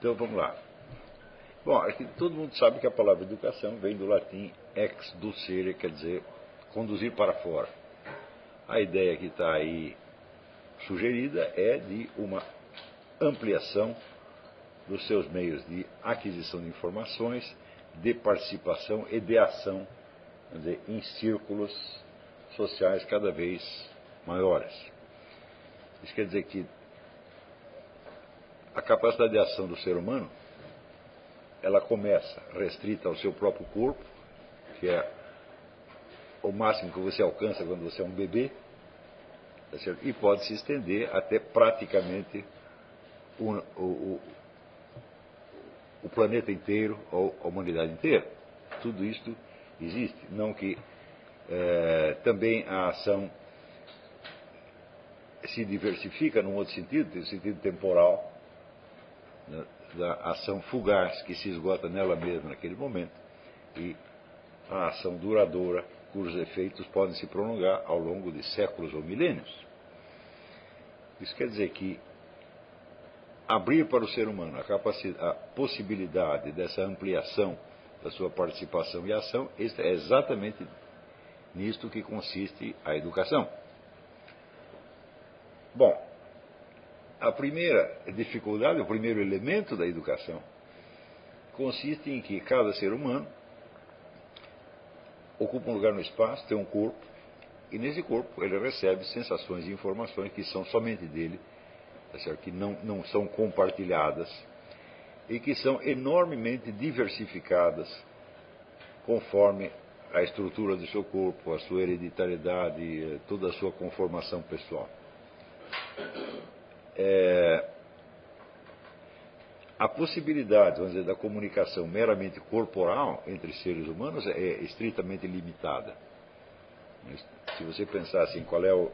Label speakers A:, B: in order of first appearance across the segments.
A: Então vamos lá. Bom, aqui todo mundo sabe que a palavra educação vem do latim ex ducere, quer dizer conduzir para fora. A ideia que está aí sugerida é de uma ampliação dos seus meios de aquisição de informações, de participação e de ação dizer, em círculos sociais cada vez maiores. Isso quer dizer que a capacidade de ação do ser humano ela começa restrita ao seu próprio corpo, que é o máximo que você alcança quando você é um bebê, tá e pode se estender até praticamente o, o, o, planeta inteiro ou a humanidade inteira. Tudo isto existe. Não que é, também a ação se diversifica num outro sentido, no sentido temporal, da ação fugaz que se esgota nela mesma naquele momento, e a ação duradoura cujos efeitos podem se prolongar ao longo de séculos ou milênios. Isso quer dizer que abrir para o ser humano a, a possibilidade dessa ampliação da sua participação e ação, é exatamente nisto que consiste a educação. Bom, a primeira dificuldade, o primeiro elemento da educação, consiste em que cada ser humano ocupa um lugar no espaço, tem um corpo, e nesse corpo ele recebe sensações e informações que são somente dele, tá que não, não são compartilhadas e que são enormemente diversificadas conforme a estrutura do seu corpo, a sua hereditariedade, eh, toda a sua conformação pessoal. É, a possibilidade, vamos dizer, da comunicação meramente corporal entre seres humanos é estritamente limitada. Se você pensar assim, qual é a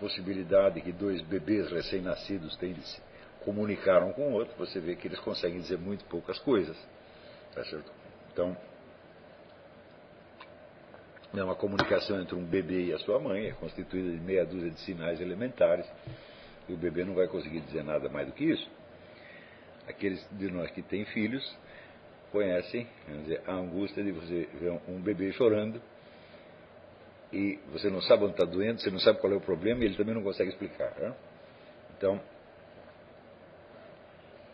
A: possibilidade que dois bebês recém-nascidos têm de se comunicar um com o outro, você vê que eles conseguem dizer muito poucas coisas. Tá certo? Então, é uma comunicação entre um bebê e a sua mãe, é constituída de meia dúzia de sinais elementares, e o bebê não vai conseguir dizer nada mais do que isso aqueles de nós que têm filhos conhecem dizer, a angústia de você ver um bebê chorando e você não sabe onde está doendo, você não sabe qual é o problema e ele também não consegue explicar. Né? Então,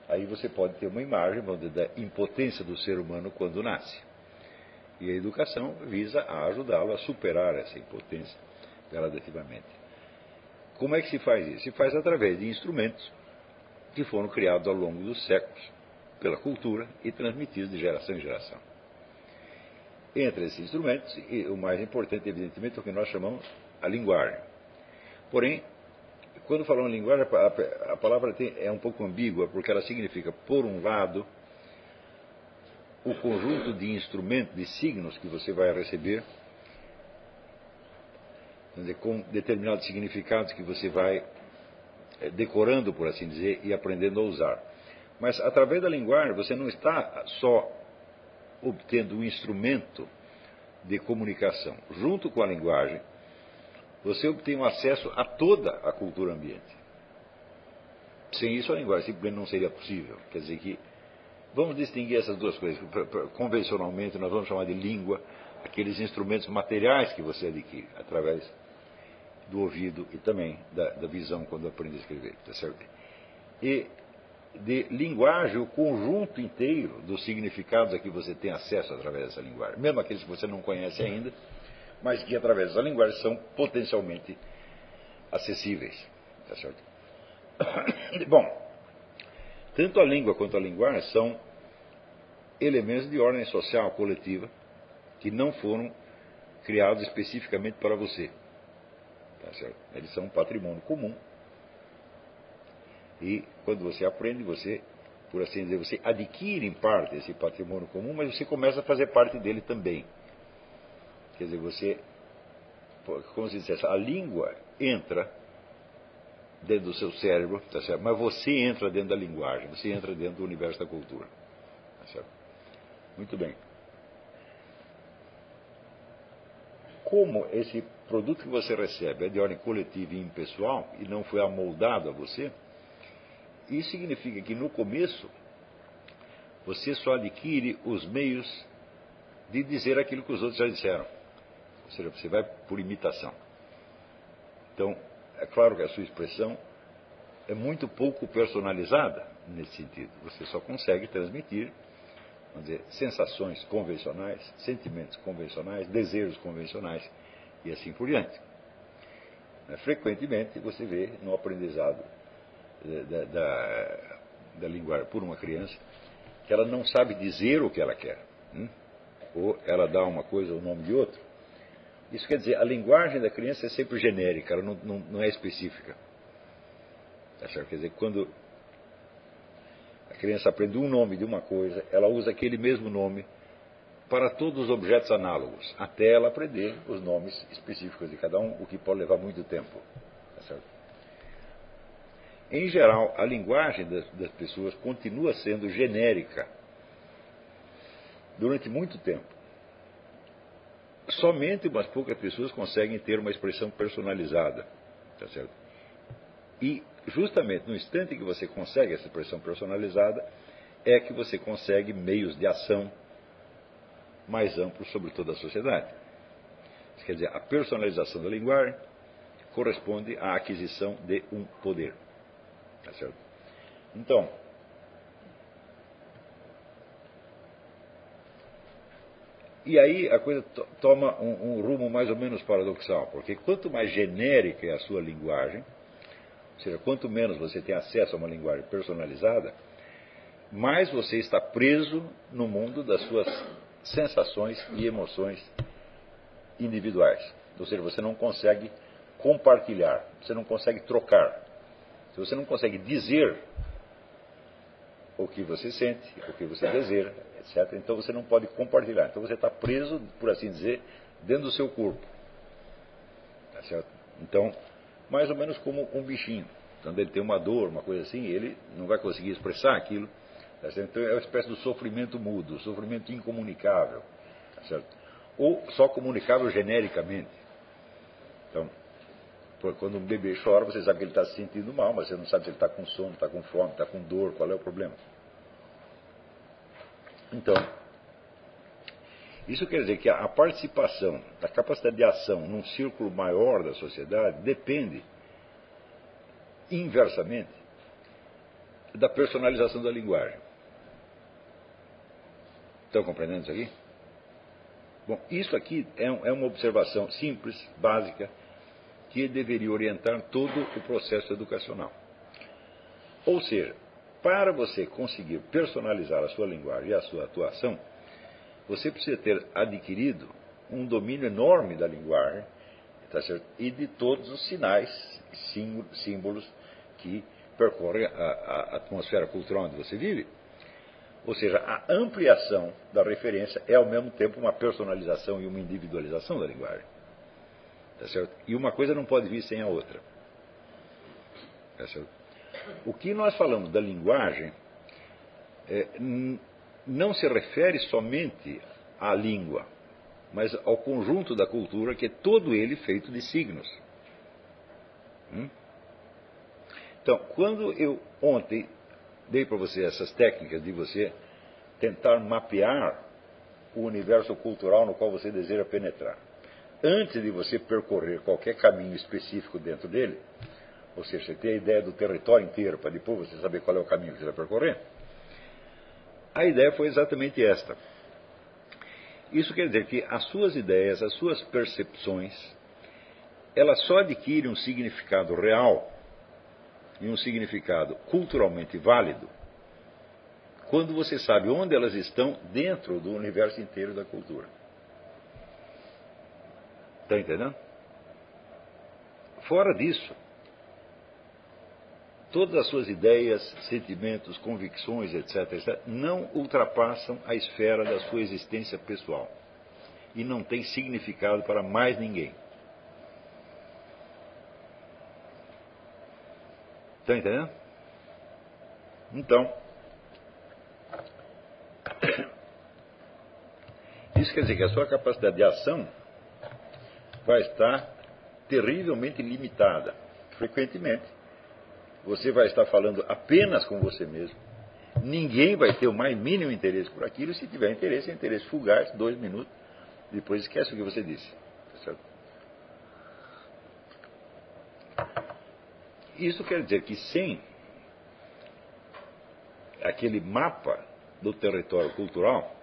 A: aí você pode ter uma imagem dizer, da impotência do ser humano quando nasce. E a educação visa a ajudá-lo a superar essa impotência gradativamente. Como é que se faz isso? Se faz através de instrumentos que foram criados ao longo dos séculos pela cultura e transmitidos de geração em geração. Entre esses instrumentos, o mais importante, evidentemente, é o que nós chamamos a linguagem. Porém, quando falamos linguagem, a palavra é um pouco ambígua, porque ela significa, por um lado, o conjunto de instrumentos, de signos que você vai receber, dizer, com determinados significados que você vai é, decorando, por assim dizer, e aprendendo a usar. Mas através da linguagem você não está só obtendo um instrumento de comunicação. Junto com a linguagem, você obtém um acesso a toda a cultura ambiente. Sem isso, a linguagem simplesmente não seria possível. Quer dizer que vamos distinguir essas duas coisas. Convencionalmente, nós vamos chamar de língua aqueles instrumentos materiais que você adquire através do ouvido e também da, da visão quando aprende a escrever, tá certo? E de linguagem, o conjunto inteiro dos significados a que você tem acesso através dessa linguagem, mesmo aqueles que você não conhece ainda, mas que através dessa linguagem são potencialmente acessíveis, tá certo? Bom, tanto a língua quanto a linguagem são elementos de ordem social coletiva que não foram criados especificamente para você. Tá? Eles são um patrimônio comum. E quando você aprende, você, por assim dizer, você adquire em parte esse patrimônio comum, mas você começa a fazer parte dele também. Quer dizer, você, como se dissesse, a língua entra dentro do seu cérebro, tá certo? mas você entra dentro da linguagem, você entra dentro do universo da cultura. Tá certo? Muito bem. Como esse produto que você recebe é de ordem coletiva e impessoal e não foi amoldado a você, isso significa que no começo você só adquire os meios de dizer aquilo que os outros já disseram. Ou seja, você vai por imitação. Então, é claro que a sua expressão é muito pouco personalizada nesse sentido. Você só consegue transmitir, dizer, sensações convencionais, sentimentos convencionais, desejos convencionais e assim por diante. Frequentemente você vê no aprendizado da, da, da linguagem por uma criança que ela não sabe dizer o que ela quer. Hein? Ou ela dá uma coisa o nome de outra. Isso quer dizer, a linguagem da criança é sempre genérica, ela não, não, não é específica. Tá Quer dizer, quando criança aprende um nome de uma coisa, ela usa aquele mesmo nome para todos os objetos análogos, até ela aprender os nomes específicos de cada um, o que pode levar muito tempo. Tá em geral, a linguagem das, das pessoas continua sendo genérica durante muito tempo. Somente umas poucas pessoas conseguem ter uma expressão personalizada. Tá certo? E justamente no instante que você consegue essa expressão personalizada, é que você consegue meios de ação mais amplos sobre toda a sociedade. Quer dizer, a personalização da linguagem corresponde à aquisição de um poder. Tá certo? Então, e aí a coisa toma um, um, rumo mais ou menos paradoxal, porque quanto mais genérica é a sua linguagem, ou seja, quanto menos você tem acesso a uma linguagem personalizada, mais você está preso no mundo das suas sensações e emoções individuais. Ou seja, você não consegue compartilhar, você não consegue trocar. Se você não consegue dizer o que você sente, o que você deseja, etc., então você não pode compartilhar. Então você está preso, por assim dizer, dentro do seu corpo. Tá certo? Então, mais ou menos como um bichinho. Quando ele tem uma dor, uma coisa assim, ele não vai conseguir expressar aquilo. Tá então é uma espécie do sofrimento mudo, sofrimento incomunicável. Tá? Ou só comunicável genericamente. Então, quando um bebê chora, você sabe que ele está se sentindo mal, mas você não sabe se ele está com sono, está com fome, está com dor, qual é o problema. Então, isso quer dizer que a participação, a capacidade de ação num círculo maior da sociedade depende inversamente da personalização da linguagem. Estão compreendendo isso aqui? Bom, isso aqui é, é uma observação simples, básica, que deveria orientar todo o processo educacional. Ou seja, para você conseguir personalizar a sua linguagem e a sua atuação, você precisa ter adquirido um domínio enorme da linguagem tá e de todos os sinais, símbolos que percorrem a, a atmosfera cultural onde você vive. Ou seja, a ampliação da referência é ao mesmo tempo uma personalização e uma individualização da linguagem. Tá certo? E uma coisa não pode vir sem a outra. Tá certo? O que nós falamos da linguagem é, não se refere somente à língua, mas ao conjunto da cultura, que é todo ele feito de signos. Hum? Então, quando eu ontem dei para você essas técnicas de você tentar mapear o universo cultural no qual você deseja penetrar, antes de você percorrer qualquer caminho específico dentro dele, ou seja, você ter a ideia do território inteiro para depois você saber qual é o caminho que você vai percorrer, a ideia foi exatamente esta. Isso quer dizer que as suas ideias, as suas percepções, elas só adquirem um significado real e um significado culturalmente válido quando você sabe onde elas estão dentro do universo inteiro da cultura. Está entendendo? Fora disso, todas as suas ideias, sentimentos, convicções, etc., etc., não ultrapassam a esfera da sua existência pessoal e não tem significado para mais ninguém. Está entendendo? Então, isso quer dizer que a sua capacidade de ação vai estar terrivelmente limitada. Frequentemente, você vai estar falando apenas com você mesmo. Ninguém vai ter o mais mínimo interesse por aquilo. Se tiver interesse, é interesse fugaz, dois minutos. Depois esquece o que você disse. Tá? Isso quer dizer que sem aquele mapa do território cultural,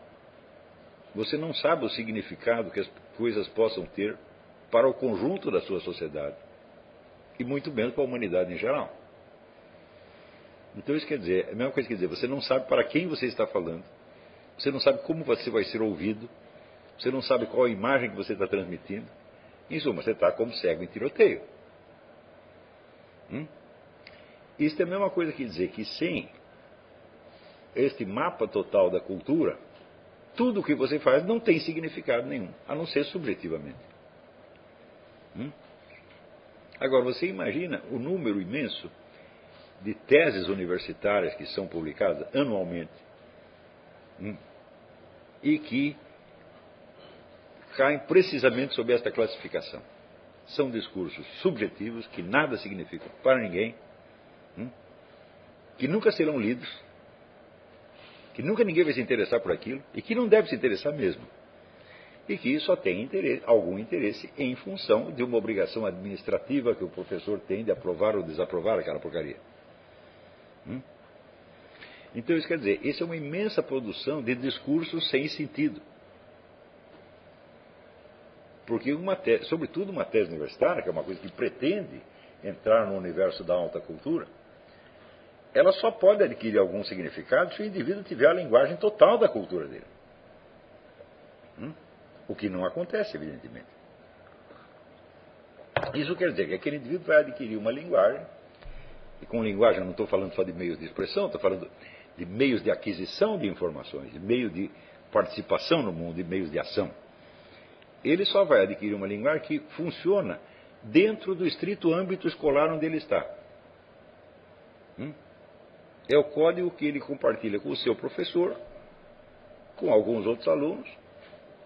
A: você não sabe o significado que as coisas possam ter para o conjunto da sua sociedade e muito menos para a humanidade em geral. Então isso quer dizer, é a mesma coisa que dizer, você não sabe para quem você está falando, você não sabe como você vai ser ouvido, você não sabe qual a imagem que você está transmitindo. Em suma, você está como cego em tiroteio. Hum? Isso é a mesma coisa que dizer que sem este mapa total da cultura, tudo o que você faz não tem significado nenhum, a não ser subjetivamente. Hum? Agora, você imagina o número imenso de teses universitárias que são publicadas anualmente hum, e que caem precisamente sob esta classificação. São discursos subjetivos que nada significam para ninguém, hum, que nunca serão lidos, que nunca ninguém vai se interessar por aquilo e que não deve se interessar mesmo. E que só tem interesse, algum interesse em função de uma obrigação administrativa que o professor tem de aprovar ou desaprovar aquela porcaria. Hum? Então, isso quer dizer, isso é uma imensa produção de discursos sem sentido. Porque, uma tese, sobretudo uma tese universitária, que é uma coisa que pretende entrar no universo da alta cultura, ela só pode adquirir algum significado se o indivíduo tiver a linguagem total da cultura dele. Hum? O que não acontece, evidentemente. Isso quer dizer que aquele indivíduo vai adquirir uma linguagem, e com linguagem eu não estou falando só de meios de expressão, estou falando de meios de aquisição de informações, de meios de participação no mundo, de meios de ação. Ele só vai adquirir uma linguagem que funciona dentro do estrito âmbito escolar onde ele está. Hum? É o código que ele compartilha com o seu professor, com alguns outros alunos,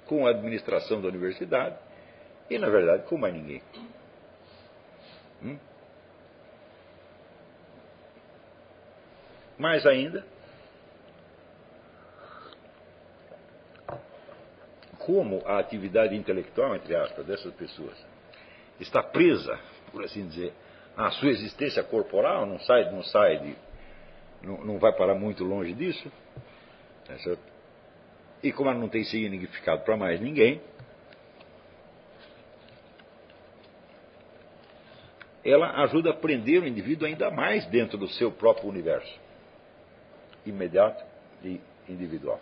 A: com a administração da universidade e, na verdade, com mais ninguém. Hum? Mais ainda, como a atividade intelectual, entre aspas, dessas pessoas está presa, por assim dizer, à sua existência corporal, não sai, não sai de não, não vai parar muito longe disso. Tá e como ela não tem significado para mais ninguém, ela ajuda a prender o indivíduo ainda mais dentro do seu próprio universo imediato e individual.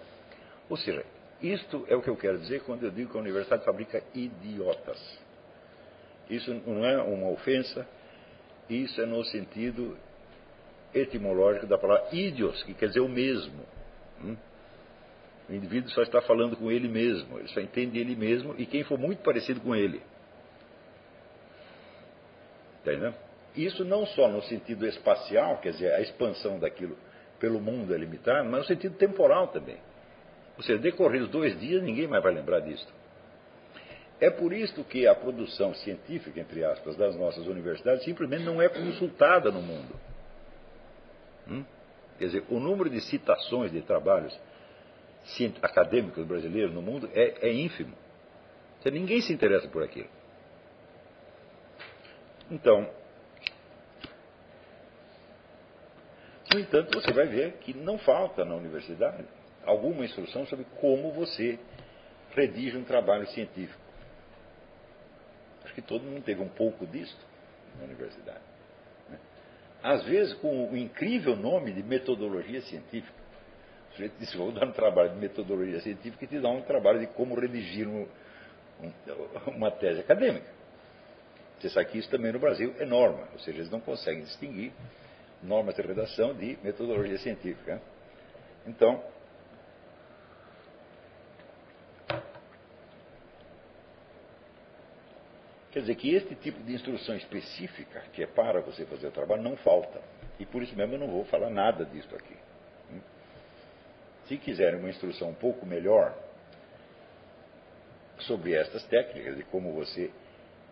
A: Ou seja, isto é o que eu quero dizer quando eu digo que a universidade fabrica idiotas. Isso não é uma ofensa, isso é no sentido etimológico da palavra idios, que quer dizer o mesmo. Hum? O indivíduo só está falando com ele mesmo, ele só entende ele mesmo e quem for muito parecido com ele. Entendeu? Isso não só no sentido espacial, quer dizer, a expansão daquilo pelo mundo é limitado, mas no sentido temporal também. Ou seja, decorridos dois dias, ninguém mais vai lembrar disso. É por isso que a produção científica, entre aspas, das nossas universidades simplesmente não é consultada no mundo. Hum? Quer dizer, o número de citações de trabalhos acadêmicos brasileiros no mundo é, é ínfimo. Então, ninguém se interessa por aquilo. Então, no entanto, você vai ver que não falta na universidade alguma instrução sobre como você redige um trabalho científico. Acho que todo mundo teve um pouco disso na universidade às vezes com o incrível nome de metodologia científica. O sujeito disse, vou dar um trabalho de metodologia científica e te dá um trabalho de como redigir um, um, uma tese acadêmica. Você sabe que isso também no Brasil é norma, ou seja, eles não conseguem distinguir normas de redação de metodologia científica. Então, Quer dizer que este tipo de instrução específica, que é para você fazer o trabalho, não falta. E por isso mesmo eu não vou falar nada disso aqui. Se quiserem uma instrução um pouco melhor sobre estas técnicas, de como você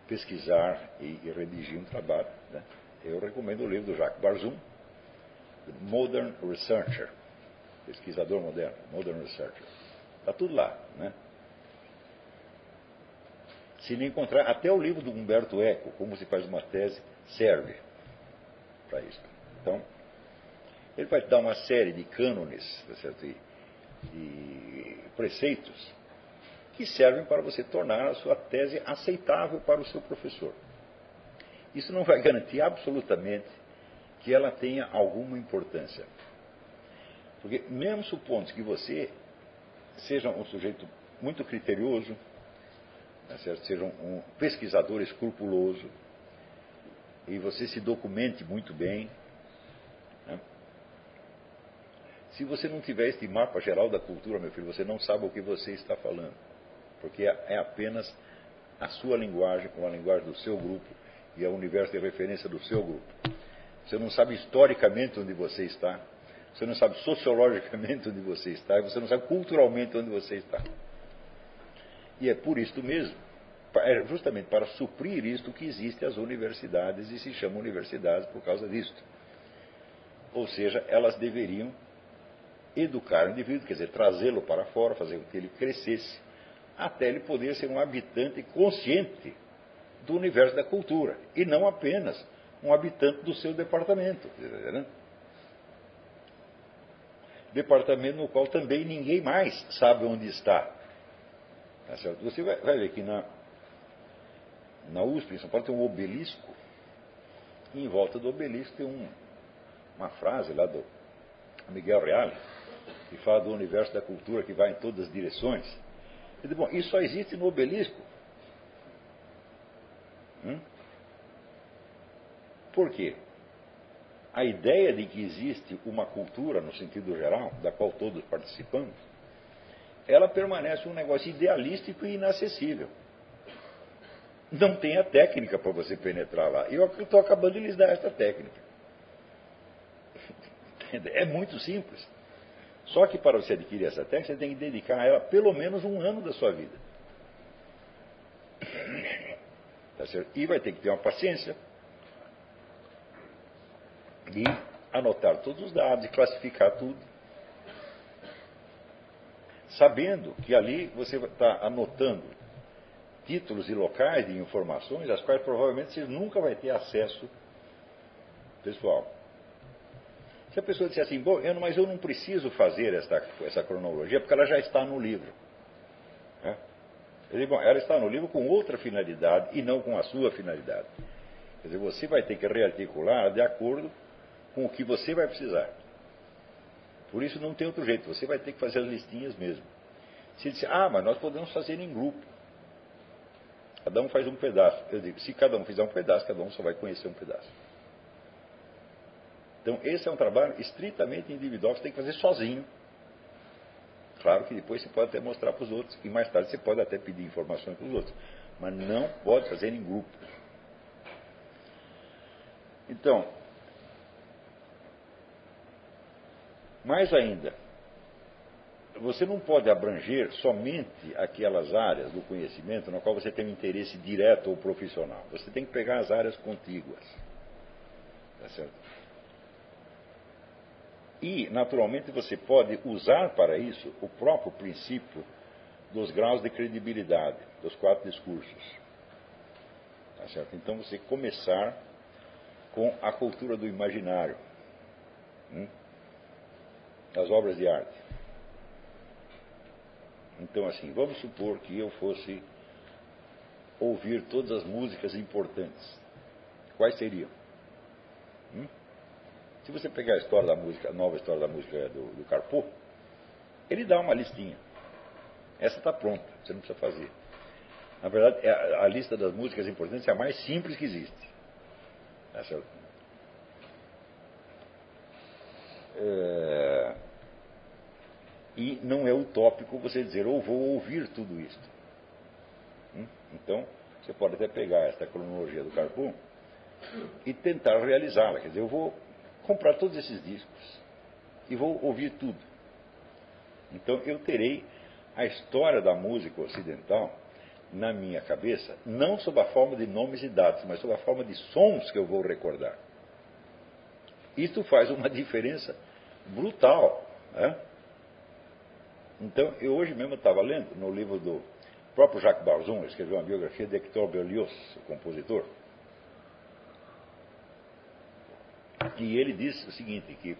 A: pesquisar e, e redigir um trabalho, né? Eu recomendo o livro do Jacques Barzun, Modern Researcher, pesquisador moderno, Modern Researcher. Está tudo lá, né? Se não encontrar, até o livro do Humberto Eco, Como se faz uma tese, serve para isso. Então, ele vai te dar uma série de cânones tá certo? E, e preceitos que servem para você tornar a sua tese aceitável para o seu professor. Isso não vai garantir absolutamente que ela tenha alguma importância. Porque, mesmo supondo que você seja um sujeito muito criterioso, né, seja um pesquisador escrupuloso, e você se documente muito bem, né, se você não tiver este mapa geral da cultura, meu filho, você não sabe o que você está falando. Porque é apenas a sua linguagem, com a linguagem do seu grupo, e é o universo de referência do seu grupo. Você não sabe historicamente onde você está, você não sabe sociologicamente onde você está, e você não sabe culturalmente onde você está. E é por isto mesmo, é justamente para suprir isto que existem as universidades e se chamam universidades por causa disto. Ou seja, elas deveriam educar o indivíduo, quer dizer, trazê-lo para fora, fazer com que ele crescesse, até ele poder ser um habitante consciente do universo da cultura, e não apenas um habitante do seu departamento. Né? Departamento no qual também ninguém mais sabe onde está. Tá Você vai, vai, ver que na, na USP, em São Paulo, tem um obelisco, e em volta do obelisco tem um, uma frase lá do Miguel Reale, que fala do universo da cultura que vai em todas as direções. Diz, bom, isso só existe no obelisco. Hum? Por quê? A ideia de que existe uma cultura, no sentido geral, da qual todos participamos, ela permanece um negócio idealístico e inacessível. Não tem a técnica para você penetrar lá. E eu estou acabando de lhes dar esta técnica. É muito simples. Só que para você adquirir essa técnica, você tem que dedicar a ela pelo menos um ano da sua vida. Tá e vai ter que ter uma paciência de anotar todos os dados e classificar tudo. Sabendo que ali você está anotando títulos e locais de informações, às quais provavelmente você nunca vai ter acesso pessoal. Se a pessoa disser assim, bom, eu, mas eu não preciso fazer essa, essa cronologia, porque ela já está no livro. Ela está no livro com outra finalidade e não com a sua finalidade. Quer dizer, você vai ter que rearticular de acordo com o que você vai precisar. Por isso não tem outro jeito, você vai ter que fazer as listinhas mesmo. Se disser, ah, mas nós podemos fazer em grupo. Cada um faz um pedaço. Eu digo, se cada um fizer um pedaço, cada um só vai conhecer um pedaço. Então, esse é um trabalho estritamente individual que você tem que fazer sozinho. Claro que depois você pode até mostrar para os outros, e mais tarde você pode até pedir informações para os outros, mas não pode fazer em grupo. Então, mais ainda, você não pode abranger somente aquelas áreas do conhecimento na qual você tem um interesse direto ou profissional. Você tem que pegar as áreas contíguas. Tá certo? E, naturalmente, você pode usar para isso o próprio princípio dos graus de credibilidade, dos quatro discursos. Tá certo? Então, você começar com a cultura do imaginário, hum? as obras de arte. Então, assim, vamos supor que eu fosse ouvir todas as músicas importantes. Quais seriam? Hum? Se você pegar a história da música, a nova história da música do, do Carpo, ele dá uma listinha. Essa está pronta, você não precisa fazer. Na verdade, é a, a, lista das músicas importantes é a mais simples que existe. Essa, é, e não é utópico você dizer, ou vou ouvir tudo isso. Hum? Então, você pode até pegar esta cronologia do Carpo e tentar realizá-la. Quer dizer, eu vou comprar todos esses discos e vou ouvir tudo. Então eu terei a história da música ocidental na minha cabeça, não sob a forma de nomes e dados, mas sob a forma de sons que eu vou recordar. Isso faz uma diferença brutal. Né? Então, eu hoje mesmo estava lendo no livro do próprio Jacques Barzun, escreveu uma biografia de Hector Berlioz, o compositor. E ele diz o seguinte, que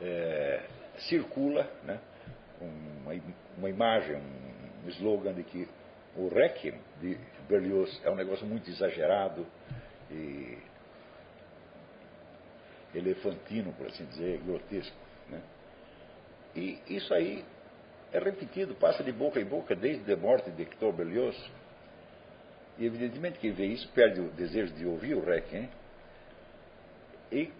A: é, circula né, uma, uma imagem, um slogan de que o Requiem de Berlioz é um negócio muito exagerado e elefantino, por assim dizer, grotesco. Né? E isso aí é repetido, passa de boca em boca desde a morte de Hector Berlioz. E evidentemente quem vê isso perde o desejo de ouvir o Requiem. E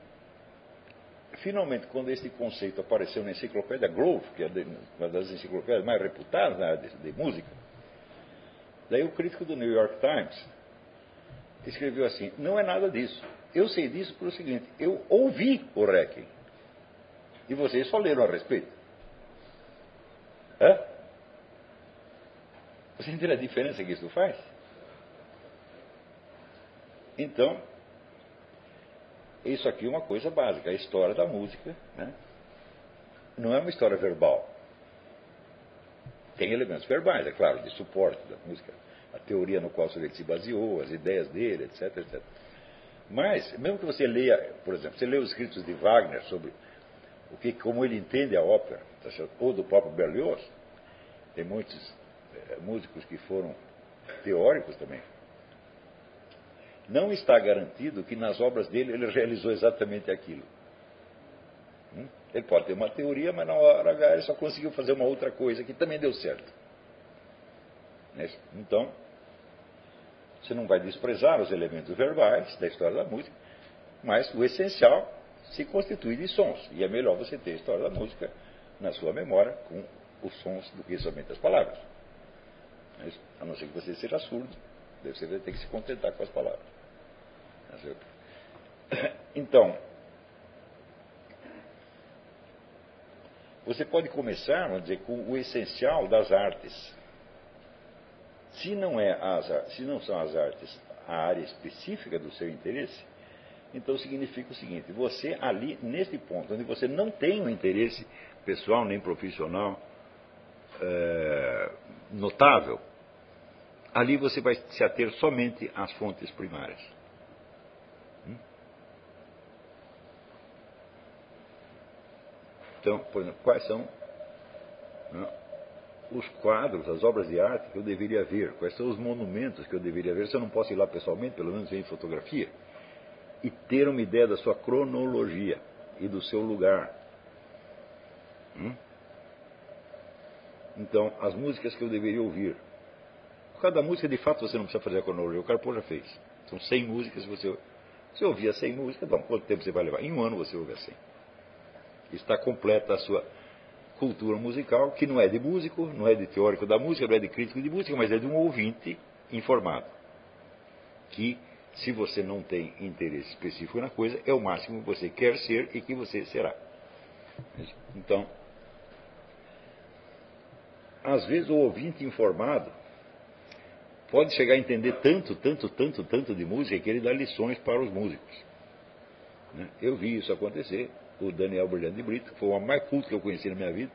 A: finalmente, quando esse conceito apareceu na enciclopédia Grove, que é uma das enciclopédias mais reputadas na área de, de música, daí o crítico do New York Times escreveu assim: não é nada disso. Eu sei disso pelo seguinte: eu ouvi o Requiem. E vocês só leram a respeito. Hã? Você entende a diferença que isso faz? Então, isso aqui é uma coisa básica, a história da música. Né? Não é uma história verbal. Tem elementos verbais, é claro, de suporte da música, a teoria no qual ele se baseou, as ideias dele, etc, etc. Mas, mesmo que você leia, por exemplo, você lê os escritos de Wagner sobre o que, como ele entende a ópera, tá ou do próprio Berlioz, tem muitos é, músicos que foram teóricos também. Não está garantido que nas obras dele ele realizou exatamente aquilo. Hum? Ele pode ter uma teoria, mas na hora H ele só conseguiu fazer uma outra coisa que também deu certo. Então, você não vai desprezar os elementos verbais da história da música, mas o essencial se constitui de sons. E é melhor você ter a história da música na sua memória com os sons do que somente as palavras. A não ser que você seja surdo, você vai ter que se contentar com as palavras. Então, você pode começar, vamos dizer, com o essencial das artes. Se não, é as, se não são as artes a área específica do seu interesse, então significa o seguinte: você ali, nesse ponto, onde você não tem um interesse pessoal nem profissional é, notável, ali você vai se ater somente às fontes primárias. Então, por exemplo, quais são né, os quadros, as obras de arte que eu deveria ver? Quais são os monumentos que eu deveria ver? Se eu não posso ir lá pessoalmente, pelo menos em fotografia e ter uma ideia da sua cronologia e do seu lugar. Hum? Então, as músicas que eu deveria ouvir. Cada música, de fato, você não precisa fazer a cronologia. O Carpô já fez. São 100 músicas. Você, você ouvia 100 músicas, bom, quanto tempo você vai levar? Em um ano você ouve a 100. Está completa a sua cultura musical, que não é de músico, não é de teórico da música, não é de crítico de música, mas é de um ouvinte informado. Que se você não tem interesse específico na coisa, é o máximo que você quer ser e que você será. Então, às vezes o ouvinte informado pode chegar a entender tanto, tanto, tanto, tanto de música que ele dá lições para os músicos. Né? Eu vi isso acontecer. O Daniel Brilhante de Brito, que foi o mais culto que eu conheci na minha vida,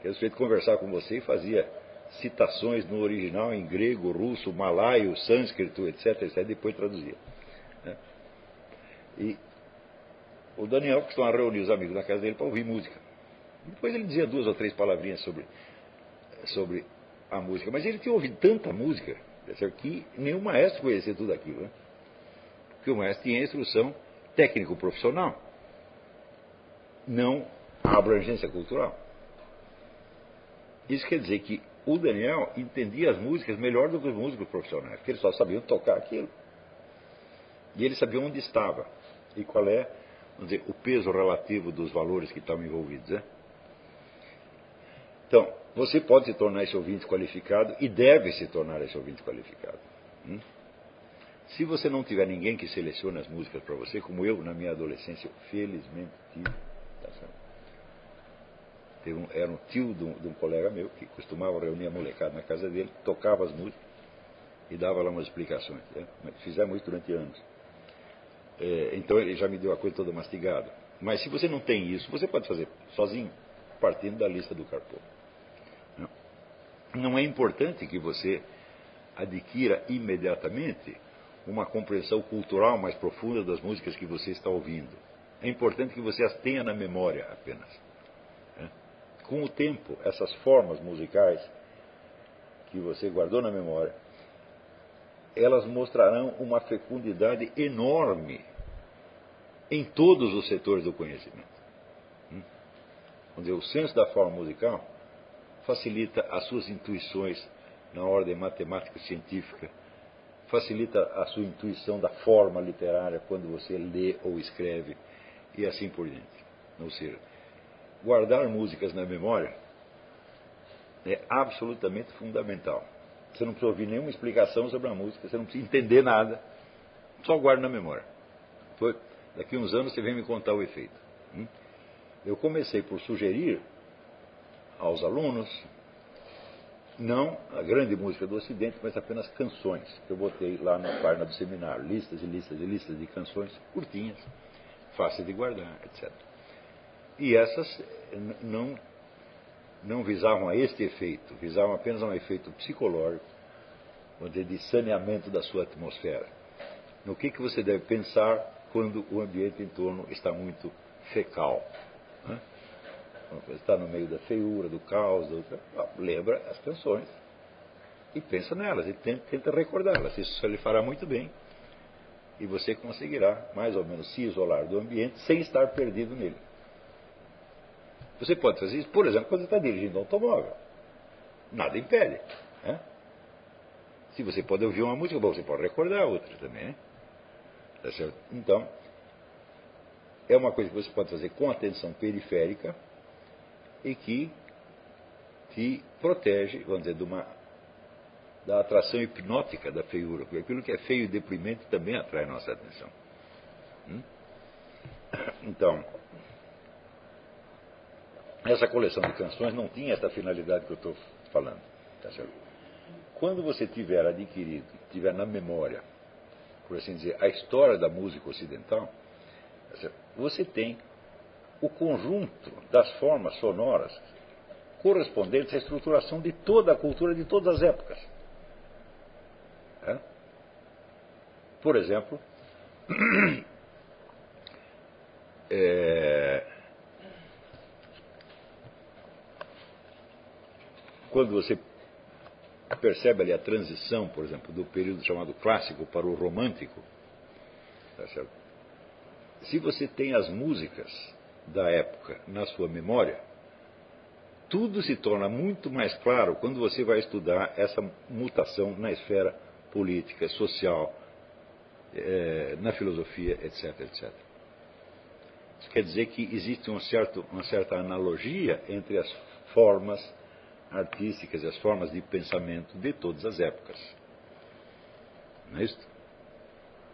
A: que é feito conversar com você e fazia citações no original em grego, russo, malaio, sânscrito, etc, etc, depois traduzia. Né? E o Daniel costumava reunir os amigos na casa dele para ouvir música. Depois ele dizia duas ou três palavrinhas sobre, sobre a música. Mas ele tinha ouvido tanta música que nenhum maestro conhecia tudo aquilo. Né? Porque o maestro tinha instrução técnico-profissional, não a abrangência cultural. Isso quer dizer que o Daniel entendia as músicas melhor do que os músicos profissionais, porque eles só sabiam tocar aquilo. E ele sabia onde estava e qual é, dizer, o peso relativo dos valores que estavam envolvidos. Né? Então, você pode se tornar esse ouvinte qualificado e deve se tornar esse ouvinte qualificado. Hum? Se você não tiver ninguém que selecione as músicas para você, como eu na minha adolescência, felizmente tive? Um, era um tio de um, de um, colega meu que costumava reunir a molecada na casa dele, tocava as músicas e dava lá umas explicações. Né? Fizemos isso durante anos. É, então ele já me deu a coisa toda mastigada. Mas se você não tem isso, você pode fazer sozinho, partindo da lista do Carpo. Não é importante que você adquira imediatamente uma compreensão cultural mais profunda das músicas que você está ouvindo. É importante que você as tenha na memória apenas. Com o tempo, essas formas musicais que você guardou na memória, elas mostrarão uma fecundidade enorme em todos os setores do conhecimento. Hum? Vamos dizer, o senso da forma musical facilita as suas intuições na ordem matemática científica, facilita a sua intuição da forma literária quando você lê ou escreve e assim por diante. Ou seja, guardar músicas na memória é absolutamente fundamental. Você não precisa ouvir nenhuma explicação sobre a música, você não precisa entender nada, só guarda na memória. Foi, daqui uns anos você vem me contar o efeito. Hum? Eu comecei por sugerir aos alunos, não a grande música do Ocidente, mas apenas canções, que eu botei lá na página do seminário, listas e listas e listas de canções curtinhas, fáceis de guardar, etc. E essas não, não visavam a este efeito, visavam apenas a um efeito psicológico, de saneamento da sua atmosfera. No que, que você deve pensar quando o ambiente em torno está muito fecal. Né? está no meio da feiura, do caos, do... lembra as canções e pensa nelas e tenta recordá-las. Isso lhe fará muito bem e você conseguirá, mais ou menos, se isolar do ambiente sem estar perdido nele. Você pode fazer isso, por exemplo, quando está dirigindo um automóvel. Nada impede. Né? Se você pode ouvir uma música, bom, você pode recordar outra também. Né? Tá então, é uma coisa que você pode fazer com atenção periférica e que te protege, vamos dizer, de uma, da atração hipnótica da feiura, porque aquilo que é feio e deprimente também atrai nossa atenção. Hum? Então, essa coleção de canções não tinha essa finalidade que eu estou falando. Tá Quando você tiver adquirido, tiver na memória, por assim dizer, a história da música ocidental, tá você tem o conjunto das formas sonoras correspondentes à estruturação de toda a cultura de todas as épocas. É? Por exemplo, é, quando você percebe ali a transição, por exemplo, do período chamado clássico para o romântico, tá se você tem as músicas da época na sua memória, tudo se torna muito mais claro quando você vai estudar essa mutação na esfera política, social, na filosofia, etc, etc. Isso quer dizer que existe um certo, uma certa analogia entre as formas artísticas e as formas de pensamento de todas as épocas. Não é isso?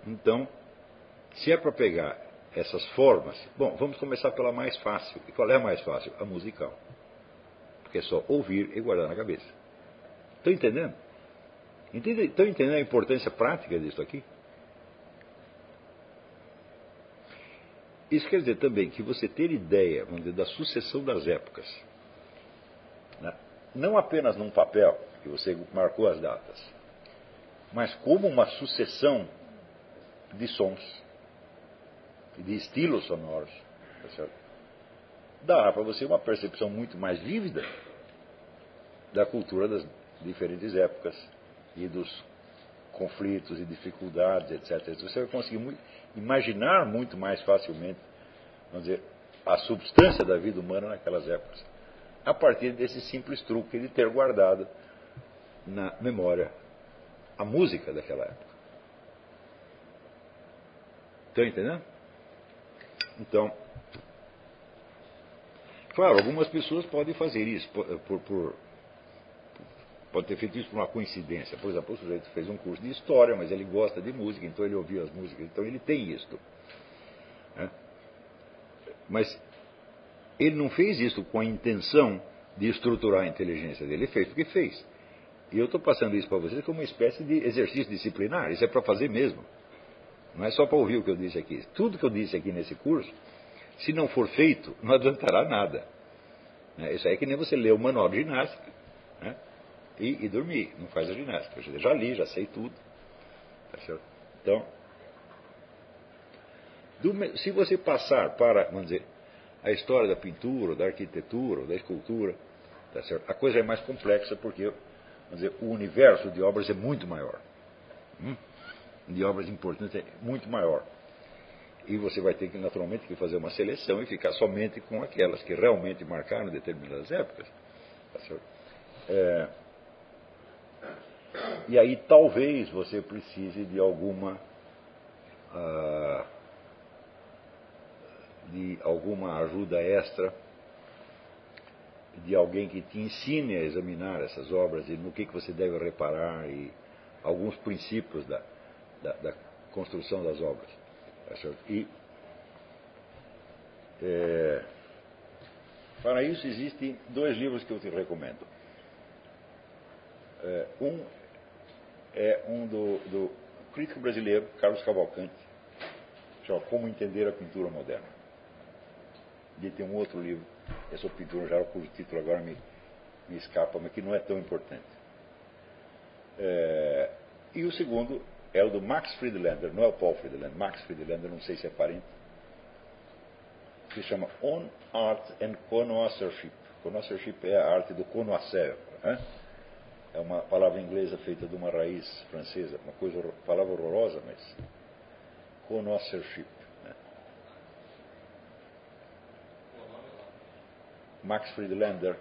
A: Então, se é para pegar essas formas. Bom, vamos começar pela mais fácil. E qual é a mais fácil? A musical. Porque é só ouvir e guardar na cabeça. Estão entendendo? Estão entendendo a importância prática disso aqui? Isso quer dizer também que você ter ideia, vamos dizer, da sucessão das épocas, né? não apenas num papel, que você marcou as datas, mas como uma sucessão de sons de estilos sonoros. Tá Dá para você uma percepção muito mais vívida da cultura das diferentes épocas e dos conflitos e dificuldades, etc. Você vai conseguir muito, imaginar muito mais facilmente, vamos dizer, a substância da vida humana naquelas épocas, a partir desse simples truque de ter guardado na memória a música daquela época. Estão entendendo? Então, claro, algumas pessoas podem fazer isso por, por, por pode ter feito isso por uma coincidência. Por exemplo, o sujeito fez um curso de história, mas ele gosta de música, então ele ouviu as músicas, então ele tem isto. Né? Mas ele não fez isso com a intenção de estruturar a inteligência dele, ele fez porque fez. E eu estou passando isso para vocês como uma espécie de exercício disciplinar, isso é para fazer mesmo. não é só para ouvir o que eu disse aqui. Tudo que eu disse aqui nesse curso, se não for feito, não adiantará nada. Né? Isso aí é que nem você ler o manual de ginástica né? E, e, dormir, não faz a ginástica. Eu já li, já sei tudo. Tá então, do, se você passar para, vamos dizer, a história da pintura, da arquitetura, da escultura, tá a coisa é mais complexa porque vamos dizer, o universo de obras é muito maior. Hum? De obras importantes é muito maior. E você vai ter que, naturalmente, que fazer uma seleção e ficar somente com aquelas que realmente marcaram determinadas épocas. Tá é, e aí talvez você precise de alguma ah, de alguma ajuda extra de alguém que te ensine a examinar essas obras e no que, que você deve reparar e alguns princípios da, da, da construção das obras. Tá e é, para isso existem dois livros que eu te recomendo. É, um é um do, do crítico brasileiro, Carlos Cavalcante, chama Como Entender a Pintura Moderna. E tem um outro livro, é sobre pintura geral, cujo título agora me, me escapa, mas que não é tão importante. É, e o segundo é o do Max Friedlander, não é o Paul Friedlander, Max Friedlander, não sei se é parente, que se chama On Art and Connoisseurship. Connoisseurship é a arte do connoisseur. Né? É uma palavra inglesa feita de uma raiz francesa, uma coisa, palavra horrorosa, mas connoisseurship. Max Friedlander,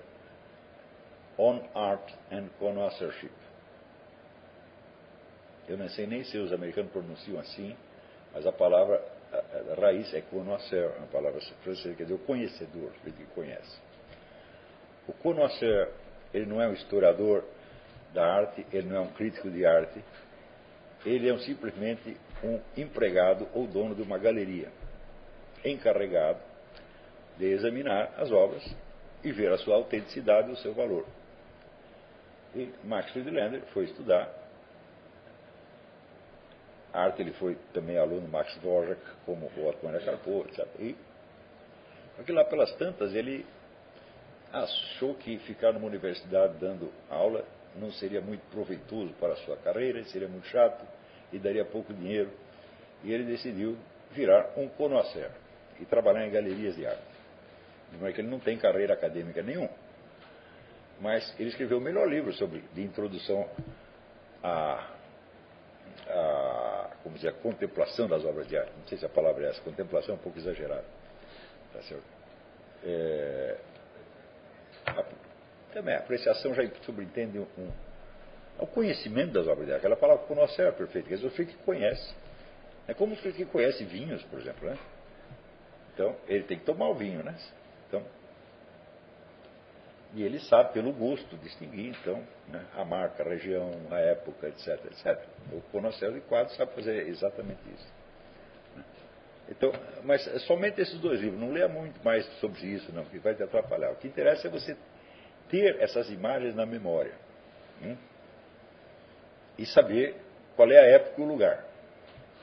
A: On Art and Connoisseurship. Eu não sei nem se os americanos pronunciam assim, mas a palavra a, a raiz é connoisseur, uma palavra francesa, quer dizer o conhecedor, ele que conhece. O connoisseur, ele não é um historiador da arte, ele não é um crítico de arte, ele é um, simplesmente um empregado ou dono de uma galeria, encarregado de examinar as obras e ver a sua autenticidade e o seu valor. E Max Friedlander foi estudar arte, ele foi também aluno Max Dvorak, como o Otmane Charcot, etc. E porque lá pelas tantas ele achou que ficar numa universidade dando aula não seria muito proveitoso para a sua carreira, seria muito chato e daria pouco dinheiro. E ele decidiu virar um connoisseur e trabalhar em galerias de arte. Não é que ele não tem carreira acadêmica nenhuma. Mas ele escreveu o melhor livro sobre, de introdução à, à como dizer, contemplação das obras de arte. Não sei se a palavra é essa, contemplação é um pouco exagerada. Tá certo? É, também a apreciação já subentende um, é o conhecimento das obras de arte. Aquela palavra conhecer é perfeita, quer dizer, o que conhece. É como o que conhece vinhos, por exemplo. Né? Então, ele tem que tomar o vinho, né? Então, e ele sabe pelo gosto distinguir, então, né, a marca, a região, a época, etc, etc. O conhecedor de quadros sabe fazer exatamente isso. Né. Então, mas somente esses dois livros, não leia muito mais sobre isso, não, que vai te atrapalhar. O que interessa é você ter essas imagens na memória. Hein? E saber qual é a época e o lugar.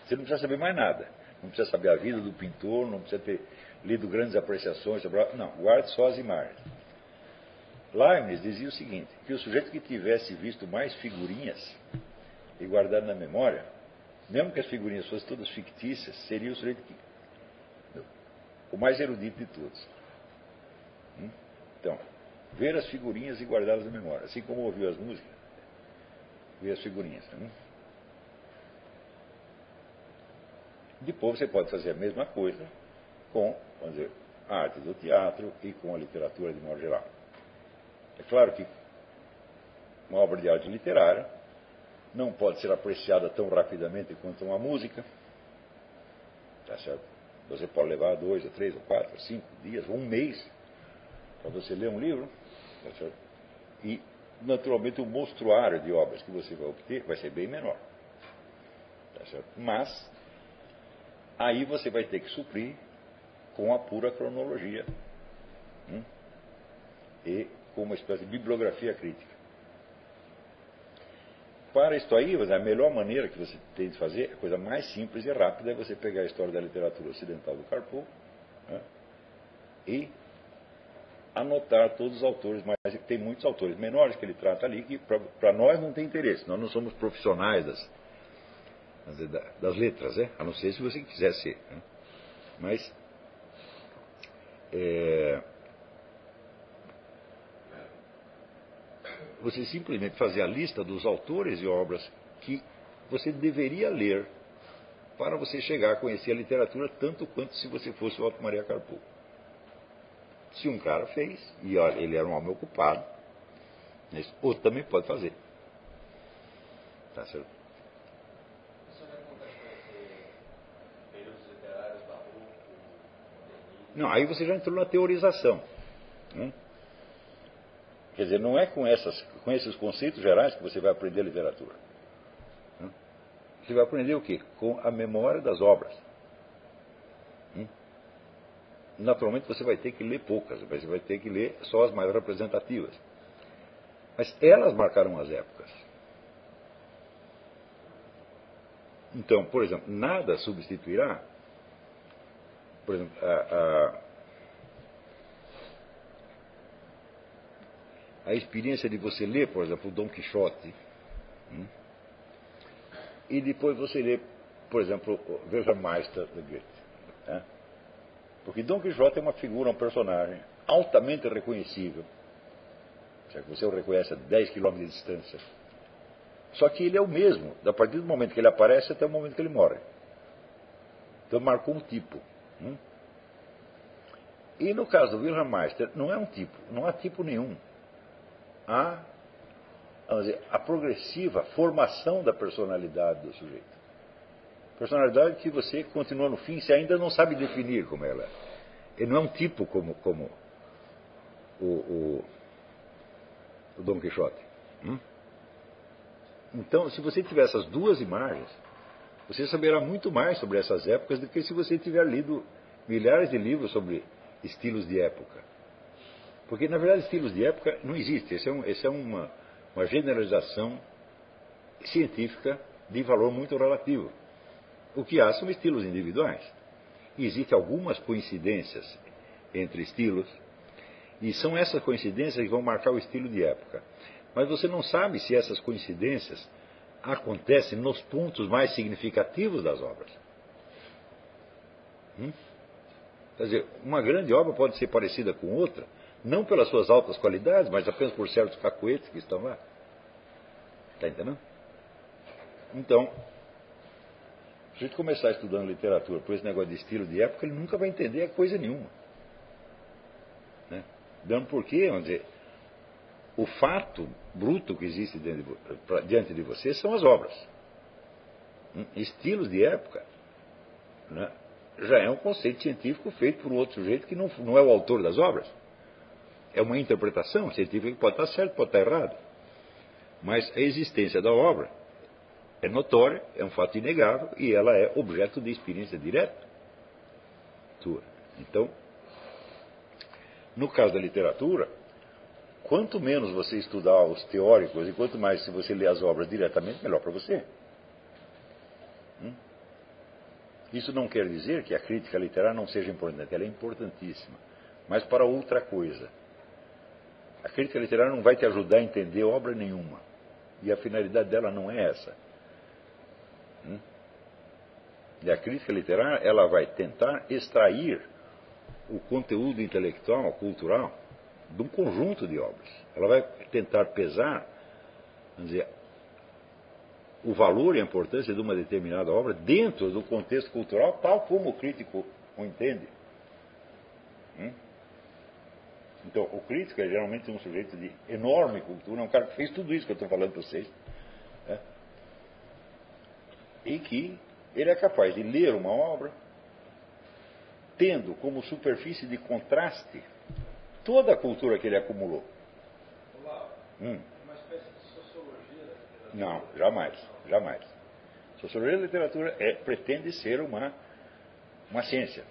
A: Você não precisa saber mais nada. Não precisa saber a vida do pintor, não precisa ter lido grandes apreciações. Não, guarde só as imagens. Leibniz dizia o seguinte: que o sujeito que tivesse visto mais figurinhas e guardado na memória, mesmo que as figurinhas fossem todas fictícias, seria o sujeito que. o mais erudito de todos. Hum? Então, ver as figurinhas e guardá-las na memória, assim como ouviu as músicas, ver as figurinhas. Hum? Depois você pode fazer a mesma coisa com vamos dizer, a arte do teatro e com a literatura de modo geral. É claro que uma obra de arte literária não pode ser apreciada tão rapidamente quanto uma música. Tá certo? Você pode levar dois, ou três, ou quatro, ou cinco dias, ou um mês para você ler um livro. Tá? E, naturalmente, o monstruário de obras que você vai obter vai ser bem menor. Tá? Mas, aí você vai ter que suprir com a pura cronologia hum? e com uma espécie de bibliografia crítica. para isto aí, a melhor maneira que você tem de fazer, a coisa mais simples e rápida é você pegar a história da literatura ocidental do Carpo né, e anotar todos os autores, mas tem muitos autores menores que ele trata ali que para nós não tem interesse, nós não somos profissionais das, das letras, né? a não ser se você quiser ser. Né? Mas é, você simplesmente fazer a lista dos autores e obras que você deveria ler para você chegar a conhecer a literatura tanto quanto se você fosse o Otto Maria Carpo. Se um cara fez, e ele era um homem ocupado, outro também pode fazer. Tá certo? Não, aí você já entrou na teorização. Né? Quer dizer, não é com, essas, com esses conceitos gerais que você vai aprender literatura. Né? Você vai aprender o quê? Com a memória das obras. Naturalmente você vai ter que ler poucas, você vai ter que ler só as mais representativas. Mas elas marcaram as épocas. Então, por exemplo, nada substituirá, por exemplo, a, a a experiência de você ler, por exemplo, o Dom Quixote, hum, e depois você ler, por exemplo, o Weltmeister de Goethe. Porque Dom Quixote é uma figura, um personagem altamente reconhecível. Você o reconhece a 10 km de distância. Só que ele é o mesmo, a partir do momento que ele aparece até o momento que ele morre. Então marcou um tipo. Hum? E no caso do Wilhelm Meister, não é um tipo, não há tipo nenhum vamos dizer, a progressiva formação da personalidade do sujeito. Personalidade que você continua no fim, você ainda não sabe definir como ela é. Ele não é um tipo como, como o, o, o Dom Quixote. Hum? Então, se você tiver essas duas imagens, você saberá muito mais sobre essas épocas do que se você tiver lido milhares de livros sobre estilos de época. Porque, na verdade, estilos de época não existe. Essa é, um, esse é uma, uma generalização científica de valor muito relativo. O que há são estilos individuais. Existem algumas coincidências entre estilos, e são essas coincidências que vão marcar o estilo de época. Mas você não sabe se essas coincidências acontecem nos pontos mais significativos das obras. Hum? Quer dizer, uma grande obra pode ser parecida com outra, não pelas suas altas qualidades, mas apenas por certos cacoetes que estão lá. Está entendendo? Então, se a gente começar estudando literatura por esse negócio de estilo de época, ele nunca vai entender coisa nenhuma. Né? Dando porquê, vamos dizer, o fato bruto que existe diante de você são as obras. Hum? Estilos de época né, já é um conceito científico feito por um outro sujeito que não, não é o autor das obras. É uma interpretação científica que pode estar certo, pode estar errado. Mas a existência da obra é notória, é um fato inegável e ela é objeto de experiência direta tua. Então, no caso da literatura, quanto menos você estudar os teóricos e quanto mais se você ler as obras diretamente, melhor para você. Hum? Isso não quer dizer que a crítica literária não seja importante, ela é importantíssima, mas para outra coisa. A crítica literária não vai te ajudar a entender obra nenhuma. E a finalidade dela não é essa. E a crítica literária, ela vai tentar extrair o conteúdo intelectual, cultural, de um conjunto de obras. Ela vai tentar pesar, vamos dizer, o valor e a importância de uma determinada obra dentro do contexto cultural, tal como o crítico o entende. Hum? Então, o crítico é geralmente um sujeito de enorme cultura, é um cara que fez tudo isso que eu estou falando para vocês. Né? E que ele é capaz de ler uma obra, tendo como superfície de contraste toda a cultura que ele acumulou. Hum. Uma espécie de sociologia da literatura? Não, jamais, jamais. Sociologia da literatura é, pretende ser uma, uma ciência.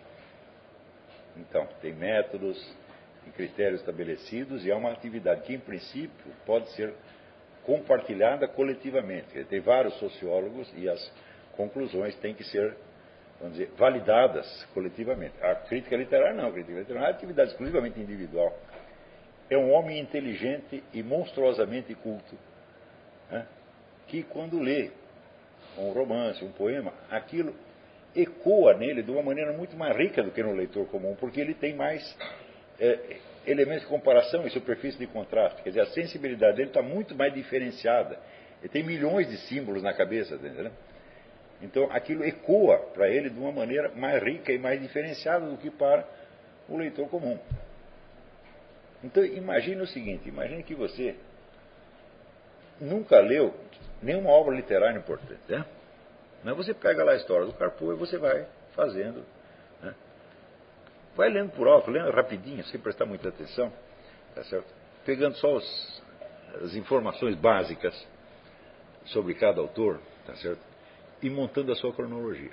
A: Então, tem métodos, e critérios estabelecidos, e é uma atividade que, em princípio, pode ser compartilhada coletivamente. Tem vários sociólogos e as conclusões têm que ser, vamos dizer, validadas coletivamente. A crítica literária não, a crítica literária é uma atividade exclusivamente individual. É um homem inteligente e monstruosamente culto, né, que quando lê um romance, um poema, aquilo ecoa nele de uma maneira muito mais rica do que no leitor comum, porque ele tem mais é, elementos de comparação e superfície de contraste. Quer dizer, a sensibilidade dele está muito mais diferenciada. Ele tem milhões de símbolos na cabeça, entendeu? Então aquilo ecoa para ele de uma maneira mais rica e mais diferenciada do que para o leitor comum. Então imagine o seguinte, imagine que você nunca leu nenhuma obra literária importante, né? Mas você pega lá a história do Carpo e você vai fazendo Vai lendo por alto, lendo rapidinho, sem prestar muita atenção, tá? Pegando só os, as informações básicas sobre cada autor, tá certo? E montando a sua cronologia.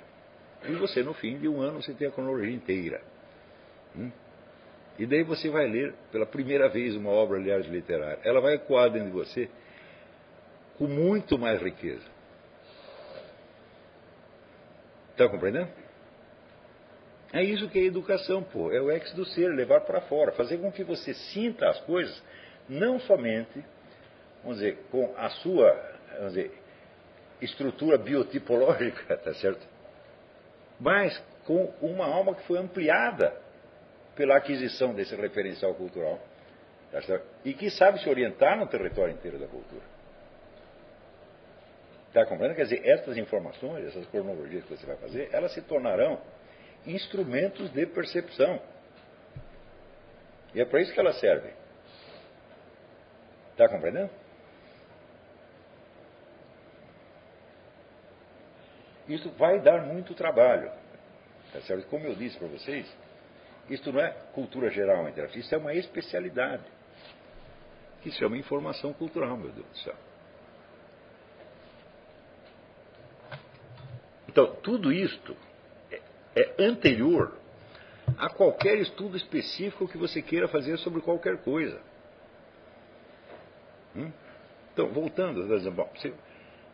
A: E você, no fim de um ano, você tem a cronologia inteira. Hum? E daí você vai ler pela primeira vez uma obra, aliás, literária. Ela vai ecoar dentro de você com muito mais riqueza. Está compreendendo? É isso que é educação, pô. É o ex do ser, levar para fora, fazer com que você sinta as coisas, não somente, vamos dizer, com a sua, vamos dizer, estrutura biotipológica, tá certo? Mas com uma alma que foi ampliada pela aquisição desse referencial cultural, tá certo? E que sabe se orientar no território inteiro da cultura. Está compreendendo? Quer dizer, essas informações, essas cronologias que você vai fazer, elas se tornarão instrumentos de percepção. E é para isso que elas servem. Está compreendendo? Isso vai dar muito trabalho. Tá certo? Como eu disse para vocês, isso não é cultura geral isso é uma especialidade. Que se chama informação cultural, meu Deus do céu. Então, tudo isto é anterior a qualquer estudo específico que você queira fazer sobre qualquer coisa. Hum? Então, voltando, bom, você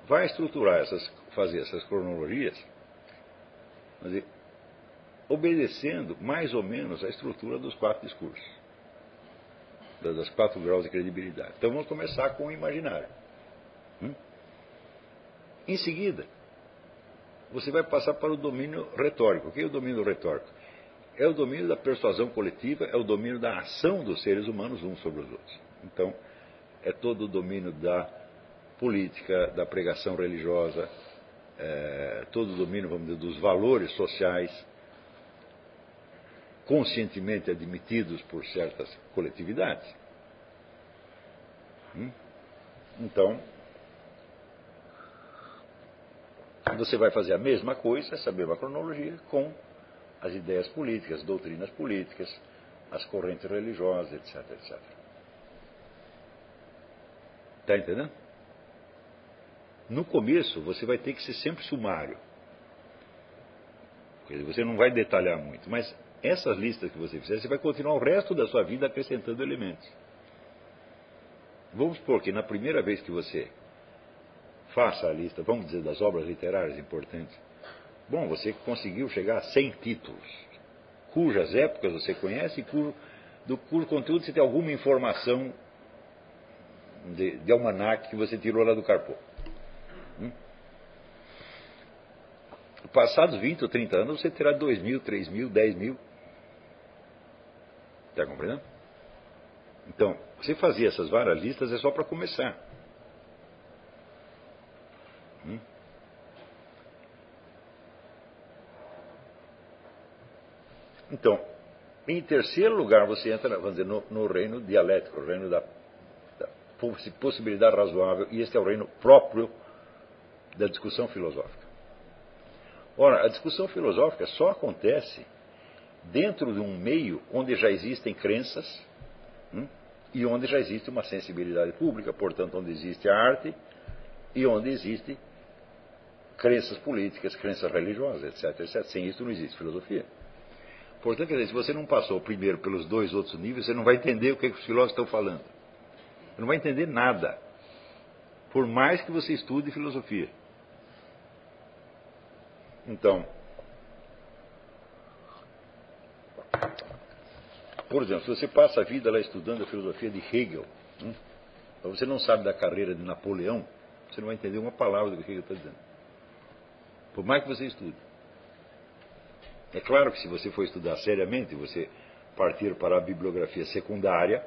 A: vai estruturar essas, fazer essas cronologias, obedecendo mais ou menos a estrutura dos quatro discursos, das quatro graus de credibilidade. Então vamos começar com o imaginário. Hum? Em seguida, você vai passar para o domínio retórico. O que é o domínio retórico? É o domínio da persuasão coletiva, é o domínio da ação dos seres humanos uns sobre os outros. Então, é todo o domínio da política, da pregação religiosa, é, todo o domínio, vamos dizer, dos valores sociais, conscientemente admitidos por certas coletividades. Hum? Então, Você vai fazer a mesma coisa, essa mesma cronologia, com as ideias políticas, doutrinas políticas, as correntes religiosas, etc, etc. Está entendendo? No começo, você vai ter que ser sempre sumário. Você não vai detalhar muito, mas essas listas que você fizer, você vai continuar o resto da sua vida acrescentando elementos. Vamos supor que na primeira vez que você faça a lista, vamos dizer, das obras literárias importantes. Bom, você conseguiu chegar a 100 títulos, cujas épocas você conhece e cujo, do cujo conteúdo você tem alguma informação de, de almanac que você tirou lá do Carpo. Passados 20 ou 30 anos, você terá 2 mil, 3 mil, 10 mil. Está compreendendo? Então, você fazer essas várias listas é só para começar. Hum? Então, em terceiro lugar, você entra vamos dizer, no, no reino dialético, o reino da, da, possibilidade razoável, e este é o reino próprio da discussão filosófica. Ora, a discussão filosófica só acontece dentro de um meio onde já existem crenças hum, e onde já existe uma sensibilidade pública, portanto, onde existe a arte e onde existe crenças políticas, crenças religiosas, etc, etc. Sem isso não existe filosofia. Portanto, quer dizer, se você não passou primeiro pelos dois outros níveis, você não vai entender o que, é que os filósofos estão falando. Você não vai entender nada. por mais que você estude filosofia. Então, por exemplo, se você passa a vida lá estudando a filosofia de Hegel, hum, você não sabe da carreira de Napoleão, você não vai entender uma palavra do que Hegel está dizendo. Por mais que você estude. É claro que se você for estudar seriamente, você partir para a bibliografia secundária,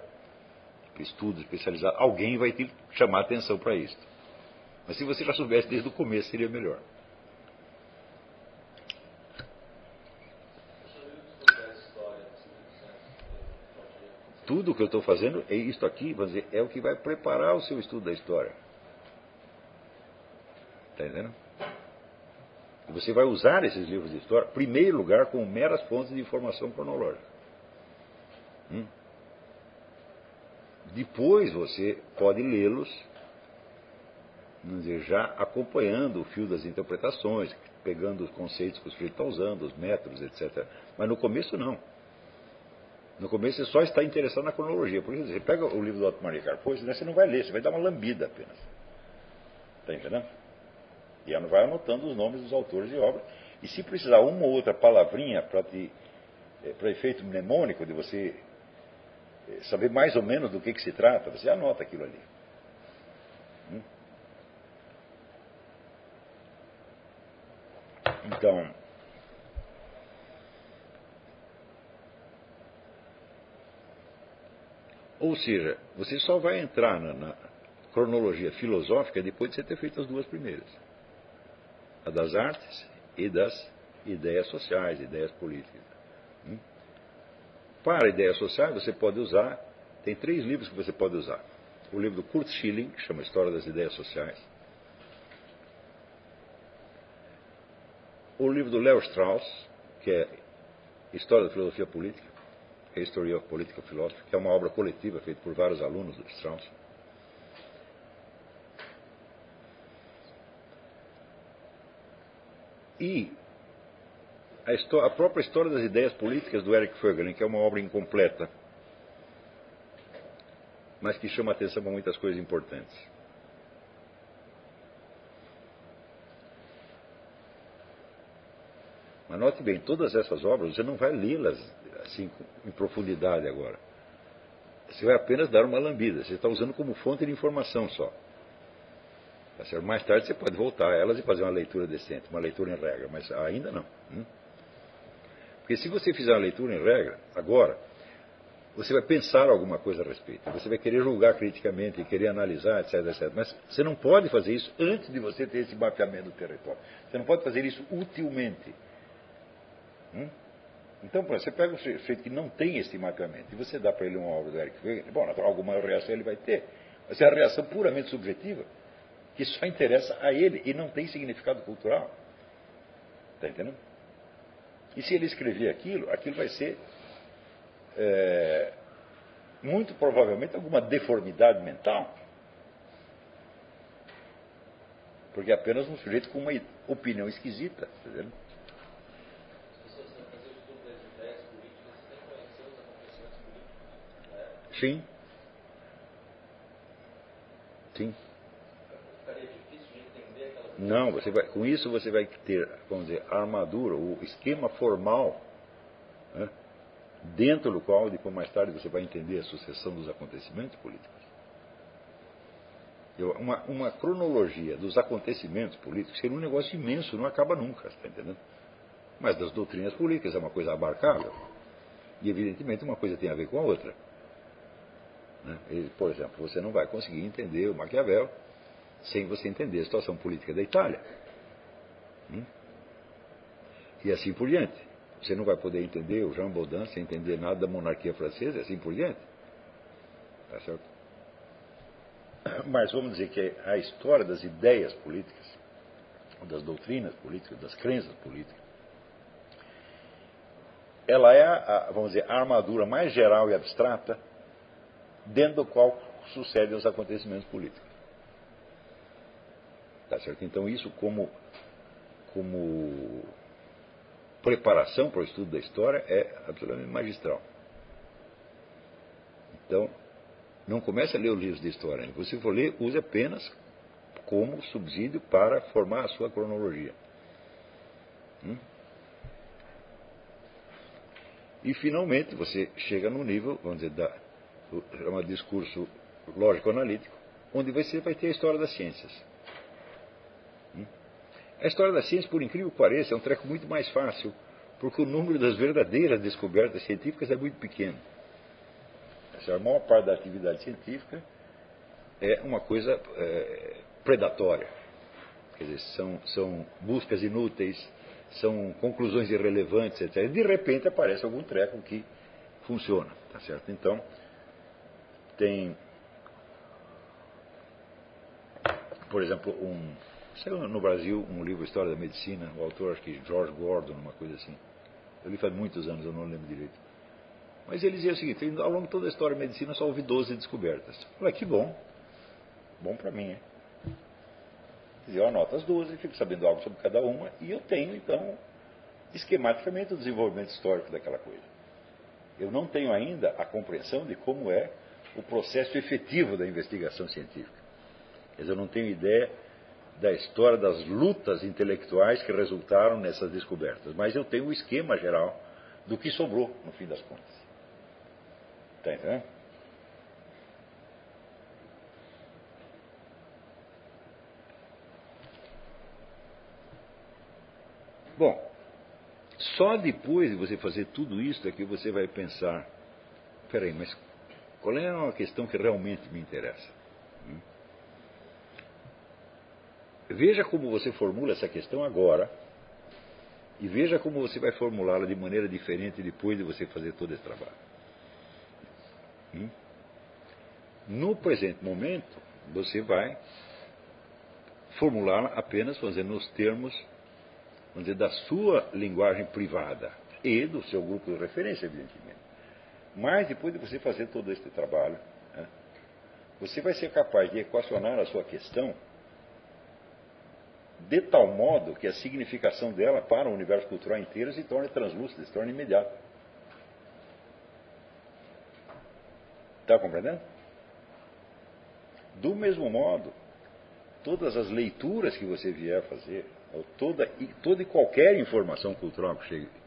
A: estudo especializado, alguém vai te chamar atenção para isso. Mas se você já soubesse desde o começo, seria melhor. Tudo o que eu estou fazendo é isto aqui, vamos dizer, é o que vai preparar o seu estudo da história. Está entendendo? Você vai usar esses livros de história, em primeiro lugar, como meras fontes de informação cronológica. Hum? Depois você pode lê-los, já acompanhando o fio das interpretações, pegando os conceitos que o sujeito está usando, os métodos, etc. Mas no começo não. No começo você só está interessado na cronologia. Por isso você pega o livro do Otto Maria Carpois, né, você não vai ler, você vai dar uma lambida apenas. Está entendendo? E ela vai anotando os nomes dos autores de obra. E se precisar uma ou outra palavrinha para eh, efeito mnemônico de você saber mais ou menos do que, que se trata, você anota aquilo ali. Hum? Então, ou seja, você só vai entrar na, na cronologia filosófica depois de você ter feito as duas primeiras: a das artes e das ideias sociais, ideias políticas. Hum? Para ideias sociais, você pode usar, tem três livros que você pode usar. O livro do Kurt Schilling, que chama História das Ideias Sociais. O livro do Leo Strauss, que é História da Filosofia Política, History of Political Philosophy, que é uma obra coletiva feita por vários alunos do Strauss. E a, história, a, própria história das ideias políticas do Eric Fögelin, que é uma obra incompleta, mas que chama atenção para muitas coisas importantes. Mas note bem, todas essas obras você não vai lê-las assim em profundidade agora. Você vai apenas dar uma lambida. Você está usando como fonte de informação só. Tá Mais tarde você pode voltar a elas e fazer uma leitura decente, uma leitura em regra, mas ainda não. Hum? Porque se você fizer uma leitura em regra, agora, você vai pensar alguma coisa a respeito. Você vai querer julgar criticamente, querer analisar, etc, etc. Mas você não pode fazer isso antes de você ter esse mapeamento do território. Você não pode fazer isso utilmente. Hum? Então, você pega um sujeito que não tem esse mapeamento e você dá para ele uma obra do Eric Wegener, bom, alguma reação ele vai ter. Mas é a reação puramente subjetiva, que só interessa a ele e não tem significado cultural. Está entendendo? E se ele escrever aquilo, aquilo vai ser é, muito provavelmente alguma deformidade mental. Porque é apenas um sujeito com uma opinião esquisita. Tá entendendo? Sim. Sim. Não, você vai, com isso você vai ter, vamos dizer, a armadura, o esquema formal, né, dentro do qual, depois mais tarde, você vai entender a sucessão dos acontecimentos políticos. Uma, uma cronologia dos acontecimentos políticos seria um negócio imenso, não acaba nunca, está entendendo? Mas das doutrinas políticas é uma coisa abarcável. E, evidentemente, uma coisa tem a ver com a outra. Né? Por exemplo, você não vai conseguir entender o Maquiavel sem você entender a situação política da Itália. Hum? E assim por diante. Você não vai poder entender o Jean Baudin sem entender nada da monarquia francesa e assim por diante. Tá certo? Mas vamos dizer que a história das ideias políticas, das doutrinas políticas, das crenças políticas, ela é, a, vamos dizer, a armadura mais geral e abstrata dentro do qual sucedem os acontecimentos políticos. Tá certo? Então, isso como, como preparação para o estudo da história é absolutamente magistral. Então, não comece a ler os livros de história. Se você for ler, use apenas como subsídio para formar a sua cronologia. Hum? E finalmente você chega no nível, vamos dizer, da, um discurso lógico-analítico, onde você vai ter a história das ciências. Hum? A história das ciências, por incrível que pareça, é um treco muito mais fácil, porque o número das verdadeiras descobertas científicas é muito pequeno. A maior parte da atividade científica é uma coisa é, predatória. Quer dizer, são, são buscas inúteis, são conclusões irrelevantes, etc. De repente aparece algum treco que funciona, tá certo? Então, tem, por exemplo, um, saiu no Brasil um livro História da Medicina, o autor acho que George Gordon, uma coisa assim. Eu li faz muitos anos, eu não lembro direito. Mas ele dizia o seguinte, ao longo de toda a história da medicina só houve 12 descobertas. Eu falei, que bom, bom para mim, hein? eu anoto as 12, fico sabendo algo sobre cada uma, e eu tenho, então, esquematicamente o desenvolvimento histórico daquela coisa. Eu não tenho ainda a compreensão de como é o processo efetivo da investigação científica. Eu não tenho ideia da história das lutas intelectuais que resultaram nessas descobertas, mas eu tenho o esquema geral do que sobrou, no fim das contas. Está entendendo? Bom, só depois de você fazer tudo isso é que você vai pensar, peraí, mas qual é a questão que realmente me interessa? Hum? Veja como você formula essa questão agora e veja como você vai formulá-la de maneira diferente depois de você fazer todo esse trabalho. Hum? No presente momento, você vai formulá-la apenas, dizer, nos termos vamos dizer, da sua linguagem privada e do seu grupo de referência, evidentemente. Mas depois de você fazer todo este trabalho, né, você vai ser capaz de equacionar a sua questão de tal modo que a significação dela para o universo cultural inteiro se torne translúcida, se torne imediata. Está compreendendo? Do mesmo modo, todas as leituras que você vier a fazer, toda, toda e qualquer informação cultural que chegue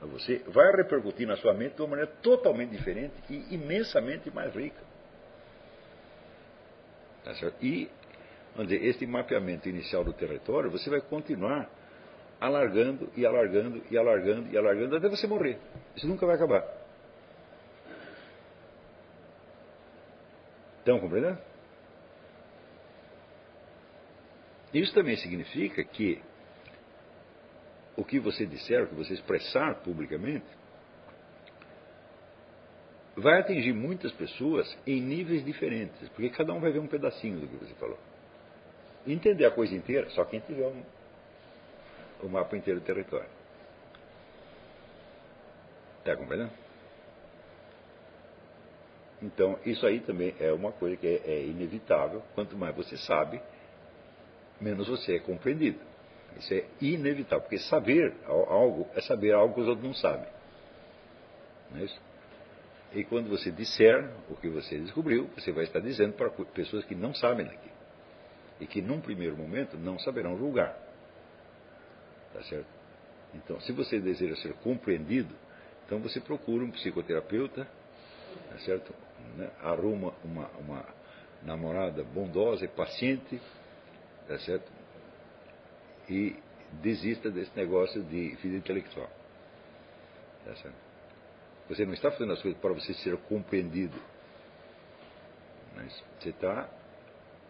A: a você, vai repercutir na sua mente de uma maneira totalmente diferente e imensamente mais rica. Tá e, vamos dizer, este mapeamento inicial do território, você vai continuar alargando e alargando e alargando e alargando até você morrer. Isso nunca vai acabar. Estão compreendendo? Isso também significa que o que você disser, o que você expressar publicamente, vai atingir muitas pessoas em níveis diferentes, porque cada um vai ver um pedacinho do que você falou. Entender a coisa inteira, só quem tiver um, o mapa inteiro do território. Está compreendendo? Então, isso aí também é uma coisa que é, é inevitável. Quanto mais você sabe, menos você é compreendido. Isso é inevitável, porque saber algo é saber algo que os outros não sabem. Não é isso? E quando você disser o que você descobriu, você vai estar dizendo para pessoas que não sabem daquilo. E que num primeiro momento não saberão julgar. Tá certo? Então, se você deseja ser compreendido, então você procura um psicoterapeuta, tá certo? Né? Arruma uma, uma namorada bondosa e paciente, tá certo? E desista desse negócio de vida intelectual. Tá você não está fazendo as coisas para você ser compreendido. Mas você está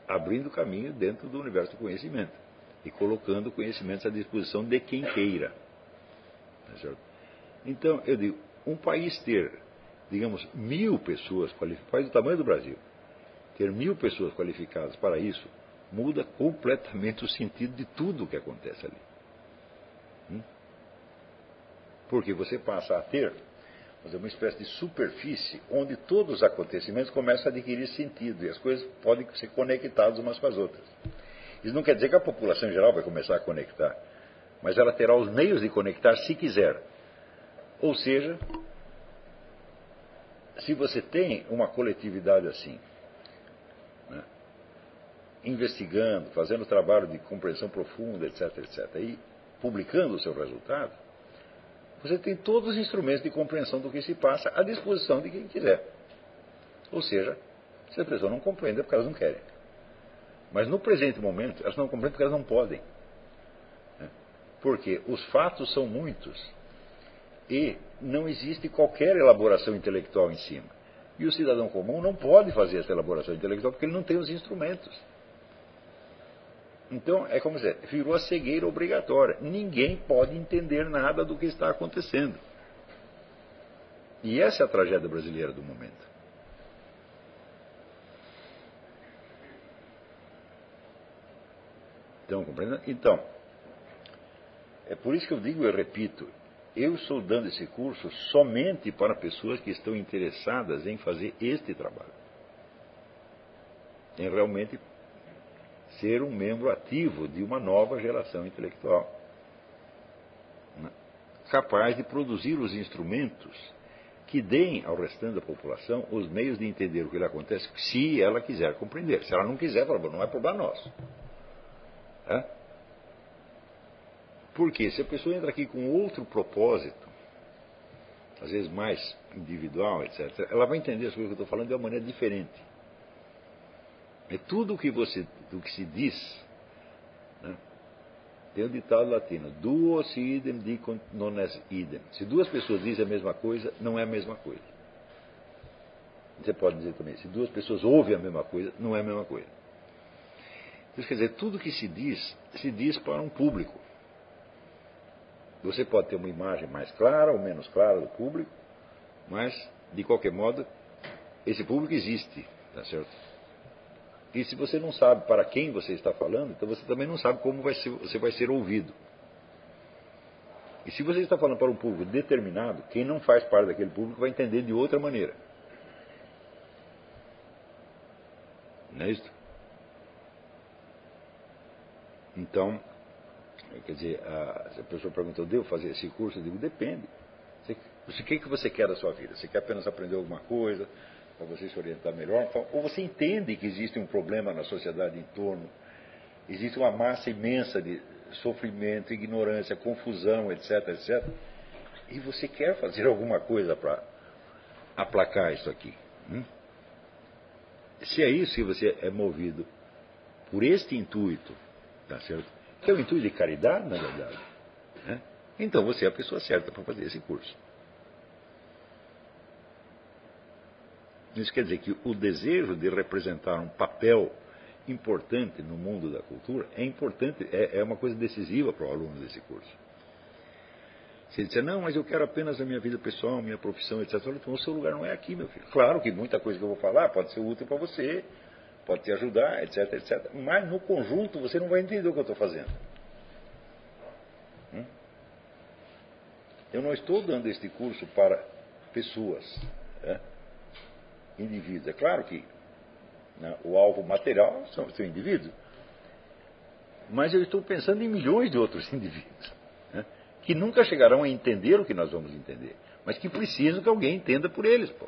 A: abrindo caminho dentro do universo do conhecimento e colocando conhecimentos à disposição de quem queira. Tá então, eu digo, um país ter, digamos, mil pessoas qualificadas, do tamanho do Brasil, ter mil pessoas qualificadas para isso, muda completamente o sentido de tudo o que acontece ali. Hum? Porque você passa a ter uma espécie de superfície onde todos os acontecimentos começam a adquirir sentido e as coisas podem ser conectadas umas com as outras. Isso não quer dizer que a população em geral vai começar a conectar, mas ela terá os meios de conectar se quiser. Ou seja, se você tem uma coletividade assim, investigando, fazendo trabalho de compreensão profunda, etc, etc, e publicando o seu resultado, você tem todos os instrumentos de compreensão do que se passa à disposição de quem quiser. Ou seja, se a pessoa não compreende é porque elas não querem. Mas no presente momento, elas não compreendem porque elas não podem. Né? Porque os fatos são muitos e não existe qualquer elaboração intelectual em cima. E o cidadão comum não pode fazer essa elaboração intelectual porque ele não tem os instrumentos. Então, é como dizer, virou a cegueira obrigatória. Ninguém pode entender nada do que está acontecendo. E essa é a tragédia brasileira do momento. Estão compreendendo? Então, é por isso que eu digo e repito, eu estou dando esse curso somente para pessoas que estão interessadas em fazer este trabalho. Em realmente ser um membro ativo de uma nova geração intelectual. Né? Capaz de produzir os instrumentos que deem ao restante da população os meios de entender o que lhe acontece, se ela quiser compreender. Se ela não quiser, não é problema nosso. É? Porque se a pessoa entra aqui com outro propósito, às vezes mais individual, etc., ela vai entender as coisas que eu estou falando de uma maneira diferente. É tudo o que, você, do que se diz. Né? Tem um ditado latino: duo si idem dicont non es idem. Se duas pessoas dizem a mesma coisa, não é a mesma coisa. Você pode dizer também: se duas pessoas ouvem a mesma coisa, não é a mesma coisa. Isso quer dizer, tudo que se diz, se diz para um público. Você pode ter uma imagem mais clara ou menos clara do público, mas, de qualquer modo, esse público existe, tá certo? E se você não sabe para quem você está falando, então você também não sabe como vai ser, você vai ser ouvido. E se você está falando para um público determinado, quem não faz parte daquele público vai entender de outra maneira. Não é isso? Então, Quer dizer, a, a pessoa perguntou, devo fazer esse curso? Eu digo, depende. Você, o que, que você quer da sua vida? Você quer apenas aprender alguma coisa para você se orientar melhor? Ou você entende que existe um problema na sociedade em torno? Existe uma massa imensa de sofrimento, ignorância, confusão, etc, etc. E você quer fazer alguma coisa para aplacar isso aqui? Hum? Se é isso que você é movido por este intuito, tá certo? que é o intuito de caridade, na verdade. Né? Então você é a pessoa certa para fazer esse curso. Isso quer dizer que o desejo de representar um papel importante no mundo da cultura é importante, é, é uma coisa decisiva para o aluno desse curso. Se ele disser, não, mas eu quero apenas a minha vida pessoal, minha profissão, etc. Então, o seu lugar não é aqui, meu filho. Claro que muita coisa que eu vou falar pode ser útil para você, pode te ajudar, etc, etc. Mas no conjunto você não vai entender o que eu estou fazendo. Hum? Eu não estou dando este curso para pessoas, é? Indivíduos. É claro que né, o alvo material são, são indivíduos. Mas eu estou pensando em milhões de outros indivíduos né, que nunca chegarão a entender o que nós vamos entender, mas que precisam que alguém entenda por eles. Pô.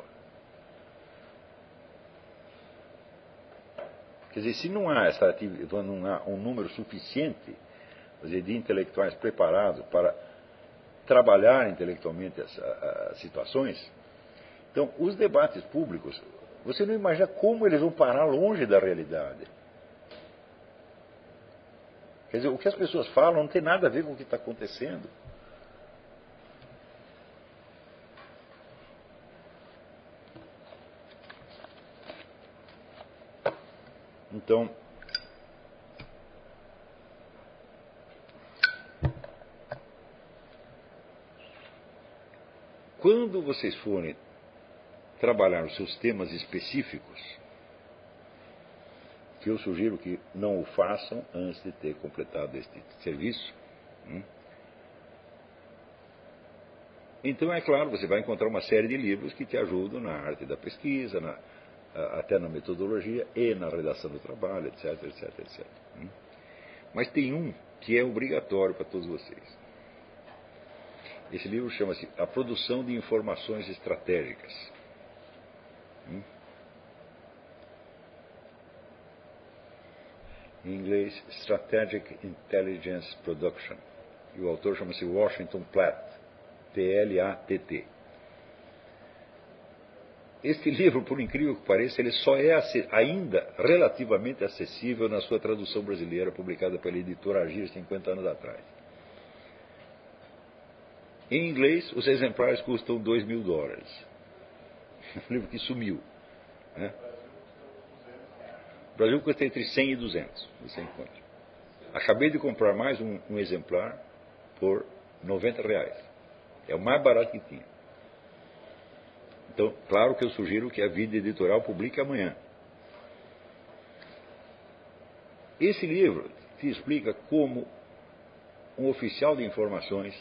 A: Quer dizer, se não há, essa, não há um número suficiente dizer, de intelectuais preparados para trabalhar intelectualmente as, as situações, então os debates públicos, você não imagina como eles vão parar longe da realidade. Quer dizer, o que as pessoas falam não tem nada a ver com o que está acontecendo. Então, quando vocês forem trabalhar os seus temas específicos, que eu sugiro que não o façam antes de ter completado este serviço. Hum? Então, é claro, você vai encontrar uma série de livros que te ajudam na arte da pesquisa, na, até na metodologia e na redação do trabalho, etc, etc, etc. Mas tem um que é obrigatório para todos vocês. Esse livro chama-se A Produção de Informações Estratégicas. Em inglês Strategic Intelligence Production. E o autor chama-se Washington Platt, P-L-A-T-T. Este livro, por incrível que pareça, ele só é ainda relativamente acessível na sua tradução brasileira, publicada pela editora Agir 50 anos atrás. Em inglês, os exemplares custam 2 mil dólares. Um livro que sumiu. Né? O Brasil custa entre 100 e 200, você encontra. Acabei de comprar mais um, um exemplar por 90 reais. É o mais barato que tinha. Então, claro que eu sugiro que a vida editorial publique amanhã. Esse livro te explica como um oficial de informações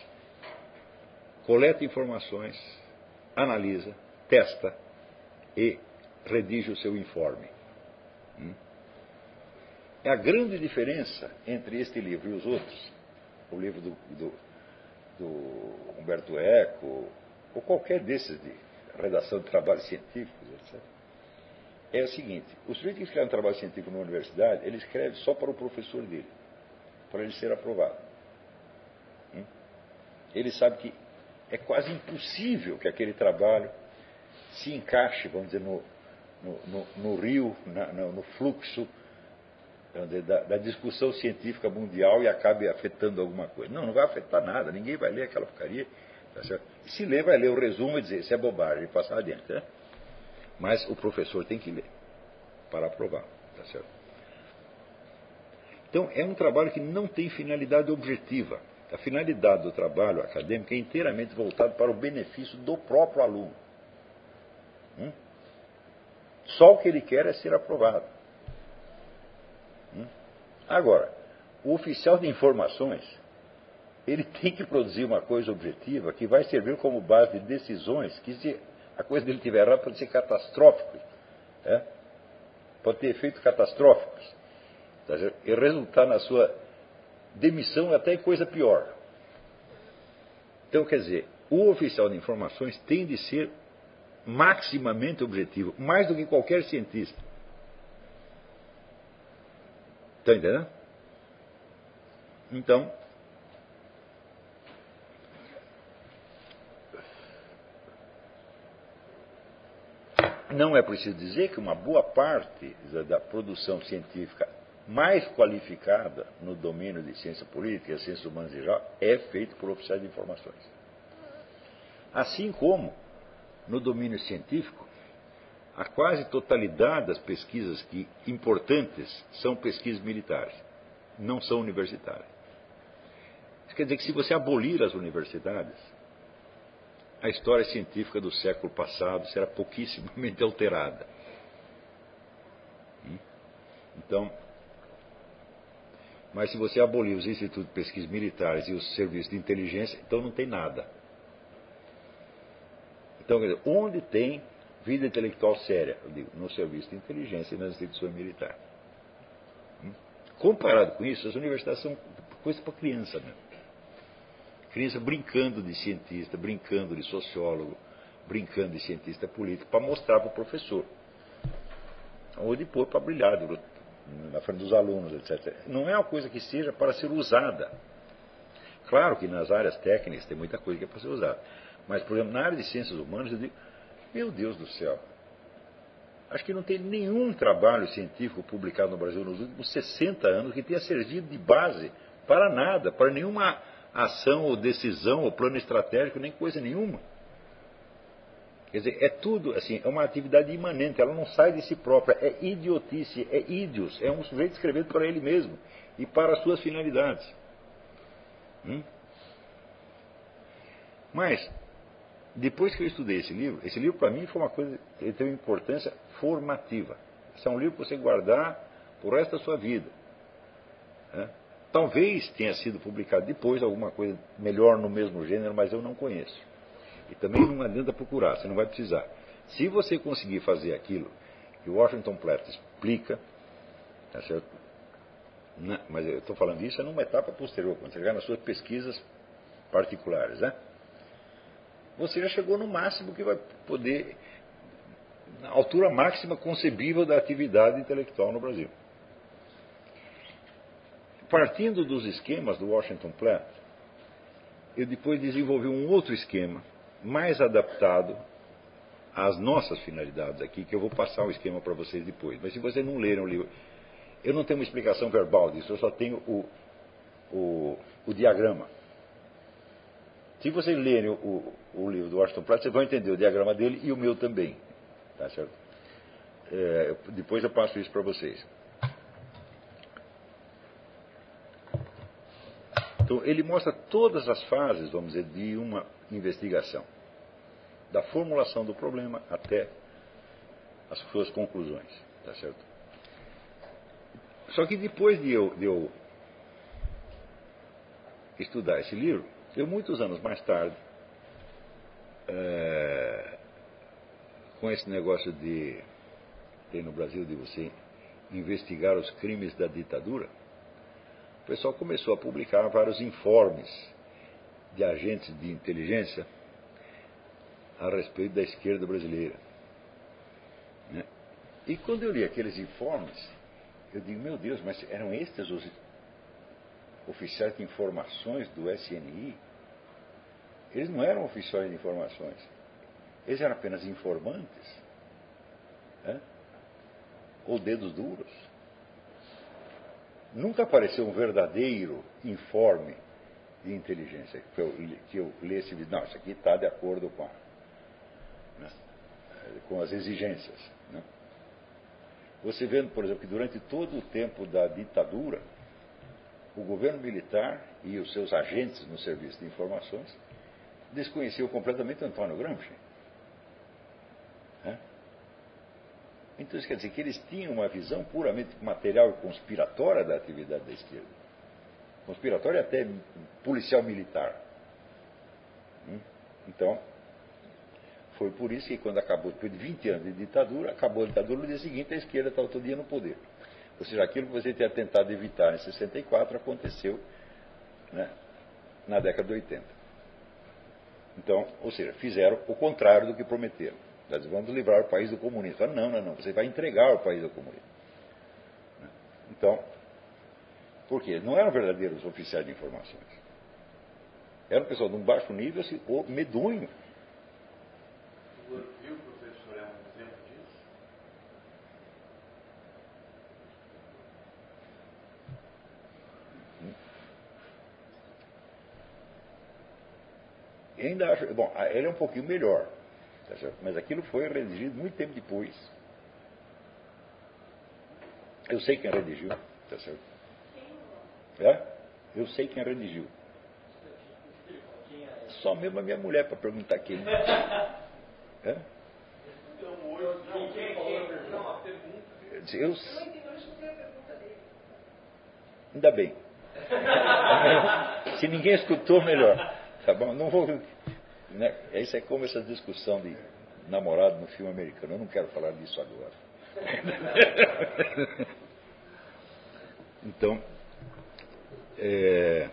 A: coleta informações, analisa, testa e redige o seu informe. Hum? É a grande diferença entre este livro e os outros, o livro do, do, do Humberto Eco, ou qualquer desses de redação de trabalhos científicos, etc. É o seguinte: o sujeito que escreve um trabalho científico na universidade, ele escreve só para o professor dele, para ele ser aprovado. Hum? Ele sabe que é quase impossível que aquele trabalho se encaixe, vamos dizer, no, no, no, no rio, na, no, fluxo dizer, da, da, discussão científica mundial e acabe afetando alguma coisa. Não, não vai afetar nada, ninguém vai ler aquela porcaria. Tá se ler, vai ler o resumo e dizer, isso é bobagem, e passar adiante. Né? Mas o professor tem que ler para aprovar. Tá certo? Então, é um trabalho que não tem finalidade objetiva. A finalidade do trabalho acadêmico é inteiramente voltado para o benefício do próprio aluno. Hum? Só o que ele quer é ser aprovado. Hum? Agora, o oficial de informações, ele tem que produzir uma coisa objetiva que vai servir como base de decisões que, se a coisa dele estiver errada, pode ser catastrófico. É? Pode ter efeitos catastróficos. Tá e resultar na sua demissão é até coisa pior. Então, quer dizer, o oficial de informações tem de ser maximamente objetivo, mais do que qualquer cientista. Está entendendo? Então, não é preciso dizer que uma boa parte da produção científica mais qualificada no domínio de ciência política ciências humanas em geral é feito por oficiais de informações. Assim como no domínio científico, a quase totalidade das pesquisas que, importantes são pesquisas militares, não são universitárias. Isso quer dizer que se você abolir as universidades, a história científica do século passado será pouquíssimamente alterada. Então, mas se você abolir os institutos de pesquisa militares e os serviços de inteligência, então não tem nada. Então, dizer, onde tem vida intelectual séria? Eu digo, no serviço de inteligência e nas instituições militares. Hum? Comparado com isso, as universidades são coisa para criança mesmo. Criança brincando de cientista, brincando de sociólogo, brincando de cientista político, para mostrar para o professor. Ou depois para brilhar na frente dos alunos, etc. Não é uma coisa que seja para ser usada. Claro que nas áreas técnicas tem muita coisa que é para ser usada. Mas, por exemplo, na área de ciências humanas, eu digo, meu Deus do céu, acho que não tem nenhum trabalho científico publicado no Brasil nos últimos 60 anos que tenha servido de base para nada, para nenhuma ação ou decisão ou plano estratégico, nem coisa nenhuma. Quer dizer, é tudo, assim, é uma atividade imanente, ela não sai de si própria, é idiotice, é ídios, é um sujeito escrevendo para ele mesmo e para as suas finalidades. Hum? Mas, depois que eu estudei esse livro, esse livro para mim foi uma coisa, tem uma importância formativa. Esse é um livro para você guardar por resto da sua vida. Né? Talvez tenha sido publicado depois alguma coisa melhor no mesmo gênero, mas eu não conheço. E também não adianta procurar, você não vai precisar. Se você conseguir fazer aquilo que o Washington Platt explica, tá? Não, mas eu estou falando isso é numa etapa posterior, quando chegar nas suas pesquisas particulares, né? Você já chegou no máximo que vai poder, na altura máxima concebível da atividade intelectual no Brasil. partindo dos esquemas do Washington Plan, eu depois desenvolvi um outro esquema, mais adaptado às nossas finalidades aqui, que eu vou passar o esquema para vocês depois. Mas se vocês não lerem o livro, eu não tenho uma explicação verbal disso, eu só tenho o, o, o diagrama. Se vocês lerem o, o, livro do Washington Pratt, vocês vão entender o diagrama dele e o meu também. Tá certo? É, depois eu passo isso para vocês. Então, ele mostra todas as fases, vamos dizer, de uma investigação. Da formulação do problema até as suas conclusões. Tá certo? Só que depois de eu, de eu estudar esse livro, eu, muitos anos mais tarde, é, com esse negócio de, tem no Brasil, de você investigar os crimes da ditadura, o pessoal começou a publicar vários informes de agentes de inteligência a respeito da esquerda brasileira. Né? E quando eu li aqueles informes, eu digo, meu Deus, mas eram estes os oficiais de informações do SNI? Eles não eram oficiais de informações. Eles eram apenas informantes. Né? Ou dedos duros. Nunca apareceu um verdadeiro informe de inteligência que eu, que eu lesse e disse, não, isso aqui está de acordo com, a, né, com as exigências. Né? Você vendo, por exemplo, que durante todo o tempo da ditadura, o governo militar e os seus agentes no serviço de informações desconheciam completamente Antônio Gramsci. Então isso quer dizer que eles tinham uma visão puramente material e conspiratória da atividade da esquerda. Conspiratória até policial militar. Hum? Então, foi por isso que quando acabou, depois de 20 anos de ditadura, acabou a ditadura, no dia seguinte a esquerda estava todo dia no poder. Ou seja, aquilo que você tinha tentado evitar em 64 aconteceu né, na década de 80. Então, ou seja, fizeram o contrário do que prometeram. Nós vamos livrar o país do comunismo. Não, não, não, você vai entregar o país ao comunismo. Então, por quê? Não eram verdadeiros oficiais de informações. Era um pessoal de um baixo nível, assim, medonho.
B: O Orville, professor, é um exemplo disso?
A: E ainda acho. Bom, ele é um pouquinho melhor. Tá Mas aquilo foi redigido muito tempo depois. Eu sei quem redigiu, tá certo? É? Eu sei quem redigiu. Só mesmo a minha mulher para perguntar quem. É? Eu, ainda bem. Se ninguém escutou, melhor. Tá bom? Não vou né? Isso é como essa discussão de namorado no filme americano. Eu não quero falar disso agora. então, é,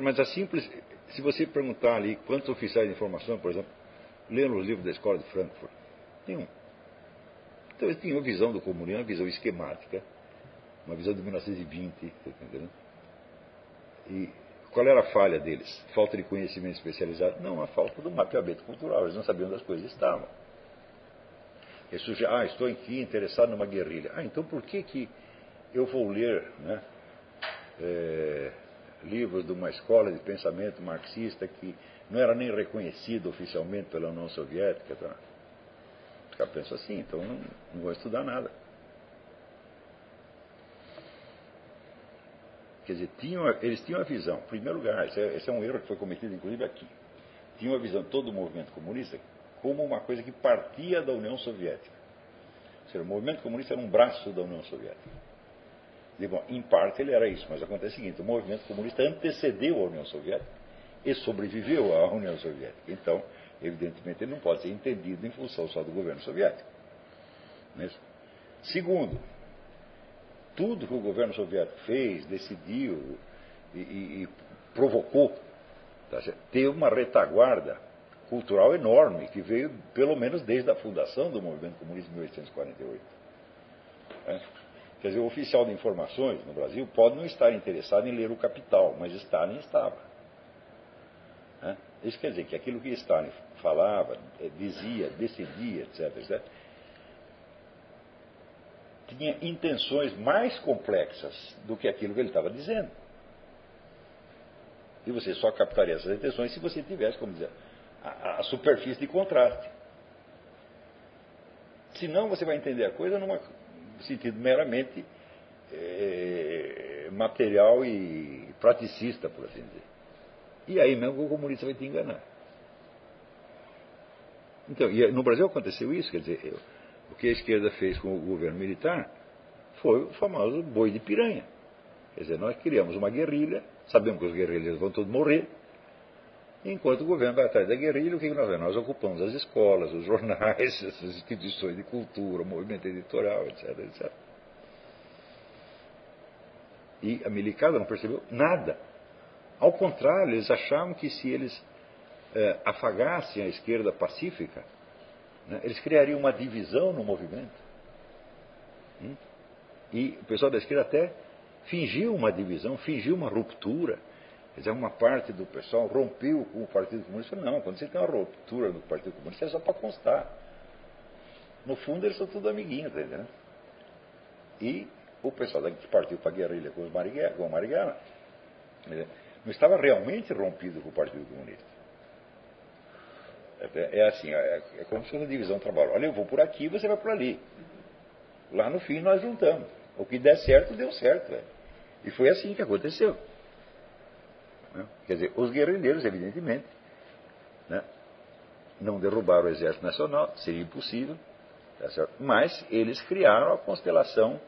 A: mas a simples, se você perguntar ali quantos oficiais de informação, por exemplo, leram os livros da escola de Frankfurt, nenhum. Então eles tinham uma visão do comunismo, uma visão esquemática, uma visão de 1920, tá entendendo? E qual era a falha deles? Falta de conhecimento especializado? Não, a falta do mapeamento cultural. Eles não sabiam onde as coisas estavam. Eles suge... ah, estou aqui interessado numa guerrilha. Ah, então por que, que eu vou ler né, é, livros de uma escola de pensamento marxista que não era nem reconhecido oficialmente pela União Soviética? Tá? Caras pensam assim, então não, não vou estudar nada. Quer dizer, tinham, eles tinham a visão, em primeiro lugar, esse é, esse é um erro que foi cometido inclusive aqui. Tinham a visão todo o movimento comunista como uma coisa que partia da União Soviética. Ou seja, o movimento comunista era um braço da União Soviética. E, bom, em parte ele era isso, mas acontece o seguinte: o movimento comunista antecedeu a União Soviética e sobreviveu à União Soviética. Então, evidentemente, ele não pode ser entendido em função só do governo soviético. É Segundo, tudo que o governo soviético fez, decidiu e, e, e provocou, tá teve uma retaguarda cultural enorme, que veio pelo menos desde a fundação do movimento comunista em 1848. É. Quer dizer, o oficial de informações no Brasil pode não estar interessado em ler o Capital, mas Stalin estava. Né? Isso quer dizer que aquilo que Stalin falava, eh, dizia, decidia, etc., etc., tinha intenções mais complexas do que aquilo que ele estava dizendo. E você só captaria essas intenções se você tivesse, como dizer, a, a superfície de contraste. Senão você vai entender a coisa num sentido meramente é, material e praticista, por assim dizer. E aí mesmo o comunista vai te enganar. Então, no Brasil aconteceu isso, quer dizer, o que a esquerda fez com o governo militar foi o famoso boi de piranha. Quer dizer, nós criamos uma guerrilha, sabemos que os guerrilheiros vão todos morrer, enquanto o governo vai atrás da guerrilha, o que nós fazemos? Nós ocupamos as escolas, os jornais, as instituições de cultura, o movimento editorial, etc, etc. E a milicada não percebeu nada. Ao contrário, eles achavam que se eles eh, afagassem a esquerda pacífica, eles criariam uma divisão no movimento. Hum? E o pessoal da esquerda até fingiu uma divisão, fingiu uma ruptura. Quer dizer, uma parte do pessoal rompeu com o Partido Comunista. Não, quando você tem uma ruptura no Partido Comunista é só para constar. No fundo, eles são tudo amiguinhos, entendendo? E o pessoal que partiu para a guerrilha com, os com o Marighella não estava realmente rompido com o Partido Comunista. É, é assim, é, é, como se fosse uma divisão do trabalho. Olha, eu vou por aqui, você vai por ali. Lá no fim nós juntamos. O que der certo, deu certo. Véio. E foi assim que aconteceu. Né? Quer dizer, os guerrilheiros, evidentemente, né, não derrubaram o exército nacional, seria impossível, tá mas eles criaram a constelação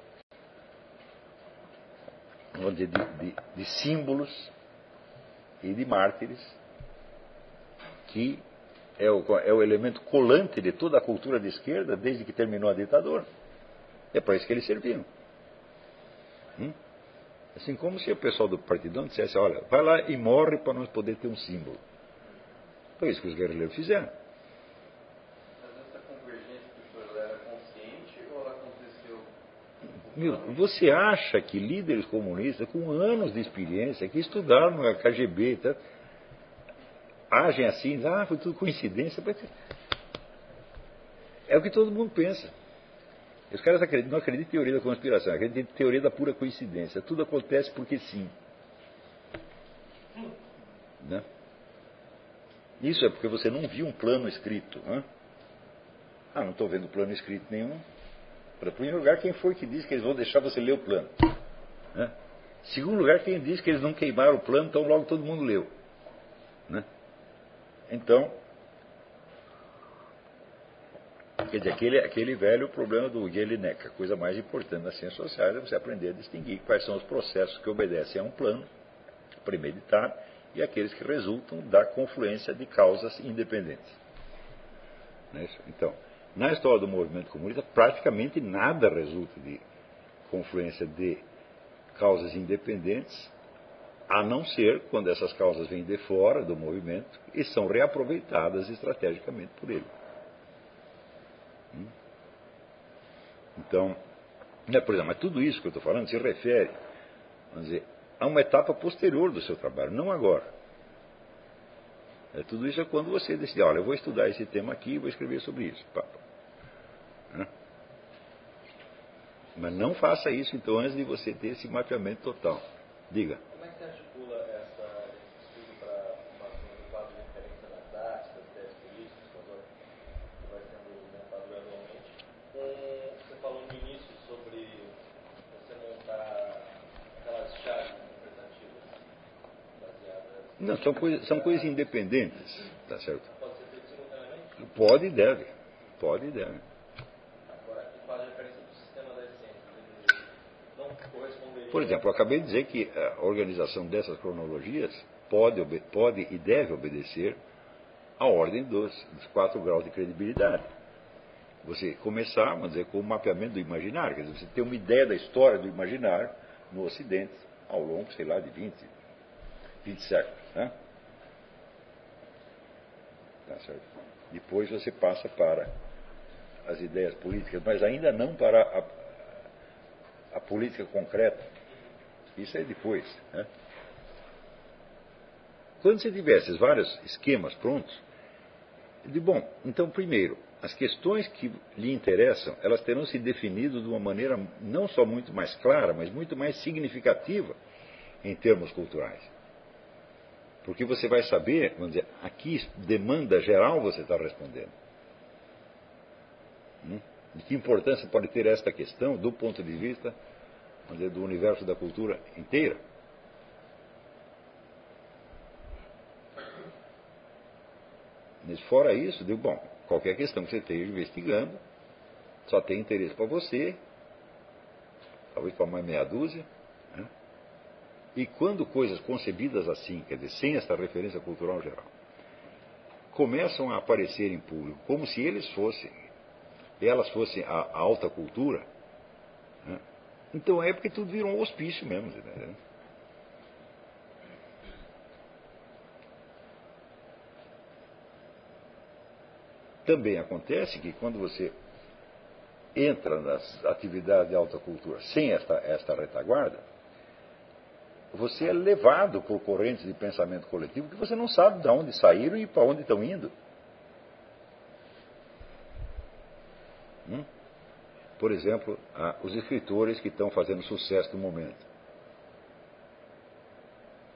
A: de, de, de símbolos e de mártires que é o, é o elemento colante de toda a cultura de esquerda desde que terminou a ditadura. É para isso que eles serviam. Hum? Assim como se o pessoal do partidão dissesse, olha, vai lá e morre para nós poder ter um símbolo. Foi isso que os guerrilheiros fizeram.
B: Mas essa convergência que o senhor era consciente ou ela aconteceu?
A: Meu, você acha que líderes comunistas com anos de experiência, que estudaram a KGB, tá, agem assim, ah, foi tudo coincidência. É o que todo mundo pensa. Os caras acreditam, não acreditam em teoria da conspiração, acreditam em teoria da pura coincidência. Tudo acontece porque sim. Né? Isso é porque você não viu um plano escrito. Né? Ah, não estou vendo plano escrito nenhum. Para primeiro lugar, quem foi que disse que eles vão deixar você ler o plano? Né? Segundo lugar, quem disse que eles não queimaram o plano, então logo todo mundo leu. Né? Então, Quer dizer, aquele, aquele velho problema do Jelinek, a coisa mais importante nas ciências sociais é você aprender a distinguir quais são os processos que obedecem a um plano premeditado e aqueles que resultam da confluência de causas independentes. É então, na história do movimento comunista, praticamente nada resulta de confluência de causas independentes, a não ser quando essas causas vêm de fora do movimento e são reaproveitadas estrategicamente por ele. Então, né, por exemplo, mas tudo isso que eu estou falando se refere, dizer, a uma etapa posterior do seu trabalho, não agora. É, tudo isso é quando você decide, olha, eu vou estudar esse tema aqui e vou escrever sobre isso. Né? Mas não faça isso então antes de você ter esse mapeamento total. Diga. Não, são, coisa, são coisas independentes, tá certo? Pode e deve. Pode e deve. Por exemplo, eu acabei de dizer que a organização dessas cronologias pode, pode e deve obedecer à ordem dos, dos quatro graus de credibilidade. Você começar, vamos dizer, com o mapeamento do imaginário, quer dizer, você ter uma ideia da história do imaginário no Ocidente, ao longo, sei lá, de 20, 20 séculos. Né? Tá? Depois você passa para as ideias políticas, mas ainda não para a, a política concreta. Isso é depois. Né? Quando você tiver esses vários esquemas prontos, de bom, então primeiro, as questões que lhe interessam, elas terão se definido de uma maneira não só muito mais clara, mas muito mais significativa em termos culturais. Porque você vai saber, vamos dizer, a que demanda geral você está respondendo. Hum? De que importância pode ter esta questão do ponto de vista dizer, do universo da cultura inteira? Mas fora isso, digo, bom, qualquer questão que você esteja investigando, só tem interesse para você, talvez para mais meia dúzia. E quando coisas concebidas assim, quer dizer, sem essa referência cultural geral, começam a aparecer em público como se eles fossem, elas fossem a, a alta cultura, né? então é porque tudo virou um hospício mesmo. Né? Também acontece que quando você entra nas atividades de alta cultura sem esta, esta retaguarda, você é levado por correntes de pensamento coletivo que você não sabe de onde saíram e para onde estão indo. Hum? Por exemplo, os escritores que estão fazendo sucesso no momento.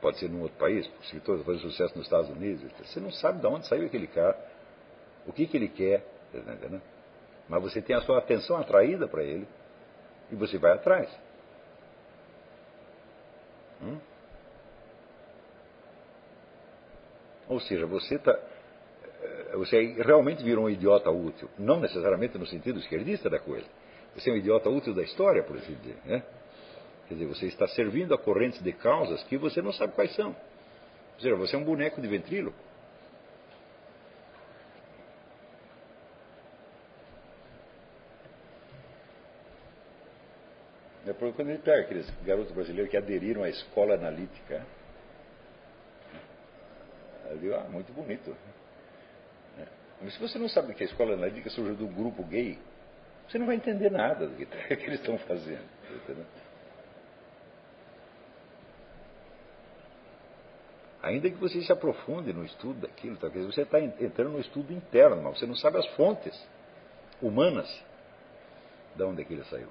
A: Pode ser num outro país, escritores fazendo sucesso nos Estados Unidos. Você não sabe de onde saiu aquele cara o que, que ele quer, tá mas você tem a sua atenção atraída para ele e você vai atrás. Hum? Ou seja, você tá, eh, você realmente virou um idiota útil, não necessariamente no sentido esquerdista da coisa. Você é um idiota útil da história, por assim dizer. Né? Quer dizer, você está servindo a correntes de causas que você não sabe quais são. Ou seja, você é um boneco de ventríloco. Quando ele pega aqueles garotos brasileiros que aderiram à escola analítica, eu digo, ah, muito bonito. É. Mas se você não sabe que a escola analítica surgiu do grupo gay, você não vai entender nada do que, que eles estão fazendo. Entendeu? Ainda que você se aprofunde no estudo daquilo, talvez você está entrando no estudo interno, mas você não sabe as fontes humanas de onde aquilo saiu.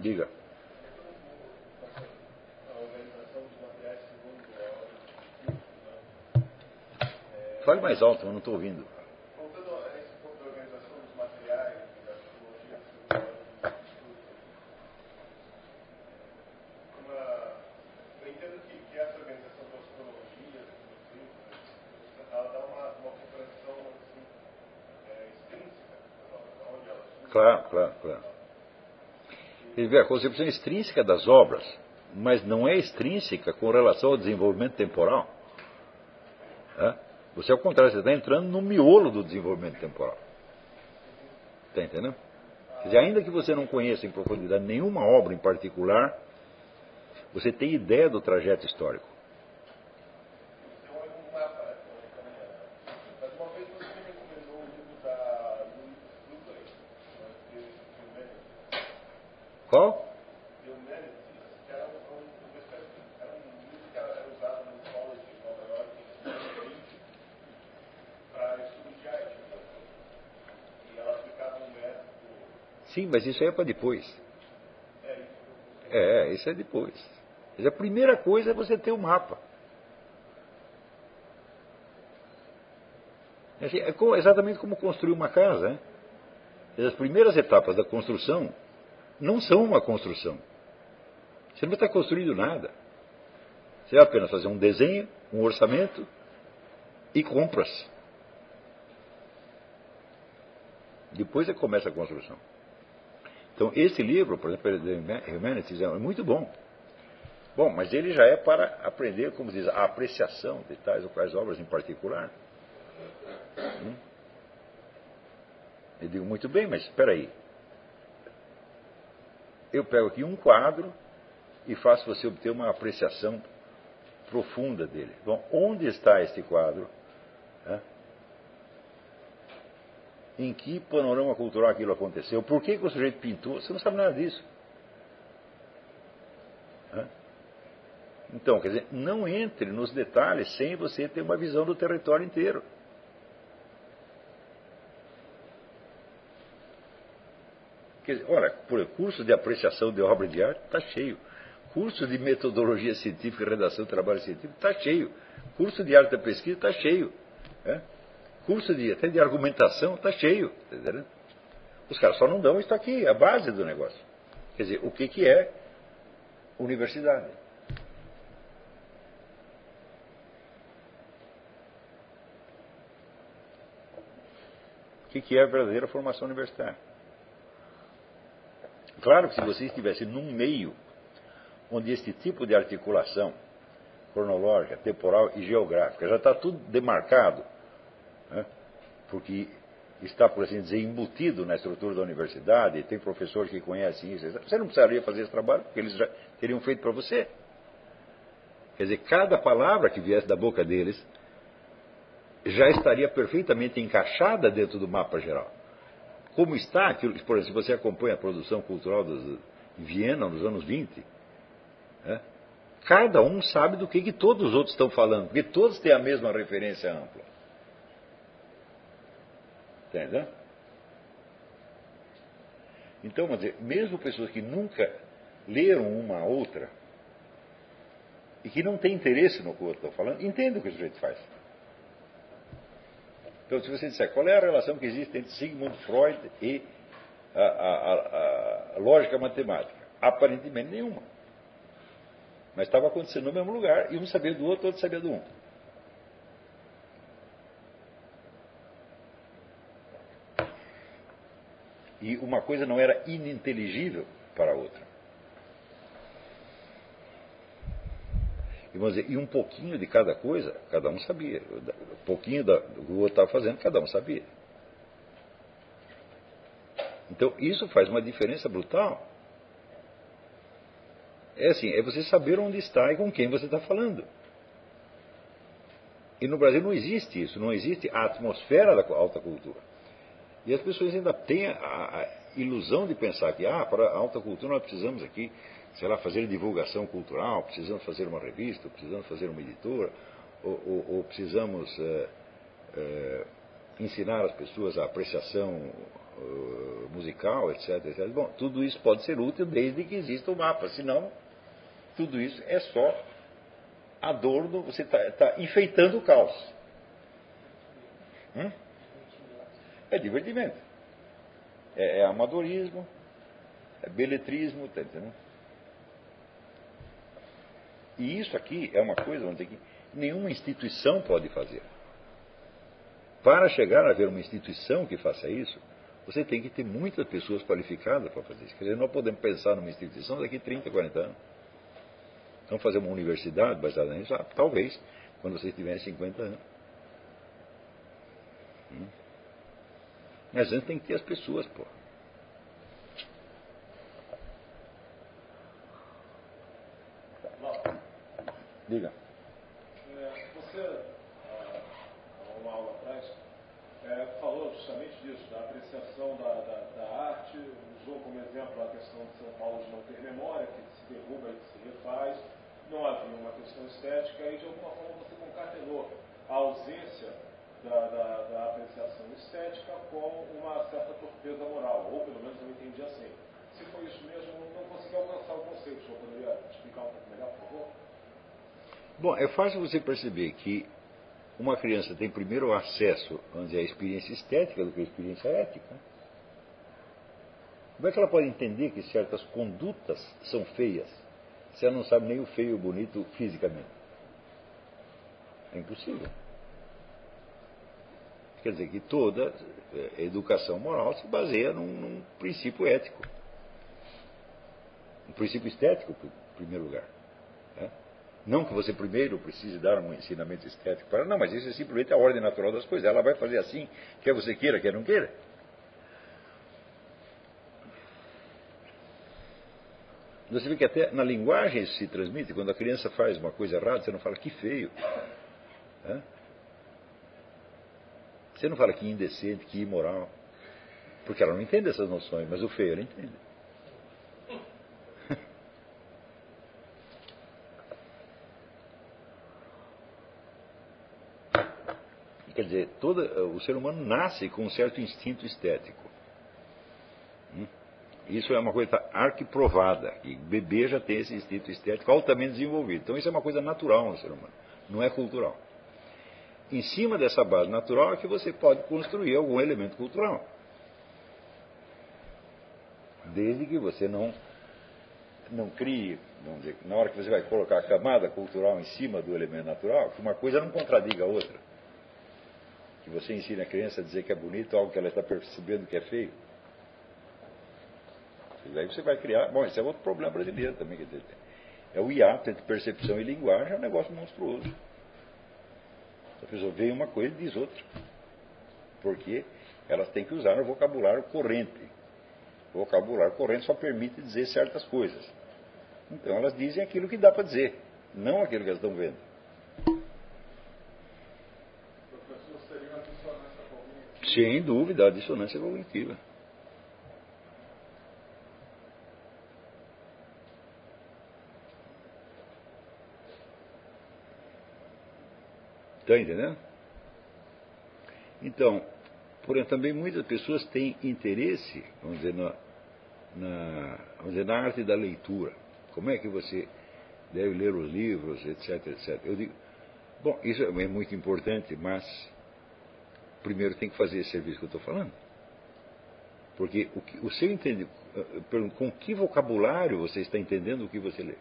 A: Diga. Fale mais alto, eu não estou ouvindo. Quer ver, a concepção extrínseca das obras, mas não é extrínseca com relação ao desenvolvimento temporal. Você, ao contrário, você está entrando no miolo do desenvolvimento temporal. Está entendendo? Quer dizer, ainda que você não conheça em profundidade nenhuma obra em particular, você tem ideia do trajeto histórico. Mas isso aí é para depois. É, isso é depois. Mas a primeira coisa é você ter o um mapa. É exatamente como construir uma casa. Né? As primeiras etapas da construção não são uma construção. Você não está construindo nada. Você vai apenas fazer um desenho, um orçamento e compras. Depois que começa a construção. Então, esse livro, por exemplo, The Humanities, é muito bom. Bom, mas ele já é para aprender, como diz, a apreciação de tais ou quais obras em particular. Hum? Eu digo, muito bem, mas espera aí eu pego aqui um quadro e faço você obter uma apreciação profunda dele. Bom, onde está este quadro? Né? Em que panorama cultural aquilo aconteceu? Por que, que o sujeito pintou? Você não sabe nada disso. Então, quer dizer, não entre nos detalhes sem você ter uma visão do território inteiro. Quer dizer, olha, por curso de apreciação de obra de arte está cheio. Curso de metodologia científica e redação de trabalho científico está cheio. Curso de arte da pesquisa está cheio. Né? Curso de, até de argumentação está cheio. Tá Os caras só não dão isso aqui, a base do negócio. Quer dizer, o que, que é universidade? O que, que é a verdadeira formação universitária? Claro que se você estivesse num meio onde este tipo de articulação cronológica, temporal e geográfica já está tudo demarcado, né? porque está, por assim dizer, embutido na estrutura da universidade, tem professores que conhecem isso, você não precisaria fazer esse trabalho, porque eles já teriam feito para você. Quer dizer, cada palavra que viesse da boca deles já estaria perfeitamente encaixada dentro do mapa geral como está aquilo, por exemplo, se você acompanha a produção cultural de Viena nos anos 20, né, cada um sabe do que, que todos os outros estão falando, porque todos têm a mesma referência ampla. Entendeu? Então, vamos dizer, mesmo pessoas que nunca leram uma outra e que não têm interesse no que o outro está falando, entendem o que o sujeito faz. Então, se você disser qual é a relação que existe entre Sigmund Freud e a, a, a lógica matemática, aparentemente nenhuma. Mas estava acontecendo no mesmo lugar, e um sabia do outro, outro sabia do um. E uma coisa não era ininteligível para a outra. E, vamos dizer, e um pouquinho de cada coisa, cada um sabia. Um pouquinho do que o outro estava fazendo, cada um sabia. Então, isso faz uma diferença brutal. É assim, é você saber onde está e com quem você está falando. E no Brasil não existe isso, não existe a atmosfera da alta cultura. E as pessoas ainda têm a, a ilusão de pensar que, ah, para a alta cultura nós precisamos aqui sei lá, fazer divulgação cultural, precisamos fazer uma revista, precisamos fazer uma editora, ou, ou, ou precisamos é, é, ensinar as pessoas a apreciação uh, musical, etc, etc. Bom, tudo isso pode ser útil desde que exista o um mapa, senão tudo isso é só adorno, você está tá enfeitando o caos. Hum? É divertimento. É, é amadorismo, é beletrismo, tá entendendo? E isso aqui é uma coisa que nenhuma instituição pode fazer. Para chegar a haver uma instituição que faça isso, você tem que ter muitas pessoas qualificadas para fazer isso. Quer dizer, nós podemos pensar numa instituição daqui 30, 40 anos. Então, fazer uma universidade baseada nisso, ah, talvez, quando você tiver 50 anos. Hum. Mas antes tem que ter as pessoas, pô. Diga.
C: Você, há uma aula atrás, é, falou justamente disso, da apreciação da, da, da, arte, usou como exemplo a questão de São Paulo de não ter memória, que se derruba e se refaz, não havia uma questão estética, e de alguma forma você concatenou a ausência da, da, da, apreciação estética com uma certa torpeza moral, ou pelo menos eu entendi assim. Se foi isso mesmo, não consegui alcançar o conceito. O senhor poderia explicar um pouco melhor, por favor?
A: Bom, é fácil você perceber que uma criança tem primeiro acesso, vamos dizer, à experiência estética do que à experiência ética. Como é que ela pode entender que certas condutas são feias se ela não sabe nem o feio e o bonito fisicamente? É impossível. Quer dizer que toda eh, educação moral se baseia num, num princípio ético. Um princípio estético, em primeiro lugar. Né? Não que você primeiro precise dar um ensinamento estético para. Não, mas isso é simplesmente a ordem natural das coisas. Ela vai fazer assim, quer você queira, quer não queira. Você vê que até na linguagem isso se transmite. Quando a criança faz uma coisa errada, você não fala que feio. Hã? Você não fala que indecente, que imoral. Porque ela não entende essas noções, mas o feio ela entende. Quer dizer, todo, o ser humano nasce com um certo instinto estético. Hum? Isso é uma coisa arquiprovada. E bebê já tem esse instinto estético altamente desenvolvido. Então isso é uma coisa natural no ser humano, não é cultural. Em cima dessa base natural é que você pode construir algum elemento cultural. Desde que você não, não crie, vamos dizer, na hora que você vai colocar a camada cultural em cima do elemento natural, que uma coisa não contradiga a outra que você ensina a criança a dizer que é bonito algo que ela está percebendo que é feio. E aí você vai criar. Bom, esse é outro problema brasileiro também. Dizer, é o hiato entre percepção e linguagem, é um negócio monstruoso. A pessoa vê uma coisa e diz outra. Porque elas têm que usar o vocabulário corrente. O vocabulário corrente só permite dizer certas coisas. Então elas dizem aquilo que dá para dizer, não aquilo que elas estão vendo. Sem dúvida, a dissonância cognitiva. Está entendendo? Então, porém, também muitas pessoas têm interesse, vamos dizer, na, na, vamos dizer, na arte da leitura. Como é que você deve ler os livros, etc, etc. Eu digo, bom, isso é muito importante, mas primeiro tem que fazer esse serviço que eu estou falando. Porque o, que, o seu entendimento, com que vocabulário você está entendendo o que você lê?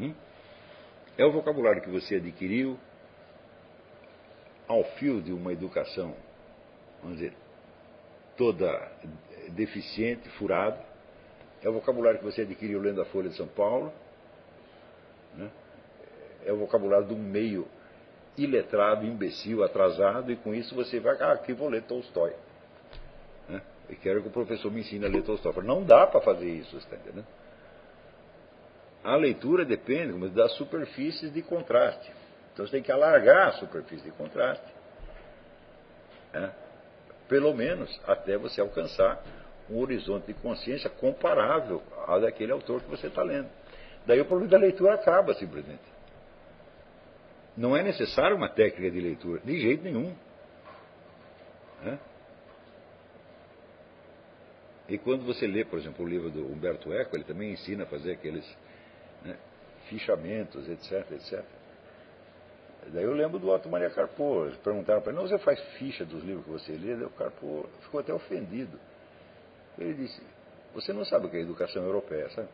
A: Hum? É o vocabulário que você adquiriu ao fio de uma educação, vamos dizer, toda deficiente, furada. É o vocabulário que você adquiriu lendo a Folha de São Paulo. Né? É o vocabulário de um meio iletrado, imbecil, atrasado, e com isso você vai, ah, aqui vou ler Tolstói. Né? Eu quero que o professor me ensine a ler Tolstói. Falo, não dá para fazer isso, está entendendo? A leitura depende das superfícies de contraste. Então você tem que alargar a superfície de contraste. Né? Pelo menos até você alcançar um horizonte de consciência comparável ao daquele autor que você está lendo. Daí o problema da leitura acaba, simplesmente. Não é necessário uma técnica de leitura, de jeito nenhum. Né? E quando você lê, por exemplo, o livro do Humberto Eco, ele também ensina a fazer aqueles né, fichamentos, etc, etc. Daí eu lembro do Otto Maria Carpo, perguntaram para ele, não, você faz ficha dos livros que você lê? Daí o Carpo ficou até ofendido. Ele disse, você não sabe o que é educação europeia, sabe?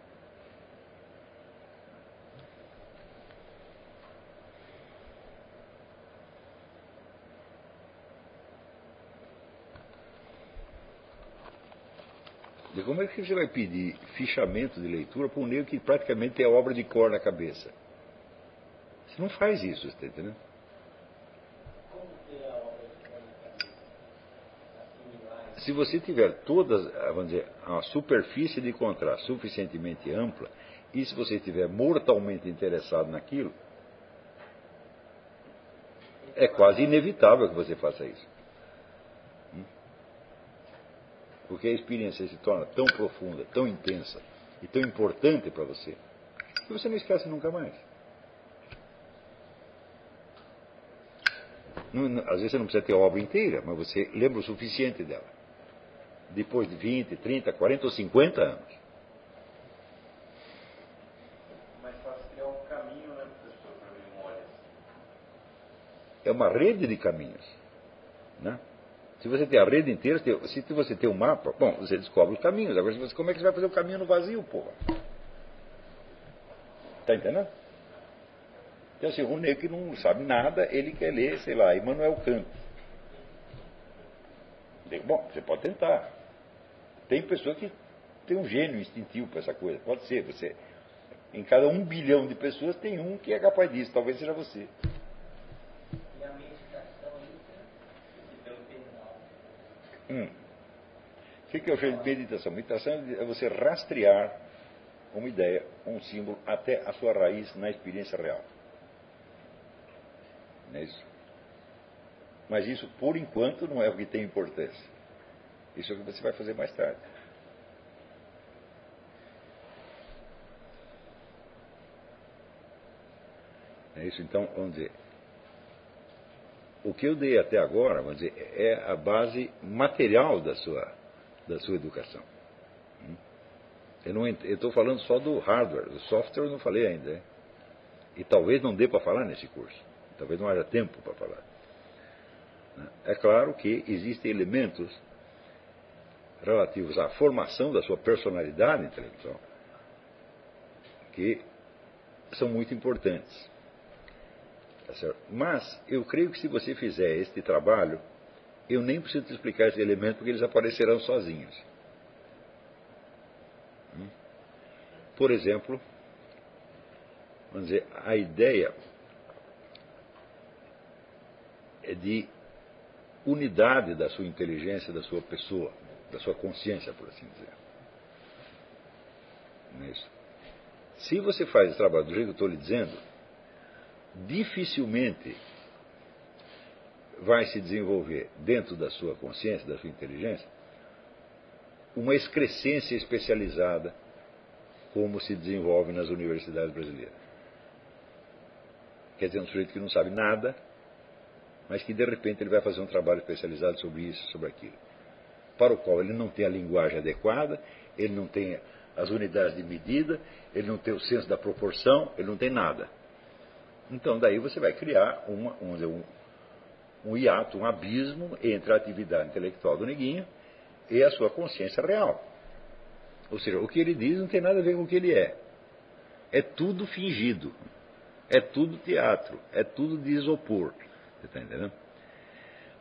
A: Como é que você vai pedir fichamento de leitura para um negro que praticamente tem a obra de cor na cabeça? Você não faz isso, está entendendo? Se você tiver toda vamos dizer, a superfície de contraste suficientemente ampla, e se você estiver mortalmente interessado naquilo, é quase inevitável que você faça isso. Porque a experiência se torna tão profunda, tão intensa e tão importante para você, que você não esquece nunca mais. Não, às vezes você não precisa ter a obra inteira, mas você lembra o suficiente dela. Depois de 20, 30, 40 ou 50 anos.
B: Um né.
A: É uma rede de caminhos. Né? Se você tem a rede inteira, se você tem um mapa, bom, você descobre os caminhos. Agora, como é que você vai fazer o caminho no vazio, porra? Está entendendo? Então, assim, o negro que não sabe nada, ele quer ler, sei lá, Immanuel Kant. Bom, você pode tentar. Tem pessoa que tem um gênio instintivo para essa coisa. Pode ser, você. Em cada um bilhão de pessoas tem um que é capaz disso. Talvez seja você. Hum. O que é o jeito de meditação? Meditação é você rastrear uma ideia, um símbolo, até a sua raiz na experiência real. Não é isso? Mas isso, por enquanto, não é o que tem importância. Isso é o que você vai fazer mais tarde. É isso, então, vamos dizer. O que eu dei até agora, vamos dizer, é a base material da sua, da sua educação. Hum? Eu estou falando só do hardware, do software eu não falei ainda. Hein? E talvez não dê para falar nesse curso. Talvez não haja tempo para falar. É claro que existem elementos relativos à formação da sua personalidade intelectual que são muito importantes. Tá Mas eu creio que se você fizer este trabalho, eu nem preciso te explicar esse elemento porque eles aparecerão sozinhos. Hum? Por exemplo, vamos dizer, a ideia de unidade da sua inteligência, da sua pessoa, da sua consciência, por assim dizer. Não é isso? Se você faz esse trabalho do jeito que eu estou lhe dizendo, dificilmente vai se desenvolver dentro da sua consciência, da sua inteligência, uma excrescência especializada como se desenvolve nas universidades brasileiras. Quer dizer, um sujeito que não sabe nada, mas que de repente ele vai fazer um trabalho especializado sobre isso, sobre aquilo, para o qual ele não tem a linguagem adequada, ele não tem as unidades de medida, ele não tem o senso da proporção, ele não tem nada. Então, daí você vai criar uma, um, um hiato, um abismo entre a atividade intelectual do neguinho e a sua consciência real. Ou seja, o que ele diz não tem nada a ver com o que ele é. É tudo fingido. É tudo teatro. É tudo de isopor. Você está entendendo?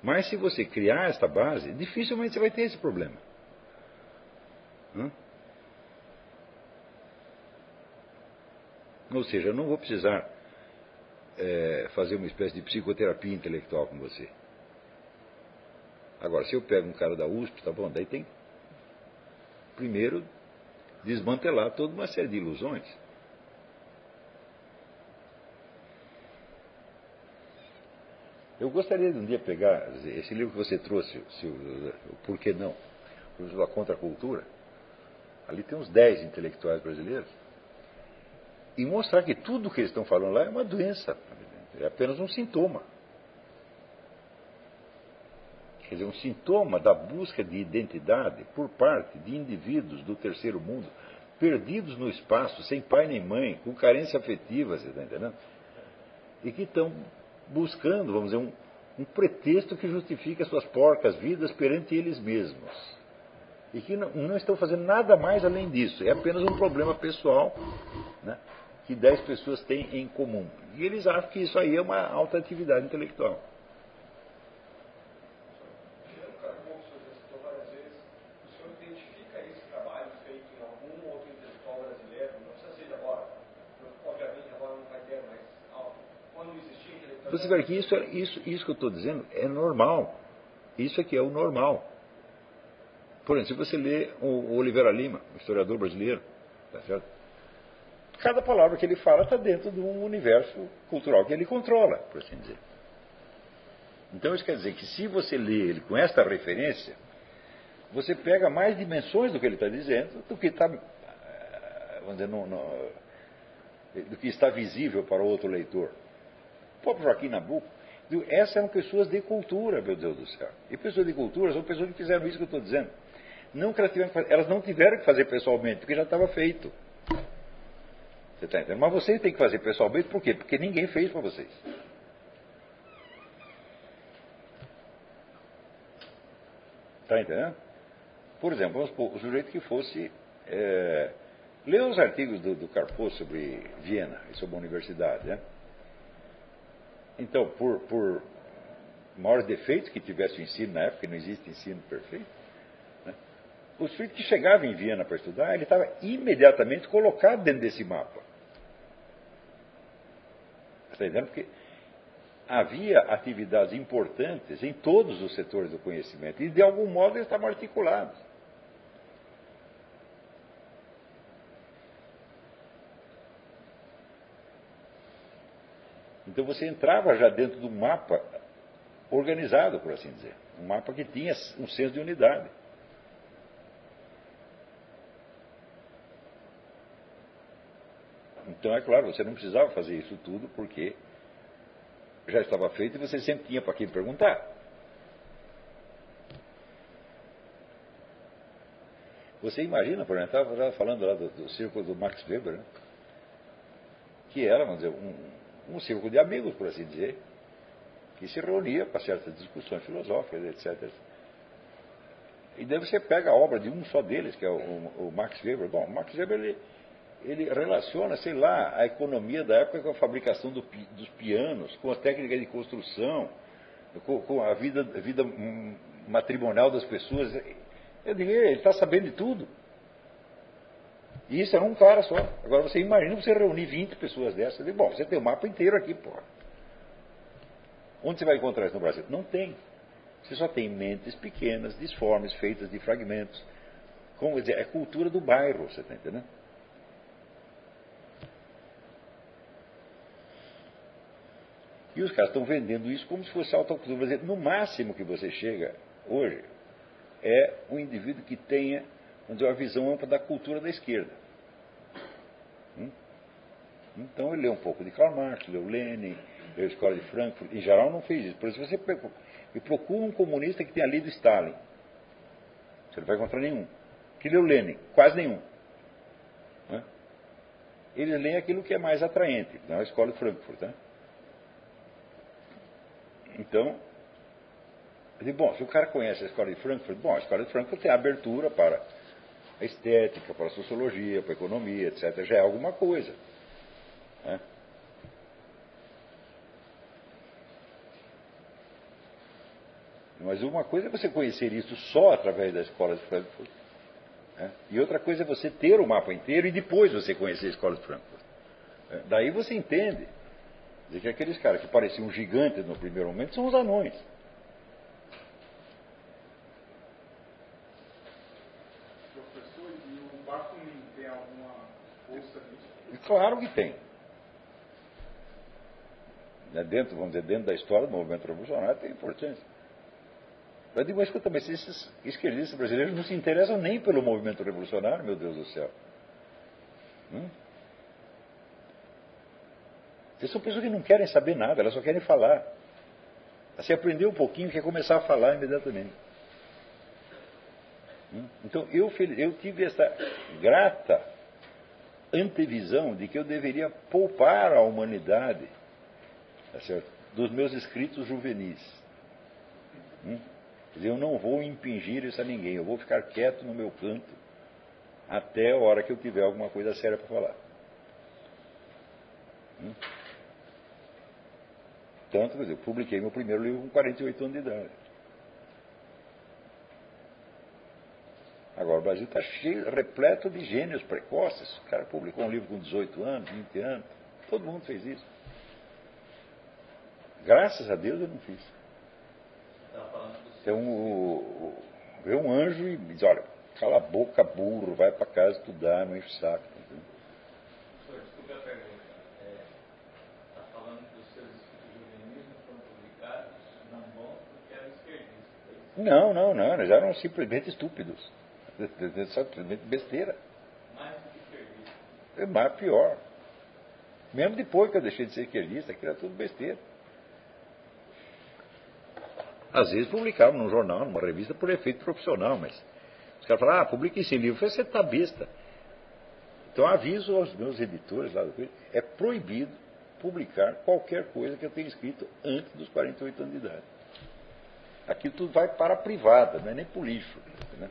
A: Mas se você criar esta base, dificilmente você vai ter esse problema. Ou seja, eu não vou precisar é, fazer uma espécie de psicoterapia intelectual com você. Agora, se eu pego um cara da USP, tá bom, daí tem primeiro desmantelar toda uma série de ilusões. Eu gostaria de um dia pegar esse livro que você trouxe, se, o Por que não? Livro da Contracultura. Ali tem uns 10 intelectuais brasileiros e mostrar que tudo que eles estão falando lá é uma doença, é apenas um sintoma. Quer dizer, um sintoma da busca de identidade por parte de indivíduos do terceiro mundo, perdidos no espaço, sem pai nem mãe, com carência afetiva, você está entendendo? E que estão buscando, vamos dizer, um, um pretexto que justifique as suas porcas vidas perante eles mesmos. E que não, não estão fazendo nada mais além disso. É apenas um problema pessoal. Né? que dez pessoas têm em comum. E eles acham que isso aí é uma alta atividade intelectual. Que isso, isso, isso que eu estou dizendo é normal. Isso aqui é o normal. Por exemplo, se você lê o Oliveira Lima, o historiador brasileiro, tá certo? cada palavra que ele fala está dentro de um universo cultural que ele controla, por assim dizer. Então isso quer dizer que se você lê ele com esta referência, você pega mais dimensões do que ele está dizendo do que está, eh, vamos dizer, no, no, do que está visível para outro leitor. Próprio Joaquim Nabuco, essas eram pessoas de cultura, meu Deus do céu. E pessoas de cultura são pessoas que fizeram isso que eu estou dizendo. Não elas, não tiveram que fazer pessoalmente, porque já estava feito. Você está entendendo? Mas vocês têm que fazer pessoalmente, por quê? Porque ninguém fez para vocês. Está entendendo? Por exemplo, vamos supor, o sujeito que fosse. É, ler os artigos do, do Carpo sobre Viena e sobre a universidade. Né? Então, por, por maiores defeitos que tivesse o ensino na época, não existe ensino perfeito, né? o sujeito que chegava em Viena para estudar, ele estava imediatamente colocado dentro desse mapa. Está entendendo? Porque havia atividades importantes em todos os setores do conhecimento e, de algum modo, eles estavam articulados. Então você entrava já dentro do mapa organizado, por assim dizer. Um mapa que tinha um senso de unidade. Então, é claro, você não precisava fazer isso tudo porque já estava feito e você sempre tinha para quem perguntar. Você imagina, por exemplo, estava falando lá do, do círculo do Max Weber, né? que era, vamos dizer, um, um círculo de amigos, por assim dizer, que se reunia para certas discussões filosóficas, etc. E daí você pega a obra de um só deles, que é o, o Max Weber. Bom, Max Weber ele, ele relaciona, sei lá, a economia da época com a fabricação do, dos pianos, com a técnica de construção, com, com a vida, vida matrimonial das pessoas. Eu digo, ele está sabendo de tudo. E isso é um cara só. Agora você imagina você reunir 20 pessoas dessas. Bom, você tem o um mapa inteiro aqui, pô. Onde você vai encontrar isso no Brasil? Não tem. Você só tem mentes pequenas, disformes, feitas de fragmentos. Como dizer, é cultura do bairro, você está entendendo? E os caras estão vendendo isso como se fosse autocultura. No máximo que você chega hoje é um indivíduo que tenha dizer, uma visão ampla da cultura da esquerda. Hum? Então ele lê um pouco de Karl Marx, leu Lenin, leu a Escola de Frankfurt. Em geral não fez isso. Por isso você procura um comunista que tenha lido Stalin. Você não vai encontrar nenhum. Que leu Lenin? Quase nenhum. Né? Eles leem aquilo que é mais atraente, na é Escola de Frankfurt. Né? Então, digo, bom, se o cara conhece a escola de Frankfurt, bom, a escola de Frankfurt tem abertura para a estética, para a sociologia, para a economia, etc. Já é alguma coisa. Né? Mas uma coisa é você conhecer isso só através da escola de Frankfurt. Né? E outra coisa é você ter o mapa inteiro e depois você conhecer a escola de Frankfurt. Né? Daí você entende de que aqueles caras que pareciam gigantes no primeiro momento são os anões.
C: Professor, e o Bakunin tem alguma força
A: Claro que tem. Né, dentro, vamos dizer, dentro da história do movimento revolucionário tem importância. Eu digo, mas escuta, mas esses esquerdistas brasileiros não se interessam nem pelo movimento revolucionário, meu Deus do céu. Hum? Essas são pessoas que não querem saber nada, elas só querem falar. Você aprendeu um pouquinho, quer começar a falar imediatamente. Hum? Então eu, eu tive essa grata antevisão de que eu deveria poupar a humanidade tá dos meus escritos juvenis. Hum? eu não vou impingir isso a ninguém, eu vou ficar quieto no meu canto até a hora que eu tiver alguma coisa séria para falar. Hum? Tanto, quer dizer, eu publiquei meu primeiro livro com 48 anos de idade. Agora, o Brasil está cheio, repleto de gênios precoces. O cara publicou um livro com 18 anos, 20 anos. Todo mundo fez isso. Graças a Deus eu não fiz. Então, o, vê um anjo e diz: olha, cala a boca, burro, vai para casa estudar, não enche o saco. Não, não, não, eles eram simplesmente estúpidos. Simplesmente besteira.
B: Mais do que esquerdista.
A: É mais pior. Mesmo depois que eu deixei de ser esquerdista, aquilo era tudo besteira. Às vezes publicavam num jornal, numa revista, por efeito profissional, mas os caras falavam, ah, publique esse livro. Eu falei, você está besta. Então aviso aos meus editores lá do é proibido publicar qualquer coisa que eu tenha escrito antes dos 48 anos de idade. Aquilo tudo vai para a privada, não é nem para o lixo. Né?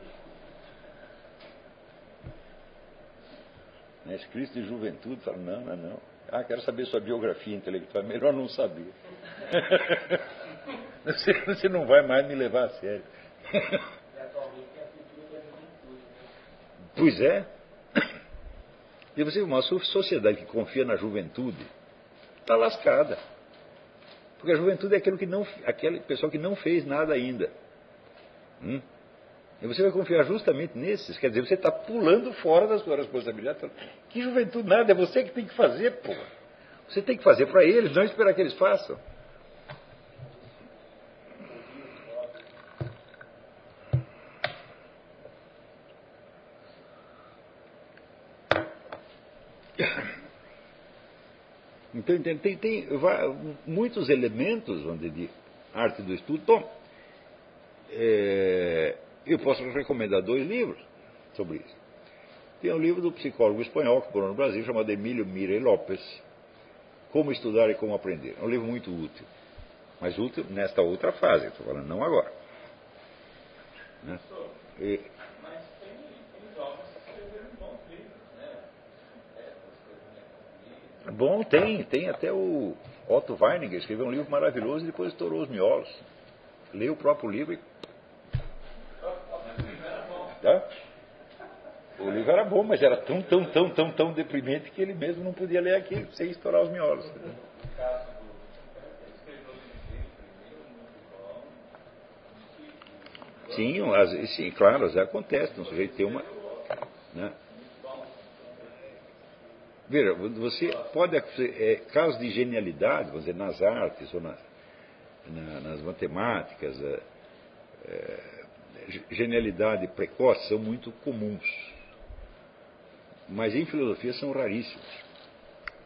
A: Né, escrito de juventude, fala, não, não, não. Ah, quero saber sua biografia intelectual, melhor não saber. você, você não vai mais me levar a sério. Pois é. E você, uma sociedade que confia na juventude está lascada. Porque a juventude é aquele, que não, aquele pessoal que não fez nada ainda. Hum? E você vai confiar justamente nesses. Quer dizer, você está pulando fora da sua responsabilidade. Que juventude nada, é você que tem que fazer, pô. Você tem que fazer para eles, não esperar que eles façam. Então, tem, tem, muitos elementos onde de arte do estudo. Bom, é, eu posso recomendar dois livros sobre isso. Tem um livro do psicólogo espanhol que morou no Brasil, chamado Emílio Mire Lopes, Como Estudar e Como Aprender. É um livro muito útil, mas útil nesta outra fase, estou falando, não agora. Né? E, Bom, tem, tem até o Otto Weininger escreveu um livro maravilhoso e depois estourou os miolos. Leu o próprio livro e. Tá? O livro era bom, mas era tão, tão, tão, tão, tão deprimente que ele mesmo não podia ler aquilo sem estourar os miolos. Sim, as, sim, claro, já acontece, um sujeito tem uma. Né? Veja, você pode. É, casos de genialidade, vamos dizer, nas artes ou nas, na, nas matemáticas, é, é, genialidade precoce são muito comuns. Mas em filosofia são raríssimos.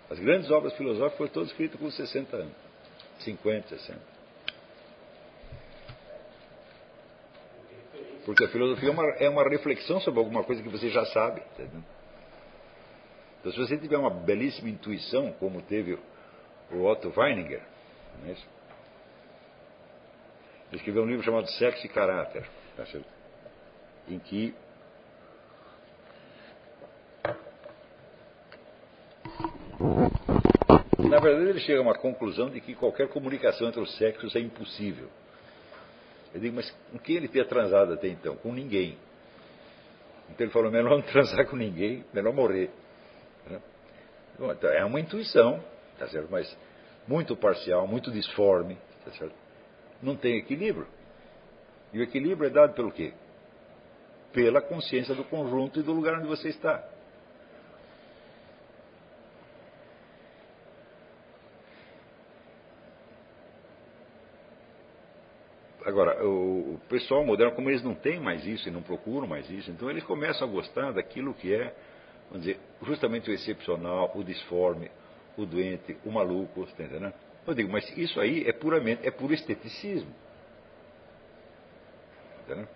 A: As grandes obras filosóficas foram todas escritas com 60 anos, 50, 60. Porque a filosofia é uma, é uma reflexão sobre alguma coisa que você já sabe. Entendeu? Então, se você tiver uma belíssima intuição, como teve o Otto Weininger, é ele escreveu um livro chamado Sexo e Caráter, tá em que na verdade ele chega a uma conclusão de que qualquer comunicação entre os sexos é impossível. Eu digo, mas com quem ele tinha transado até então? Com ninguém. Então ele falou, melhor não transar com ninguém, melhor morrer. Bom, então é uma intuição, tá certo? mas muito parcial, muito disforme, tá certo? não tem equilíbrio. E o equilíbrio é dado pelo quê? Pela consciência do conjunto e do lugar onde você está. Agora, o, pessoal moderno, como eles não têm mais isso e não procuram mais isso, então eles começam a gostar daquilo que é vamos dizer, justamente o excepcional, o disforme, o doente, o maluco, está entendendo? Eu digo, mas isso aí é puramente, é puro esteticismo. Entendeu?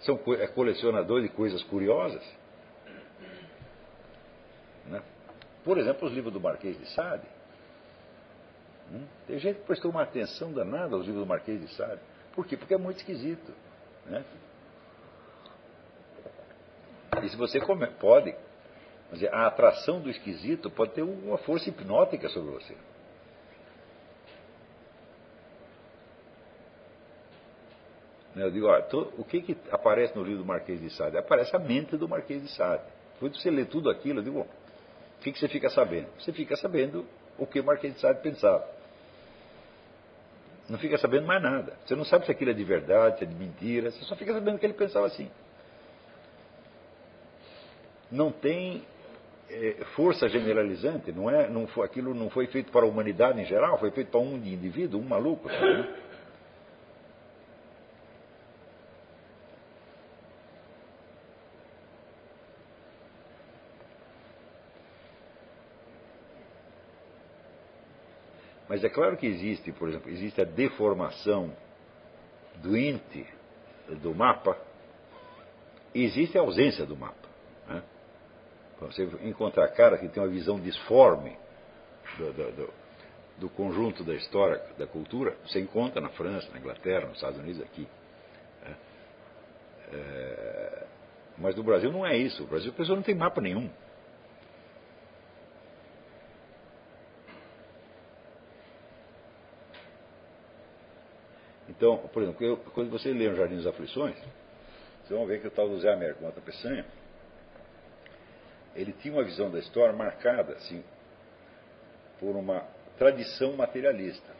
A: São é colecionador de coisas curiosas. Né? Por exemplo, os livros do Marquês de Sade. Hum? Tem gente que prestou uma atenção danada aos livros do Marquês de Sade. Por quê? Porque é muito esquisito. Né? E se você come, pode Dizer, a atração do esquisito pode ter uma força hipnótica sobre você. Eu digo, olha, o que, que aparece no livro do Marquês de Sade? Aparece a mente do Marquês de Sade. Depois de você ler tudo aquilo, eu digo, bom, o que, que você fica sabendo? Você fica sabendo o que o Marquês de Sade pensava. Não fica sabendo mais nada. Você não sabe se aquilo é de verdade, se é de mentira, você só fica sabendo que ele pensava assim. Não tem é, força generalizante, não é? Não foi, aquilo não foi feito para a humanidade em geral, foi feito para um indivíduo, um maluco. Sabe? Mas é claro que existe, por exemplo, existe a deformação doente do mapa, existe a ausência do mapa. Para você encontrar cara que tem uma visão disforme do, do, do, do, conjunto da história, da cultura, você encontra na França, na Inglaterra, nos Estados Unidos, aqui. É. É, mas no Brasil não é isso. No Brasil a pessoa não tem mapa nenhum. Então, por exemplo, quando você lê o Jardim das Aflições, vocês vão ver que o tal do Zé Américo Mota Peçanha, ele tinha uma visão da história marcada assim, por uma tradição materialista.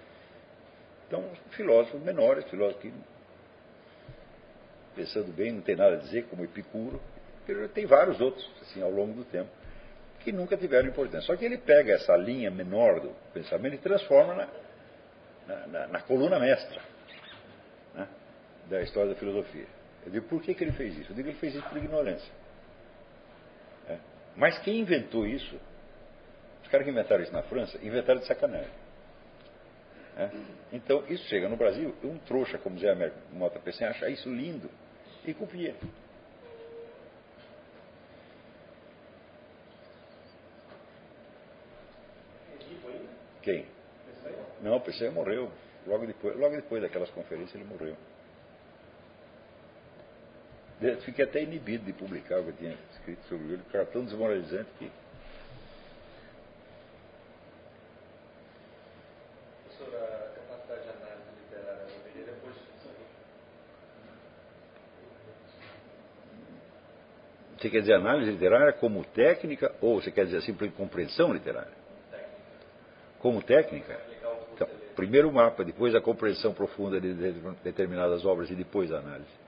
A: Então, filósofos menores, filósofos que, pensando bem, não tem nada a dizer, como Epicuro, tem vários outros, assim, ao longo do tempo, que nunca tiveram importância. Só que ele pega essa linha menor do pensamento e transforma na, na, na, na coluna mestra da história da filosofia. Eu digo, por que, que ele fez isso? Eu digo, ele fez isso por ignorância. É. Mas quem inventou isso, os caras que inventaram isso na França, inventaram de sacanagem. É. Então, isso chega no Brasil, um trouxa como Zé Américo Mota Pessin acha isso lindo e copia. Quem? Não, o PC morreu. Logo depois, logo depois daquelas conferências ele morreu. Eu fiquei até inibido de publicar o que eu tinha escrito sobre ele, porque era tão desmoralizante que.
B: A capacidade de análise literária depois
A: Você quer dizer análise literária como técnica ou você quer dizer simplesmente compreensão literária? como técnica. Então, primeiro o mapa, depois a compreensão profunda de determinadas obras e depois a análise.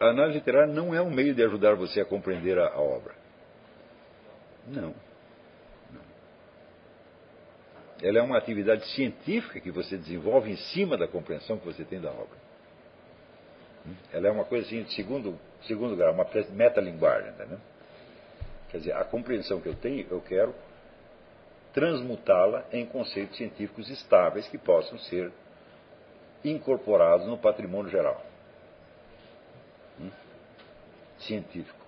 A: A análise literária não é um meio de ajudar você a compreender a, a obra. Não. Ela é uma atividade científica que você desenvolve em cima da compreensão que você tem da obra. Ela é uma coisa assim de segundo, segundo grau, uma metalinguagem, entendeu? Quer dizer, a compreensão que eu tenho, eu quero transmutá-la em conceitos científicos estáveis que possam ser incorporados no patrimônio geral. Hum? Científico.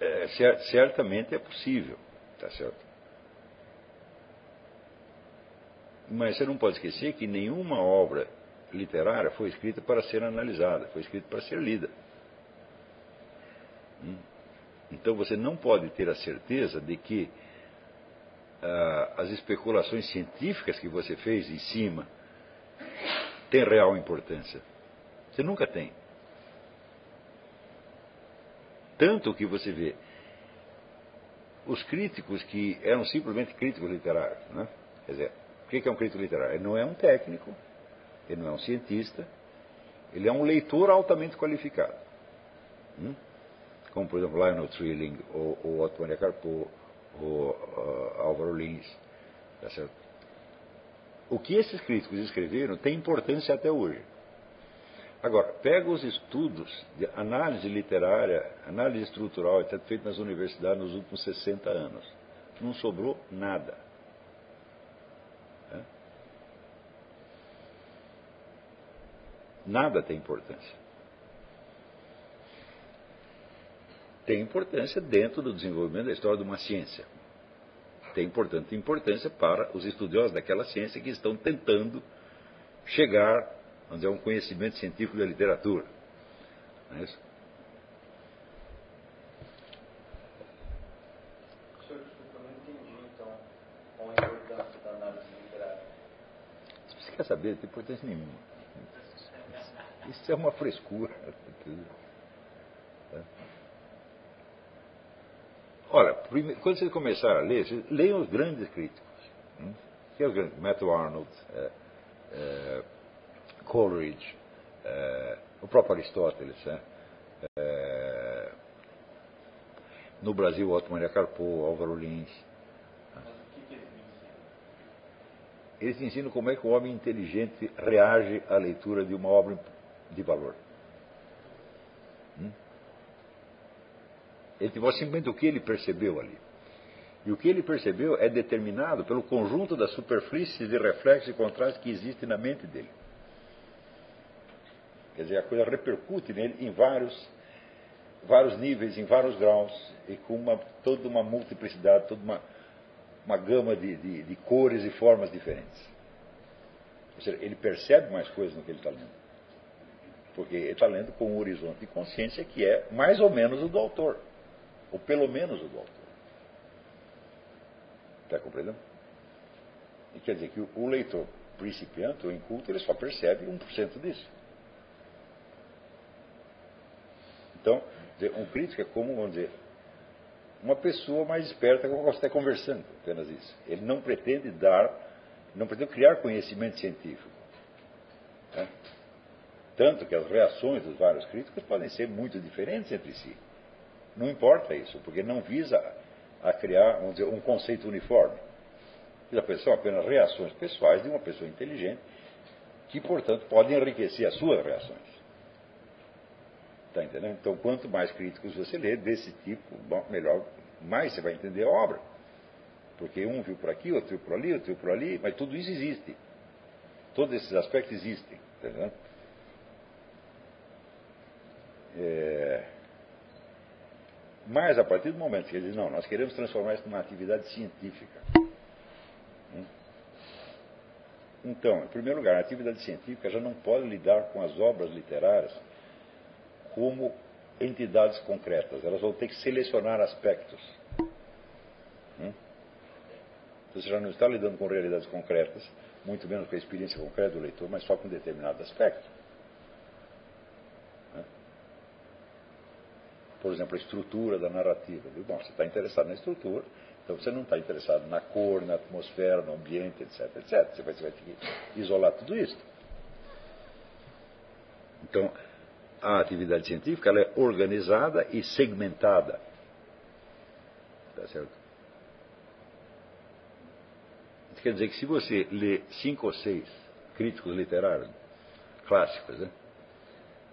B: É
A: certamente é possível, tá certo? Mas você não pode esquecer que nenhuma obra literária foi escrita para ser analisada, foi escrita para ser lida. Hum? Então você não pode ter a certeza de que ah, as especulações científicas que você fez em cima têm real importância. Você nunca tem. Tanto que você vê os críticos que eram simplesmente críticos literários, né? quer dizer, o que é um crítico literário? Ele não é um técnico, ele não é um cientista, ele é um leitor altamente qualificado. Hum? Como, por exemplo, Lionel Trilling, ou, ou Otto Maria Carpo, uh, Álvaro Lins. Tá certo? O que esses críticos escreveram tem importância até hoje. Agora, pega os estudos de análise literária, análise estrutural, etc., feitos nas universidades nos últimos 60 anos. Não sobrou nada. Nada tem importância. Tem importância dentro do desenvolvimento da história de uma ciência. Tem, portanto, importância para os estudiosos daquela ciência que estão tentando chegar vamos dizer, a um conhecimento científico da literatura. Não é isso?
B: Desculpa, eu não entendi, então, qual a importância da análise literária.
A: Você quer saber? Não tem importância nenhuma. Isso é uma frescura. Quando vocês começarem a ler, vocês leiam os grandes críticos. Hum? Que é os grandes? Matthew Arnold, é, é, Coleridge, é, o próprio Aristóteles. Né? No Brasil, Otto Maria Carpo, Álvaro Lins.
B: Eles ensinam
A: como é que o homem inteligente reage à leitura de uma obra de valor. Hum? Ele simplesmente o que ele percebeu ali. E o que ele percebeu é determinado pelo conjunto das superfícies de reflexo e contraste que existe na mente dele. Quer dizer, a coisa repercute nele em vários, vários níveis, em vários graus, e com uma, toda uma multiplicidade, toda uma, uma gama de, de, de cores e formas diferentes. Ou seja, ele percebe mais coisas no que ele está lendo porque ele está lendo com um horizonte de consciência que é mais ou menos o do autor, ou pelo menos o do autor. Está compreendendo? E quer dizer que o leitor principiante ou inculto, ele só percebe 1% disso. Então, um crítico é como, vamos dizer, uma pessoa mais esperta com quem você está conversando, apenas isso. Ele não pretende dar Não pretendo criar conhecimento científico. Né? Tanto que as reações dos vários críticos podem ser muito diferentes entre si. Não importa isso, porque não visa a criar vamos dizer, um conceito uniforme. São apenas reações pessoais de uma pessoa inteligente que, portanto, podem enriquecer as suas reações. Está entendendo? Então, quanto mais críticos você lê desse tipo, melhor, mais você vai entender a obra. Porque um viu por aqui, outro viu por ali, outro viu por ali, mas tudo isso existe. Todos esses aspectos existem. Está entendendo? É... Mas a partir do momento que ele diz, não, nós queremos transformar isso numa atividade científica. Hum? Então, em primeiro lugar, a atividade científica já não pode lidar com as obras literárias como entidades concretas. Elas vão ter que selecionar aspectos. Hum? Você já não está lidando com realidades concretas, muito menos com a experiência concreta do leitor, mas só com um determinado aspecto. Por exemplo, a estrutura da narrativa. Bom, você está interessado na estrutura, então você não está interessado na cor, na atmosfera, no ambiente, etc, etc. Você vai, você vai ter que isolar tudo isso. Então, a atividade científica ela é organizada e segmentada. Tá certo? Quer dizer que se você lê cinco ou seis críticos literários clássicos, né,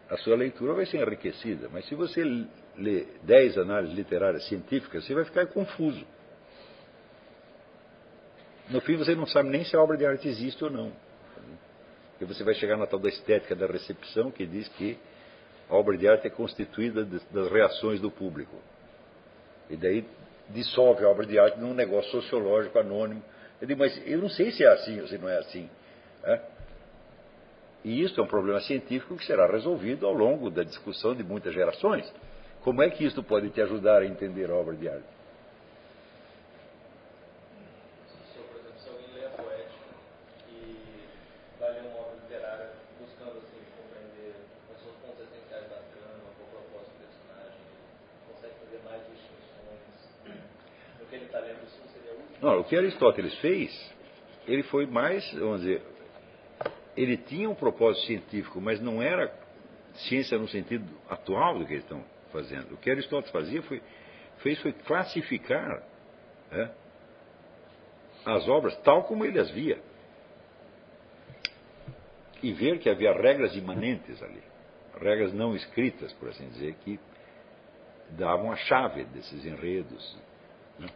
A: a sua leitura vai ser enriquecida. Mas se você ler dez análises literárias científicas, você vai ficar confuso. No fim, você não sabe nem se a obra de arte existe ou não. E você vai chegar na tal da estética da recepção, que diz que a obra de arte é constituída das reações do público. E daí dissolve a obra de arte num negócio sociológico anônimo. Eu digo, mas eu não sei se é assim ou se não é assim. É? E isso é um problema científico que será resolvido ao longo da discussão de muitas gerações. Como é que isso pode te ajudar a entender a obra de arte?
B: Não,
A: o que Aristóteles fez, ele foi mais, vamos dizer, ele tinha um propósito científico, mas não era ciência no sentido atual do que eles estão fazendo. O que Aristóteles fazia foi, fez foi classificar né, as obras tal como ele as via. E ver que havia regras imanentes ali, regras não escritas, por assim dizer, que davam a chave desses enredos. Né?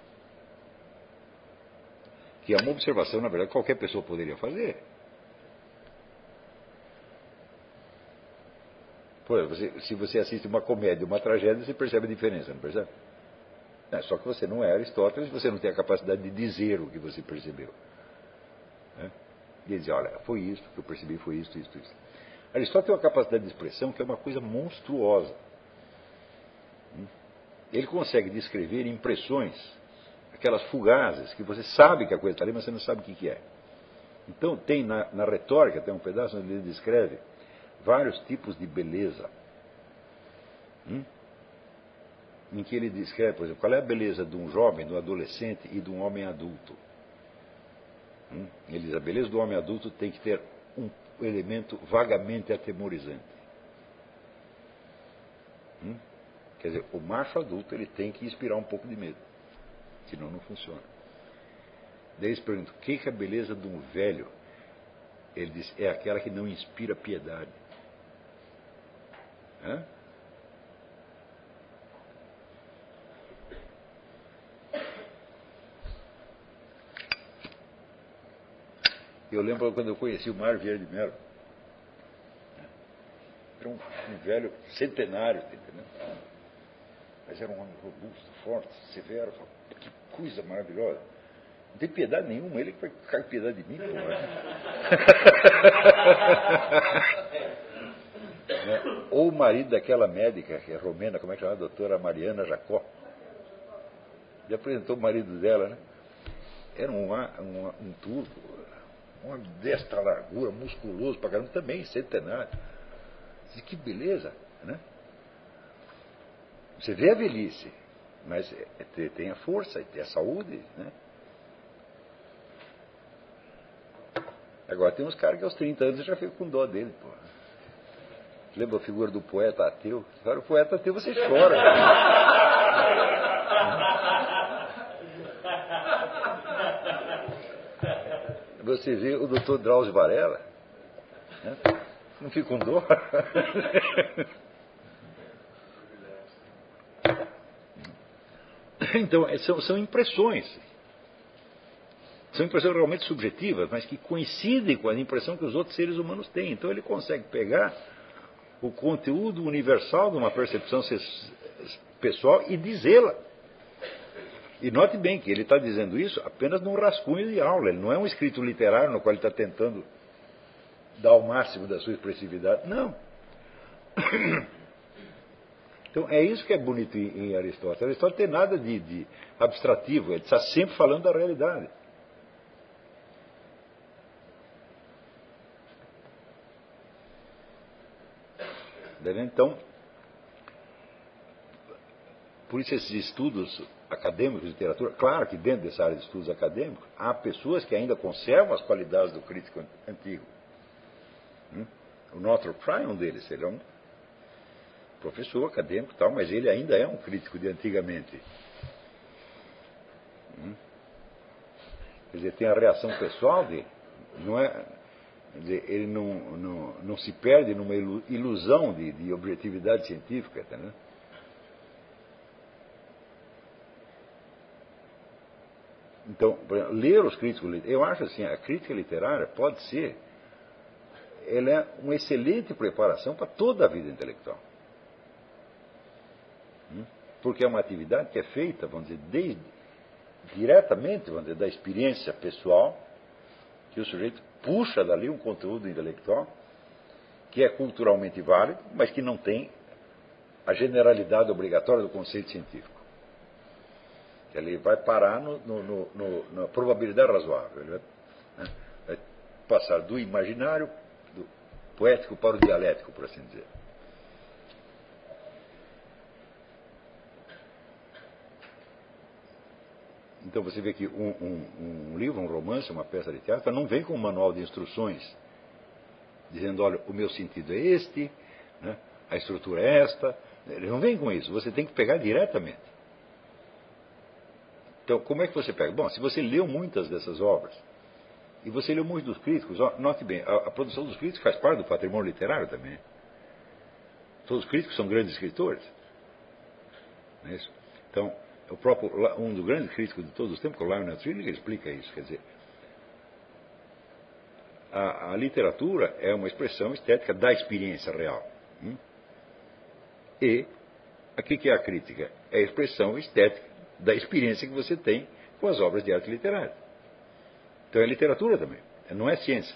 A: Que é uma observação, na verdade, qualquer pessoa poderia fazer. Pô, você, se você assiste uma comédia, uma tragédia, você percebe a diferença, não percebe? É, só que você não é Aristóteles, você não tem a capacidade de dizer o que você percebeu. Né? E dizer, olha, foi isso que eu percebi, foi isso, isso, isso. Aristóteles tem uma capacidade de expressão que é uma coisa monstruosa. Hum? Ele consegue descrever impressões, aquelas fugazes, que você sabe que a coisa está ali, mas você não sabe o que, que é. Então, tem na, na retórica, tem um pedaço onde ele descreve vários tipos de beleza. Hum? Em que ele descreve, por exemplo, qual é a beleza de um jovem, de um adolescente e de um homem adulto. Hum? Ele diz: a beleza do homem adulto tem que ter um elemento vagamente atemorizante. Hum? Quer dizer, o macho adulto ele tem que inspirar um pouco de medo, senão não funciona. Daí eles perguntam: o que é a beleza de um velho? Ele diz: é aquela que não inspira piedade. Eu lembro quando eu conheci o Mário Vieira de Mello. Era um, um velho centenário, tá entendeu? Mas era um homem robusto, forte, severo. Que coisa maravilhosa. Não tem piedade nenhuma, ele que vai ficar com piedade de mim, pô. Né? Ou o marido daquela médica, que é romena, como é que chama? Doutora Mariana Jacó. E apresentou o marido dela, né? Era um, um, um turco, uma desta largura, musculoso pra caramba, também centenário. Disse, que beleza, né? Você vê a velhice, mas é, é, tem a força, tem a saúde, né? Agora tem uns caras que aos 30 anos eu já fico com dó dele, pô. Lembra a figura do poeta ateu? Cara, o poeta ateu você chora. Você vê o doutor Drauzio Varela, né? não fica com dor. Então, é, são, são impressões. São impressões realmente subjetivas, mas que coincidem com a impressão que os outros seres humanos têm. Então ele consegue pegar o conteúdo universal de uma percepção pessoal e dizê-la. E note bem que ele está dizendo isso apenas num rascunho de aula. Ele não é um escrito literário no qual ele está tentando dar o máximo da sua expressividade. Não. Então é isso que é bonito em, Aristóteles. Aristóteles tem nada de, de abstrativo, ele está sempre falando da realidade. Então, por isso esses estudos acadêmicos de literatura, claro que dentro dessa área de estudos acadêmicos, há pessoas que ainda conservam as qualidades do crítico antigo. Hum? O Northrop Frye é um deles, ele é um professor acadêmico e tal, mas ele ainda é um crítico de antigamente. Hum? Quer dizer, tem a reação pessoal de. Não é, dizer, ele não, não, não se perde numa ilusão de, de objetividade científica, entendeu? Então, ler os críticos eu acho assim, a crítica literária pode ser, ela é uma excelente preparação para toda a vida intelectual. Hum? Porque é uma atividade que é feita, vamos dizer, desde, diretamente, vamos dizer, da experiência pessoal, que o sujeito puxa dali um conteúdo intelectual que é culturalmente válido, mas que não tem a generalidade obrigatória do conceito científico. Ele vai parar no, no, no, na probabilidade razoável. Ele vai, né, vai passar do imaginário, do poético para o dialético, por assim dizer. Então você vê que um, um, um, livro, um romance, uma peça de teatro, não vem com um manual de instruções, dizendo, olha, o meu sentido é este, né, a estrutura é esta. Ele não vem com isso, você tem que pegar diretamente. Então, como é que você pega? Bom, se você leu muitas dessas obras, e você leu muitos dos críticos, note bem, a, a produção dos críticos faz parte do patrimônio literário também. Todos os críticos são grandes escritores. É isso? Então, o próprio, um dos grandes críticos de todos os tempos, o Lionel Trilling, explica isso. Quer dizer, a, a, literatura é uma expressão estética da experiência real. Hum? E o que é a crítica? É a expressão estética da experiência que você tem com as obras de arte literária. Então é literatura também, não é ciência.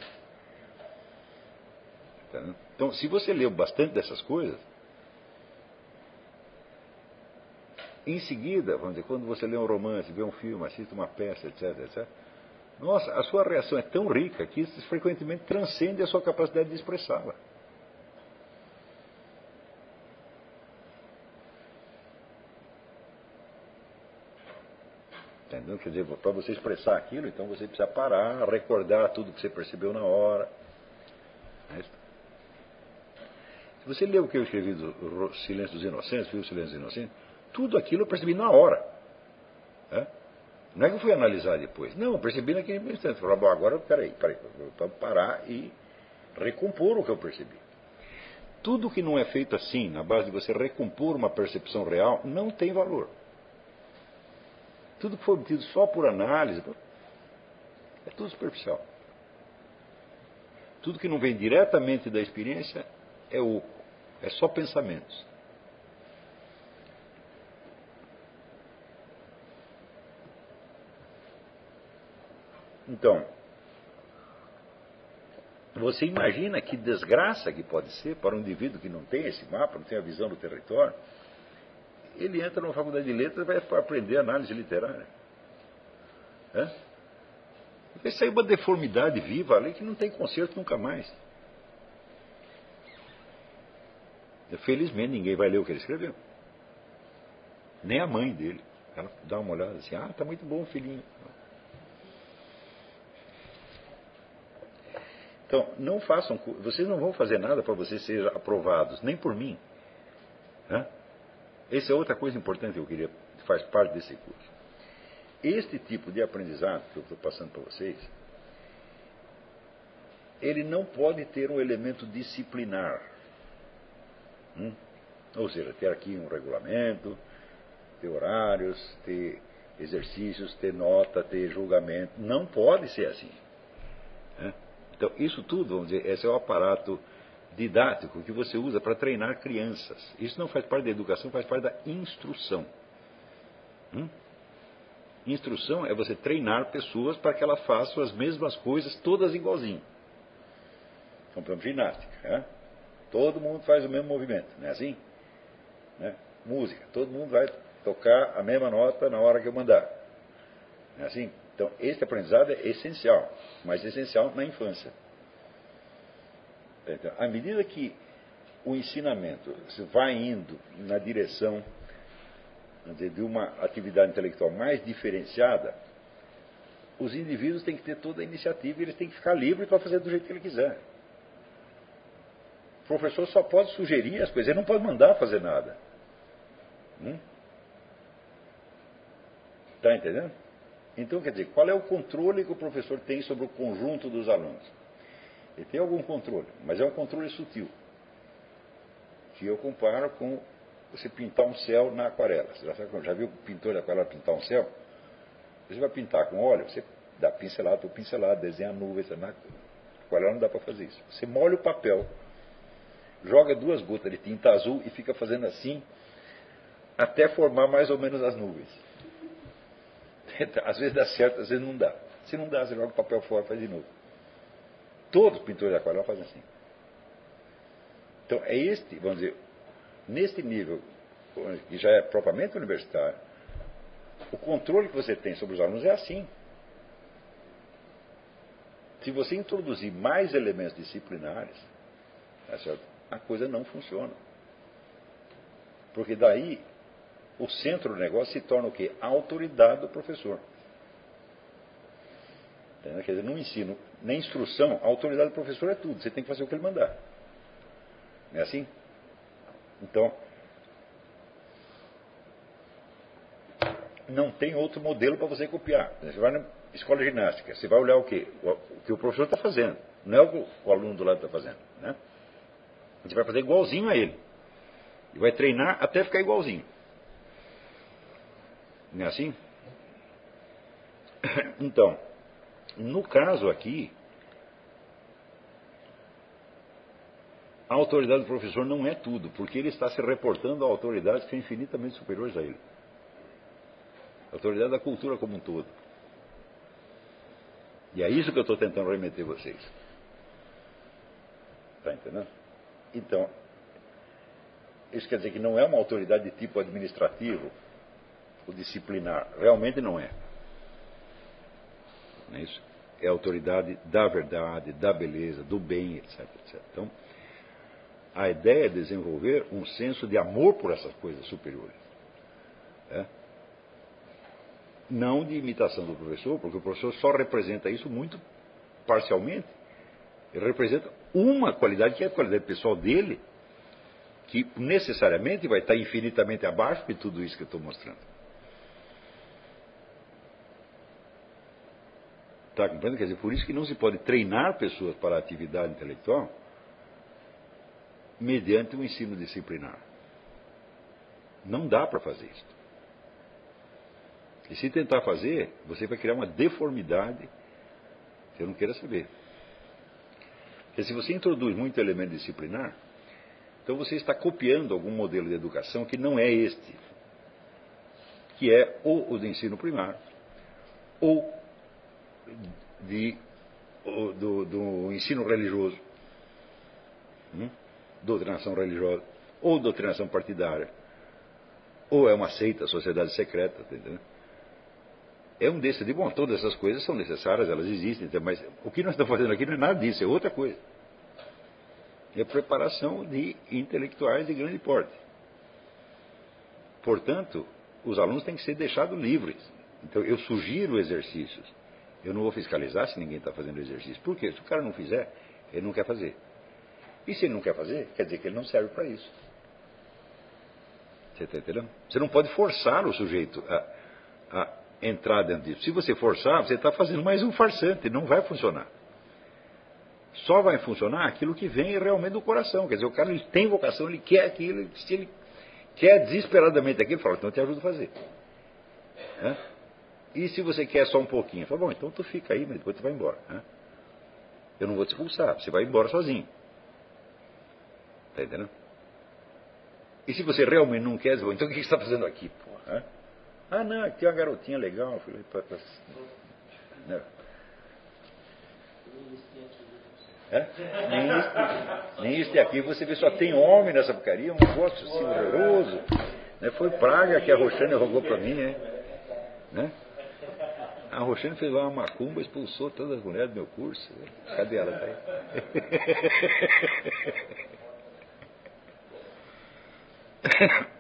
A: Então, se você leu bastante dessas coisas, Em seguida, vamos dizer, quando você lê um romance, vê um filme, assiste uma peça, etc, etc, nossa, a sua reação é tão rica que isso frequentemente transcende a sua capacidade de expressá-la. Entendeu? Quer dizer, para você expressar aquilo, então você precisa parar, recordar tudo que você percebeu na hora. Se você leu o que eu escrevi do Silêncio dos Inocentes, viu o Silêncio dos Inocentes, tudo aquilo eu percebi na hora. É? Não é que eu fui analisar depois. Não, eu percebi naquele instante. Falei, bom, agora, peraí, peraí, vamos parar e recompor o que eu percebi. Tudo que não é feito assim, na base de você recompor uma percepção real, não tem valor. Tudo que for obtido só por análise, é tudo superficial. Tudo que não vem diretamente da experiência é oco, é só pensamentos. Então, você imagina que desgraça que pode ser para um indivíduo que não tem esse mapa, não tem a visão do território. Ele entra numa faculdade de letras e vai aprender análise literária. É? Vai sair uma deformidade viva ali que não tem conserto nunca mais. Felizmente ninguém vai ler o que ele escreveu. Nem a mãe dele. Ela dá uma olhada assim, ah, tá muito bom, filhinho. Então, não façam, vocês não vão fazer nada para vocês serem aprovados, nem por mim. Né? Essa é outra coisa importante que eu queria, que faz parte desse curso. Este tipo de aprendizado que eu estou passando para vocês, ele não pode ter um elemento disciplinar. Hum? Ou seja, ter aqui um regulamento, ter horários, ter exercícios, ter nota, ter julgamento. Não pode ser assim. Então, isso tudo, vamos dizer, esse é o aparato didático que você usa para treinar crianças. Isso não faz parte da educação, faz parte da instrução. Hum? Instrução é você treinar pessoas para que elas façam as mesmas coisas, todas igualzinho. Então, por exemplo, ginástica. Né? Todo mundo faz o mesmo movimento, não é assim? Né? Música, todo mundo vai tocar a mesma nota na hora que eu mandar. Não é assim? Então, esse aprendizado é essencial, mas essencial na infância. Então, à medida que o ensinamento vai indo na direção dizer, de uma atividade intelectual mais diferenciada, os indivíduos têm que ter toda a iniciativa e eles têm que ficar livres para fazer do jeito que ele quiser. O professor só pode sugerir as coisas, ele não pode mandar fazer nada. Hum? entendendo? Então, quer dizer, qual é o controle que o professor tem sobre o conjunto dos alunos? Ele tem algum controle, mas é um controle sutil. Que eu comparo com você pintar um céu na aquarela. Você já, já viu o pintor de aquarela pintar um céu? Você vai pintar com óleo, você dá pincelada por pincelada, desenha nuvens. Na aquarela não dá para fazer isso. Você molha o papel, joga duas gotas de tinta azul e fica fazendo assim até formar mais ou menos as nuvens. Às vezes dá certo, às vezes não dá. Se não dá, você joga o papel fora faz de novo. Todos os pintores de aquarela fazem assim. Então é este, vamos dizer, neste nível, que já é propriamente universitário, o controle que você tem sobre os alunos é assim. Se você introduzir mais elementos disciplinares, tá a coisa não funciona. Porque daí o centro do negócio se torna o quê? A autoridade do professor. Quer dizer, no ensino, na instrução, a autoridade do professor é tudo. Você tem que fazer o que ele mandar. Não é assim? Então, não tem outro modelo para você copiar. Você vai na escola de ginástica, você vai olhar o quê? O que o professor está fazendo, não é o que o aluno do lado está fazendo. Né? Você vai fazer igualzinho a ele. E vai treinar até ficar igualzinho. Não é assim? Então, no caso aqui, a autoridade do professor não é tudo, porque ele está se reportando a autoridades que são infinitamente superiores a ele. A autoridade da cultura como um todo. E é isso que eu estou tentando remeter vocês. Está entendendo? Então, isso quer dizer que não é uma autoridade de tipo administrativo ou disciplinar. Realmente não é. Não é isso? É a autoridade da verdade, da beleza, do bem, etc, etc. Então, a ideia é desenvolver um senso de amor por essas coisas superiores. É? Não de imitação do professor, porque o professor só representa isso muito parcialmente. Ele representa uma qualidade, que é a qualidade pessoal dele, que necessariamente vai estar infinitamente abaixo de tudo isso que eu estou mostrando. Está compreendendo? Quer dizer, por isso que não se pode treinar pessoas para a atividade intelectual mediante um ensino disciplinar. Não dá para fazer isso. E se tentar fazer, você vai criar uma deformidade que eu não queira saber. Porque se você introduz muito elemento disciplinar, então você está copiando algum modelo de educação que não é este, que é ou o de ensino primário, ou de, do, do ensino religioso. Hum? doutrinação religiosa, ou doutrinação partidária, ou é uma seita, sociedade secreta, tá entendeu? É um desses, de bom, todas essas coisas são necessárias, elas existem, mas o que nós estamos fazendo aqui não é nada disso, é outra coisa. É preparação de intelectuais de grande porte. Portanto, os alunos têm que ser deixados livres. Então, eu sugiro exercícios. Eu não vou fiscalizar se ninguém está fazendo exercício. Por quê? Se o cara não fizer, Ele não quer fazer. E se ele não quer fazer, quer dizer que ele não serve para isso. Você está entendendo? Você não pode forçar o sujeito a, a entrar dentro disso. Se você forçar, você está fazendo mais um farsante, não vai funcionar. Só vai funcionar aquilo que vem realmente do coração. Quer dizer, o cara ele tem vocação, ele quer aquilo, se ele quer desesperadamente aquilo, fala, então eu te ajudo a fazer. Né? E se você quer só um pouquinho, fala, bom, então tu fica aí, mas depois tu vai embora. Né? Eu não vou te expulsar, você vai embora sozinho. Está entendendo? E se você realmente não quer, então o que você está fazendo aqui? Porra? Ah, não, aqui tem uma garotinha legal. Eu falei, pra, pra... Não. É? Nem, isso, isso aqui. Você vê, só tem homem nessa porcaria, um negócio assim horroroso. Né? Foi praga que a Roxane rogou para mim, né? né? A Roxane fez lá uma macumba, expulsou todas as mulheres do meu curso. Cadê ela? Tá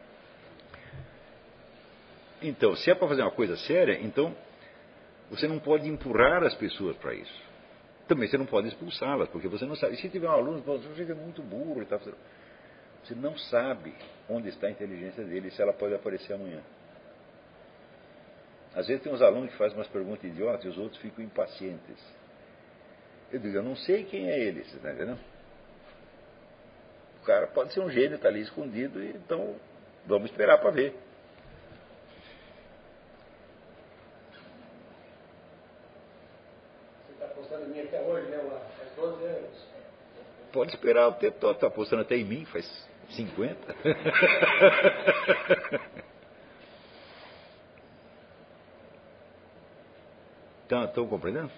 A: Então, se é para fazer uma coisa séria, então você não pode empurrar as pessoas para isso. Também você não pode expulsá-las, porque você não sabe. Se tiver um aluno, você é muito burro e tal. Você não sabe onde está a inteligência dele e se ela pode aparecer amanhã. Às vezes tem uns alunos que fazem umas perguntas idiotas e os outros ficam impacientes. Eu digo, eu não sei quem é ele, você está entendendo? O cara pode ser um gênio, está ali escondido, então vamos esperar para ver. Pode esperar o tempo todo, está apostando até em mim, faz 50. Estão, compreendendo?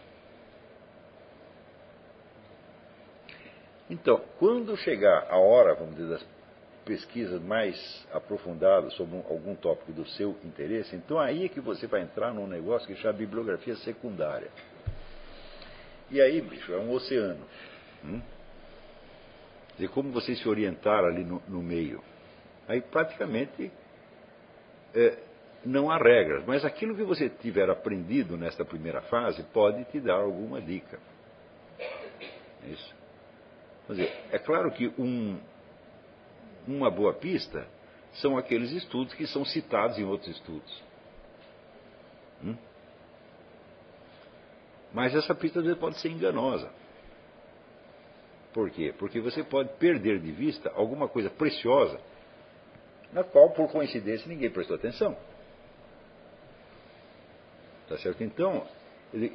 A: Então, quando chegar a hora, vamos dizer, das pesquisas mais aprofundadas sobre algum tópico do seu interesse, então aí é que você vai entrar num negócio que chama bibliografia secundária. E aí, bicho, é um oceano. Hum? de como você se orientar ali no, no meio. Aí praticamente é, não há regras, mas aquilo que você tiver aprendido nesta primeira fase pode te dar alguma dica. Isso. Quer dizer, é claro que um, uma boa pista são aqueles estudos que são citados em outros estudos. Hum? Mas essa pista pode ser enganosa. Por quê? Porque você pode perder de vista alguma coisa preciosa na qual, por coincidência, ninguém prestou atenção. Tá certo? Então,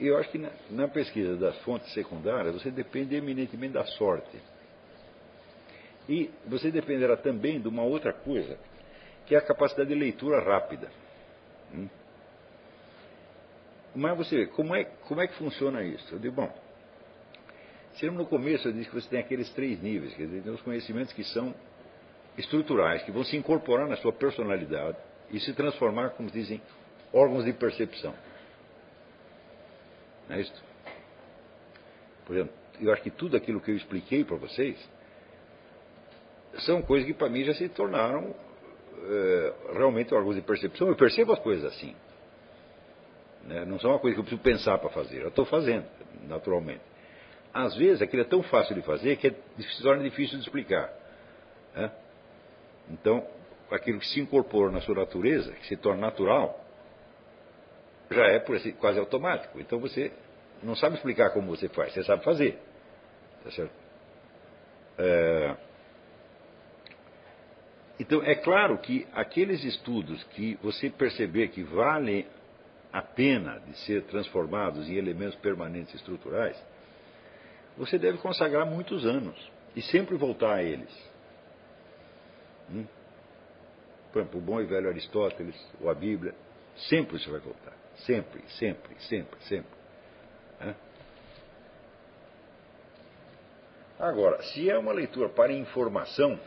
A: eu acho que na, na pesquisa das fontes secundárias você depende eminentemente da sorte. E você dependerá também de uma outra coisa, que é a capacidade de leitura rápida. Hum? Mas você vê, como é, como é que funciona isso? Eu digo, bom, se no começo eu disse que você tem aqueles três níveis, quer dizer, tem os conhecimentos que são estruturais, que vão se incorporar na sua personalidade e se transformar, como dizem, órgãos de percepção. Não é isso? Por exemplo, eu acho que tudo aquilo que eu expliquei para vocês são coisas que para mim já se tornaram é, realmente órgãos de percepção. Eu percebo as coisas assim. Né? Não são uma coisa que eu preciso pensar para fazer. Eu estou fazendo, naturalmente às vezes aquilo é tão fácil de fazer que é, se torna difícil de explicar. Né? Então, aquilo que se incorpora na sua natureza, que se torna natural, já é quase automático. Então você não sabe explicar como você faz, você sabe fazer. Tá certo? É... Então, é claro que aqueles estudos que você perceber que valem a pena de ser transformados em elementos permanentes estruturais, você deve consagrar muitos anos e sempre voltar a eles. Hum? Por exemplo, o bom e velho Aristóteles, ou a Bíblia, sempre você vai voltar. Sempre, sempre, sempre, sempre. Agora, se é uma leitura para informação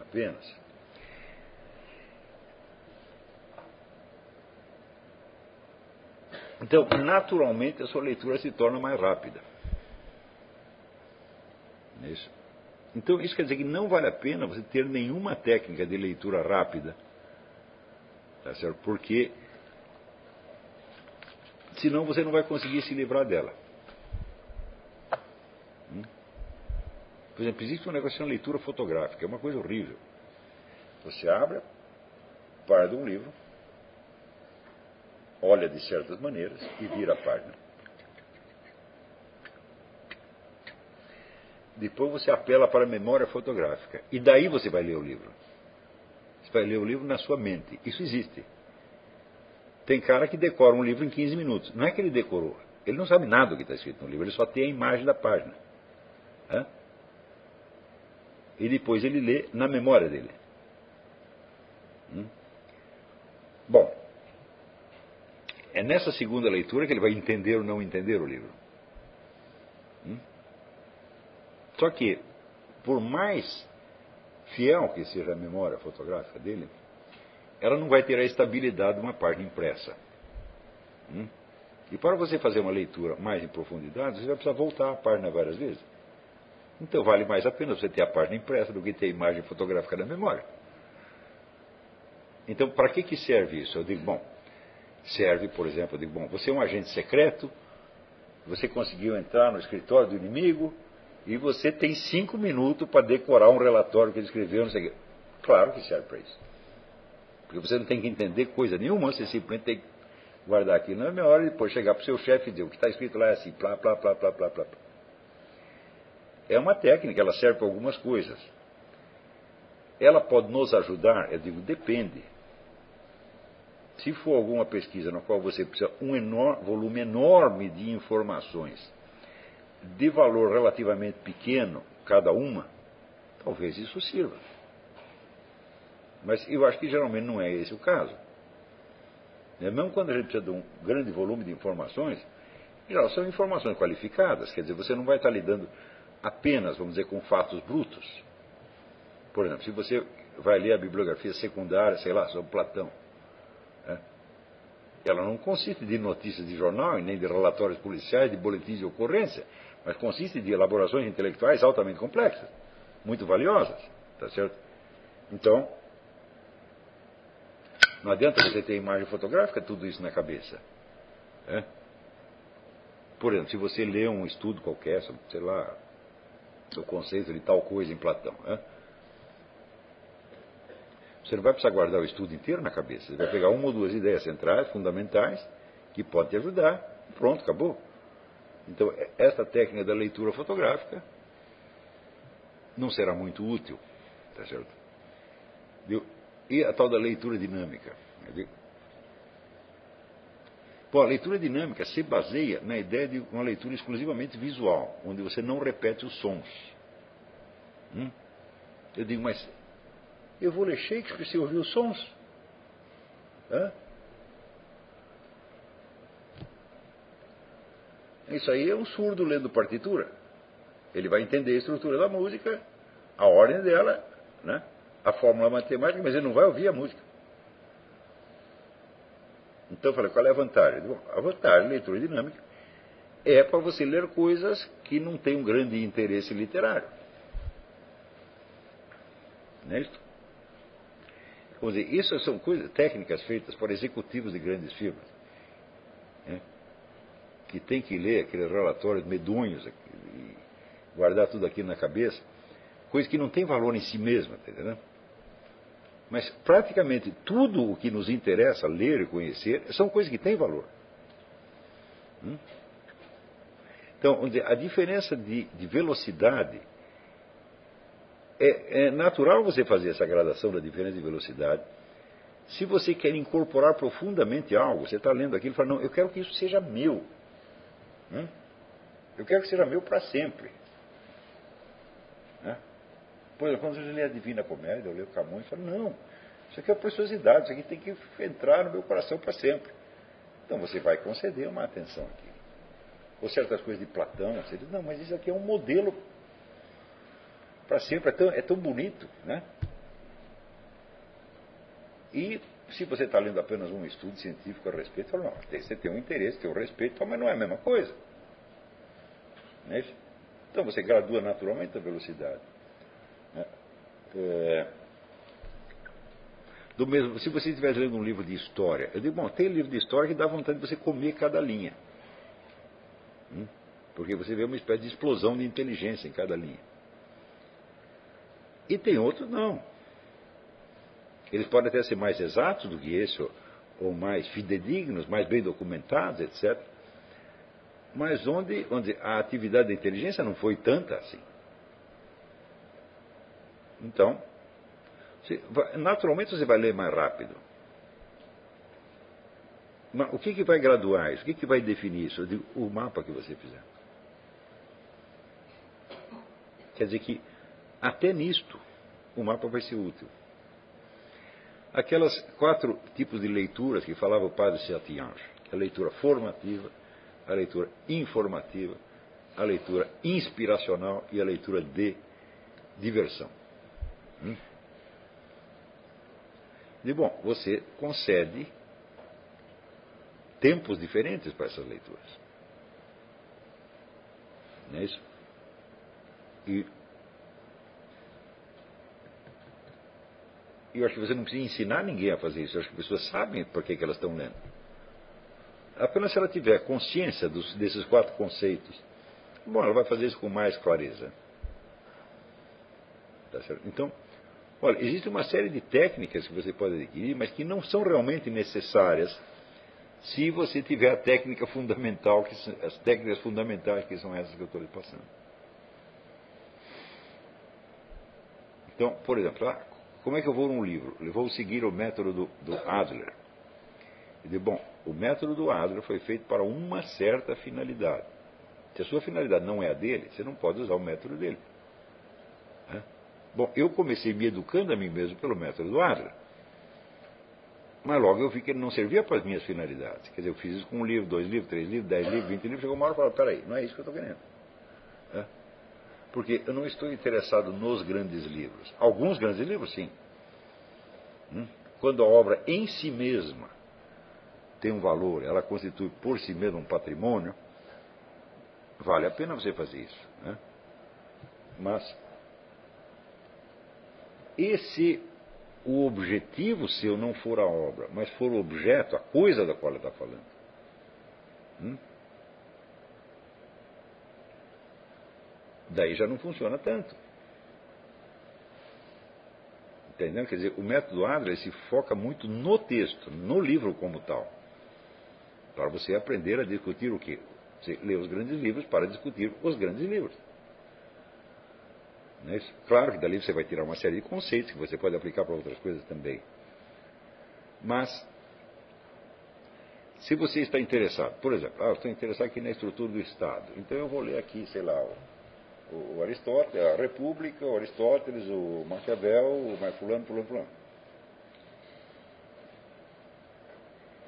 A: apenas, então, naturalmente, a sua leitura se torna mais rápida. Isso. Então, isso quer dizer que não vale a pena você ter nenhuma técnica de leitura rápida. Tá certo? Porque senão você não vai conseguir se livrar dela. Hum? Por exemplo, existe um negócio de leitura fotográfica, é uma coisa horrível. Você abre, para de um livro, olha de certas maneiras e vira a página. Depois você apela para a memória fotográfica. E daí você vai ler o livro. Você vai ler o livro na sua mente. Isso existe. Tem cara que decora um livro em 15 minutos. Não é que ele decorou. Ele não sabe nada do que está escrito no livro, ele só tem a imagem da página. Hã? E depois ele lê na memória dele. Hum? Bom, é nessa segunda leitura que ele vai entender ou não entender o livro. Hum? Só que, por mais fiel que seja a memória fotográfica dele, ela não vai ter a estabilidade de uma página impressa. Hum? E para você fazer uma leitura mais em profundidade, você vai precisar voltar a página várias vezes. Então vale mais a pena você ter a página impressa do que ter a imagem fotográfica na memória. Então, para que, que serve isso? Eu digo, bom, serve, por exemplo, eu digo, bom, você é um agente secreto, você conseguiu entrar no escritório do inimigo e você tem cinco minutos para decorar um relatório que ele escreveu, não sei o quê. Claro que serve para isso. Porque você não tem que entender coisa nenhuma, você simplesmente tem que guardar aquilo na memória e depois chegar para o seu chefe e dizer o que está escrito lá é assim, plá, plá, plá, plá, plá, plá. É uma técnica, ela serve para algumas coisas. Ela pode nos ajudar, eu digo, depende. Se for alguma pesquisa na qual você precisa um enorme, volume enorme de informações, de valor relativamente pequeno, cada uma, talvez isso sirva. Mas eu acho que geralmente não é esse o caso. Né? Mesmo quando a gente precisa de um grande volume de informações, geral, são informações qualificadas, quer dizer, você não vai estar lidando apenas, vamos dizer, com fatos brutos. Por exemplo, se você vai ler a bibliografia secundária, sei lá, sobre Platão, né? ela não consiste de notícias de jornal, nem de relatórios policiais, de boletins de ocorrência, mas consiste de elaborações intelectuais altamente complexas, muito valiosas, tá certo? Então, não adianta você ter imagem fotográfica, tudo isso na cabeça. É? Por exemplo, se você lê um estudo qualquer, sei lá, o conceito de tal coisa em Platão, é? você não vai precisar guardar o estudo inteiro na cabeça. Você vai pegar uma ou duas ideias centrais, fundamentais, que podem te ajudar. Pronto, acabou. Então, esta técnica da leitura fotográfica não será muito útil. Tá certo? E a tal da leitura dinâmica. Bom, a leitura dinâmica se baseia na ideia de uma leitura exclusivamente visual, onde você não repete os sons. Hum? Eu digo, mas eu vou ler Shakespeare se ouvir os sons? Hã? Isso aí é um surdo lendo partitura. Ele vai entender a estrutura da música, a ordem dela, né? A fórmula matemática, mas ele não vai ouvir a música. Então eu falei, qual é a vantagem? Bom, a vantagem da leitura dinâmica é para você ler coisas que não têm um grande interesse literário. Não é isso? Vamos dizer, isso são coisas, técnicas feitas por executivos de grandes firmas. Né? Que tem que ler aqueles relatórios medonhos e guardar tudo aquilo na cabeça. Coisa que não tem valor em si mesma, tá entendendo? Mas praticamente tudo o que nos interessa ler e conhecer são coisas que têm valor. Hum? Então, a diferença de, de velocidade é, é, natural você fazer essa gradação da diferença de velocidade. Se você quer incorporar profundamente algo, você está lendo aquilo e fala, não, eu quero que isso seja meu. Hum? Eu quero que seja meu para sempre. Exemplo, quando eu leio a Divina Comédia, eu leio Camões, eu falo, não, isso aqui é preciosidade, isso aqui tem que entrar no meu coração para sempre. Então você vai conceder uma atenção aqui. Ou certas coisas de Platão, você diz, não, mas isso aqui é um modelo para sempre, é tão, é tão bonito, né? E se você está lendo apenas um estudo científico a respeito, fala, não, você tem um interesse, tem um respeito, mas não é a mesma coisa. Não é então você gradua naturalmente a velocidade. É, do mesmo, se você estiver lendo um livro de história, eu digo, bom, tem livro de história que dá vontade de você comer cada linha. Hum? Porque você vê uma espécie de explosão de inteligência em cada linha. E tem outros não. Eles podem até ser mais exatos do que esse, ou, ou mais fidedignos, mais bem documentados, etc. Mas onde, onde a atividade da inteligência não foi tanta assim. Então, naturalmente você vai ler mais rápido. Mas o que, que vai graduar isso? O que, que vai definir isso? Digo, o mapa que você fizer. Quer dizer que até nisto o mapa vai ser útil. Aquelas quatro tipos de leituras que falava o padre Sertiange, a leitura formativa, a leitura informativa, a leitura inspiracional e a leitura de diversão. Hum? E bom, você concede tempos diferentes para essas leituras. Não é isso? E eu acho que você não precisa ensinar ninguém a fazer isso. Eu acho que as pessoas sabem por que, que elas estão lendo. Apenas se ela tiver consciência dos, desses quatro conceitos, bom, ela vai fazer isso com mais clareza. Tá então, olha, existe uma série de técnicas que você pode adquirir, mas que não são realmente necessárias se você tiver a técnica fundamental, que as técnicas fundamentais que são essas que eu estou lhe passando. Então, por exemplo, ah, como é que eu vou num livro? Eu vou seguir o método do, do Adler. E digo, bom, o método do Adler foi feito para uma certa finalidade. Se a sua finalidade não é a dele, você não pode usar o método dele. Bom, eu comecei me educando a mim mesmo pelo método do Adler. Mas logo eu vi que ele não servia para as minhas finalidades. Quer dizer, eu fiz isso com um livro, dois livros, três livros, dez livros, vinte livros. Chegou uma hora e falou: peraí, não é isso que eu estou querendo. É? Porque eu não estou interessado nos grandes livros. Alguns grandes livros, sim. Hum? Quando a obra em si mesma tem um valor, ela constitui por si mesma um patrimônio, vale a pena você fazer isso. Né? Mas, esse o objetivo seu não for a obra, mas for o objeto, a coisa da qual ele está falando. Hum? Daí já não funciona tanto. Entendeu? Quer dizer, o método Adler se foca muito no texto, no livro como tal. Para você aprender a discutir o quê? Você lê os grandes livros para discutir os grandes livros. É claro que dali você vai tirar uma série de conceitos que você pode aplicar para outras coisas também. Mas, se você está interessado, por exemplo, ah, estou interessado aqui na estrutura do Estado, então eu vou ler aqui, sei lá, o, o Aristóteles, a República, o Aristóteles, o Maquiavel, o mais fulano, fulano, fulano.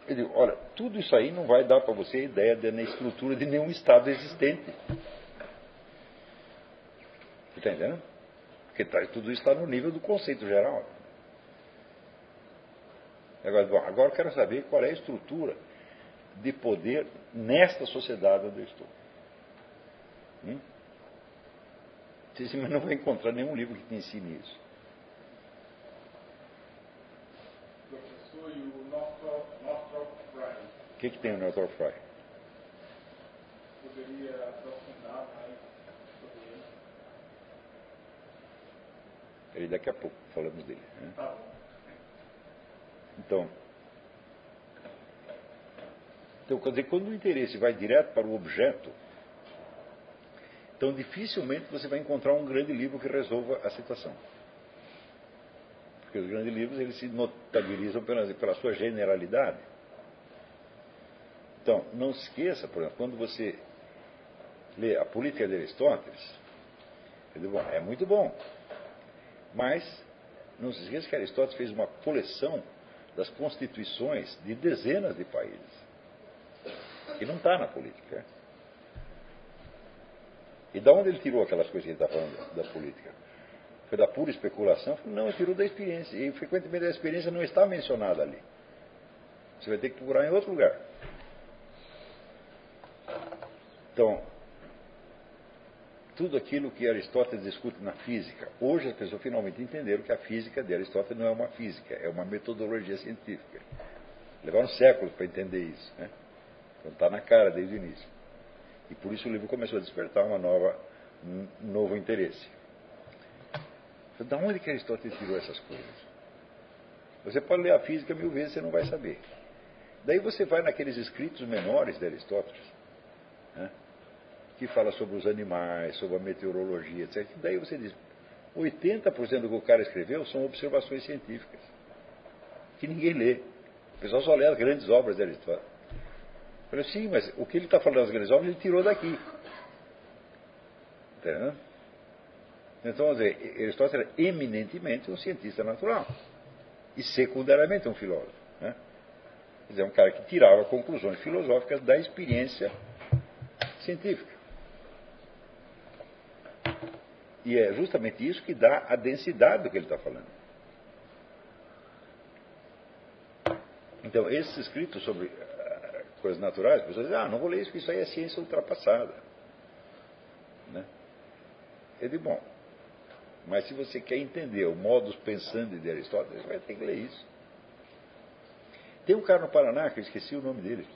A: Eu digo, olha, tudo isso aí não vai dar para você ideia da estrutura de nenhum Estado existente. Entendendo? Porque tá, tudo isso está no nível do conceito geral. Agora, bom, agora eu quero saber qual é a estrutura de poder nesta sociedade onde eu estou. Hum? Você não vai encontrar nenhum livro que te ensine isso.
C: Professor, e o Northrop Frye?
A: O que, que tem o Northrop Frye?
C: Poderia aprofundar mais
A: Ele daqui a pouco falamos dele. Né? Então, então, quer dizer, quando o interesse vai direto para o objeto, então dificilmente você vai encontrar um grande livro que resolva a situação. Porque os grandes livros eles se notabilizam pela, pela sua generalidade. Então, não se esqueça, por exemplo, quando você lê a política de Aristóteles, é muito bom. Mas, não se esqueça que Aristóteles fez uma coleção das constituições de dezenas de países. Que não está na política. E da onde ele tirou aquelas coisas que ele está falando da política? Foi da pura especulação? Não, ele tirou da experiência. E frequentemente a experiência não está mencionada ali. Você vai ter que procurar em outro lugar. Então, tudo aquilo que Aristóteles discute na física. Hoje as pessoas finalmente entenderam que a física de Aristóteles não é uma física, é uma metodologia científica. Levaram séculos para entender isso. Né? Então está na cara desde o início. E por isso o livro começou a despertar uma nova, um novo interesse. Da onde que Aristóteles tirou essas coisas? Você pode ler a física mil vezes, você não vai saber. Daí você vai naqueles escritos menores de Aristóteles, né, que fala sobre os animais, sobre a meteorologia, etc. Daí você diz, 80% do que o cara escreveu são observações científicas, que ninguém lê. O pessoal só lê as grandes obras de Aristóteles. Eu falei, sim, mas o que ele está falando das grandes obras, ele tirou daqui. Entendeu? Então, Aristóteles era eminentemente um cientista natural e secundariamente um filósofo. Né? Quer dizer, um cara que tirava conclusões filosóficas da experiência científica. E é justamente isso que dá a densidade do que ele está falando. Então, esses escritos sobre uh, coisas naturais, as pessoas dizem, ah, não vou ler isso, porque isso aí é ciência ultrapassada. Né? Eu digo, bom, mas se você quer entender o modus pensando de Aristóteles, você vai ter que ler isso. Tem um cara no Paraná, que eu esqueci o nome dele,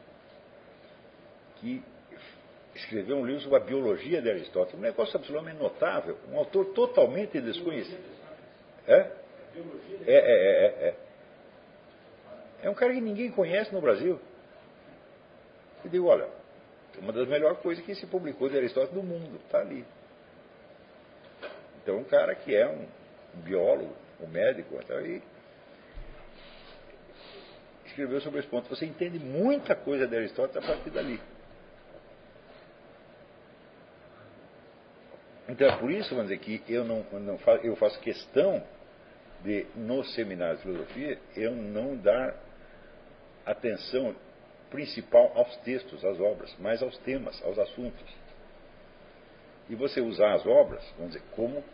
A: que escreveu um livro sobre a biologia de Aristóteles, um negócio absolutamente notável, um autor totalmente desconhecido. É? É, é, é, é. É um cara que ninguém conhece no Brasil. Eu digo, olha, uma das melhores coisas que se publicou de Aristóteles no mundo, está ali. Então, um cara que é um biólogo, um médico, então, e escreveu sobre esse ponto. Você entende muita coisa de Aristóteles a partir dali. Então é por isso, vamos dizer, que eu, não, não faço, eu faço questão de, no seminário de filosofia, eu não dar atenção principal aos textos, às obras, mas aos temas, aos assuntos. E você usar as obras, vamos dizer, como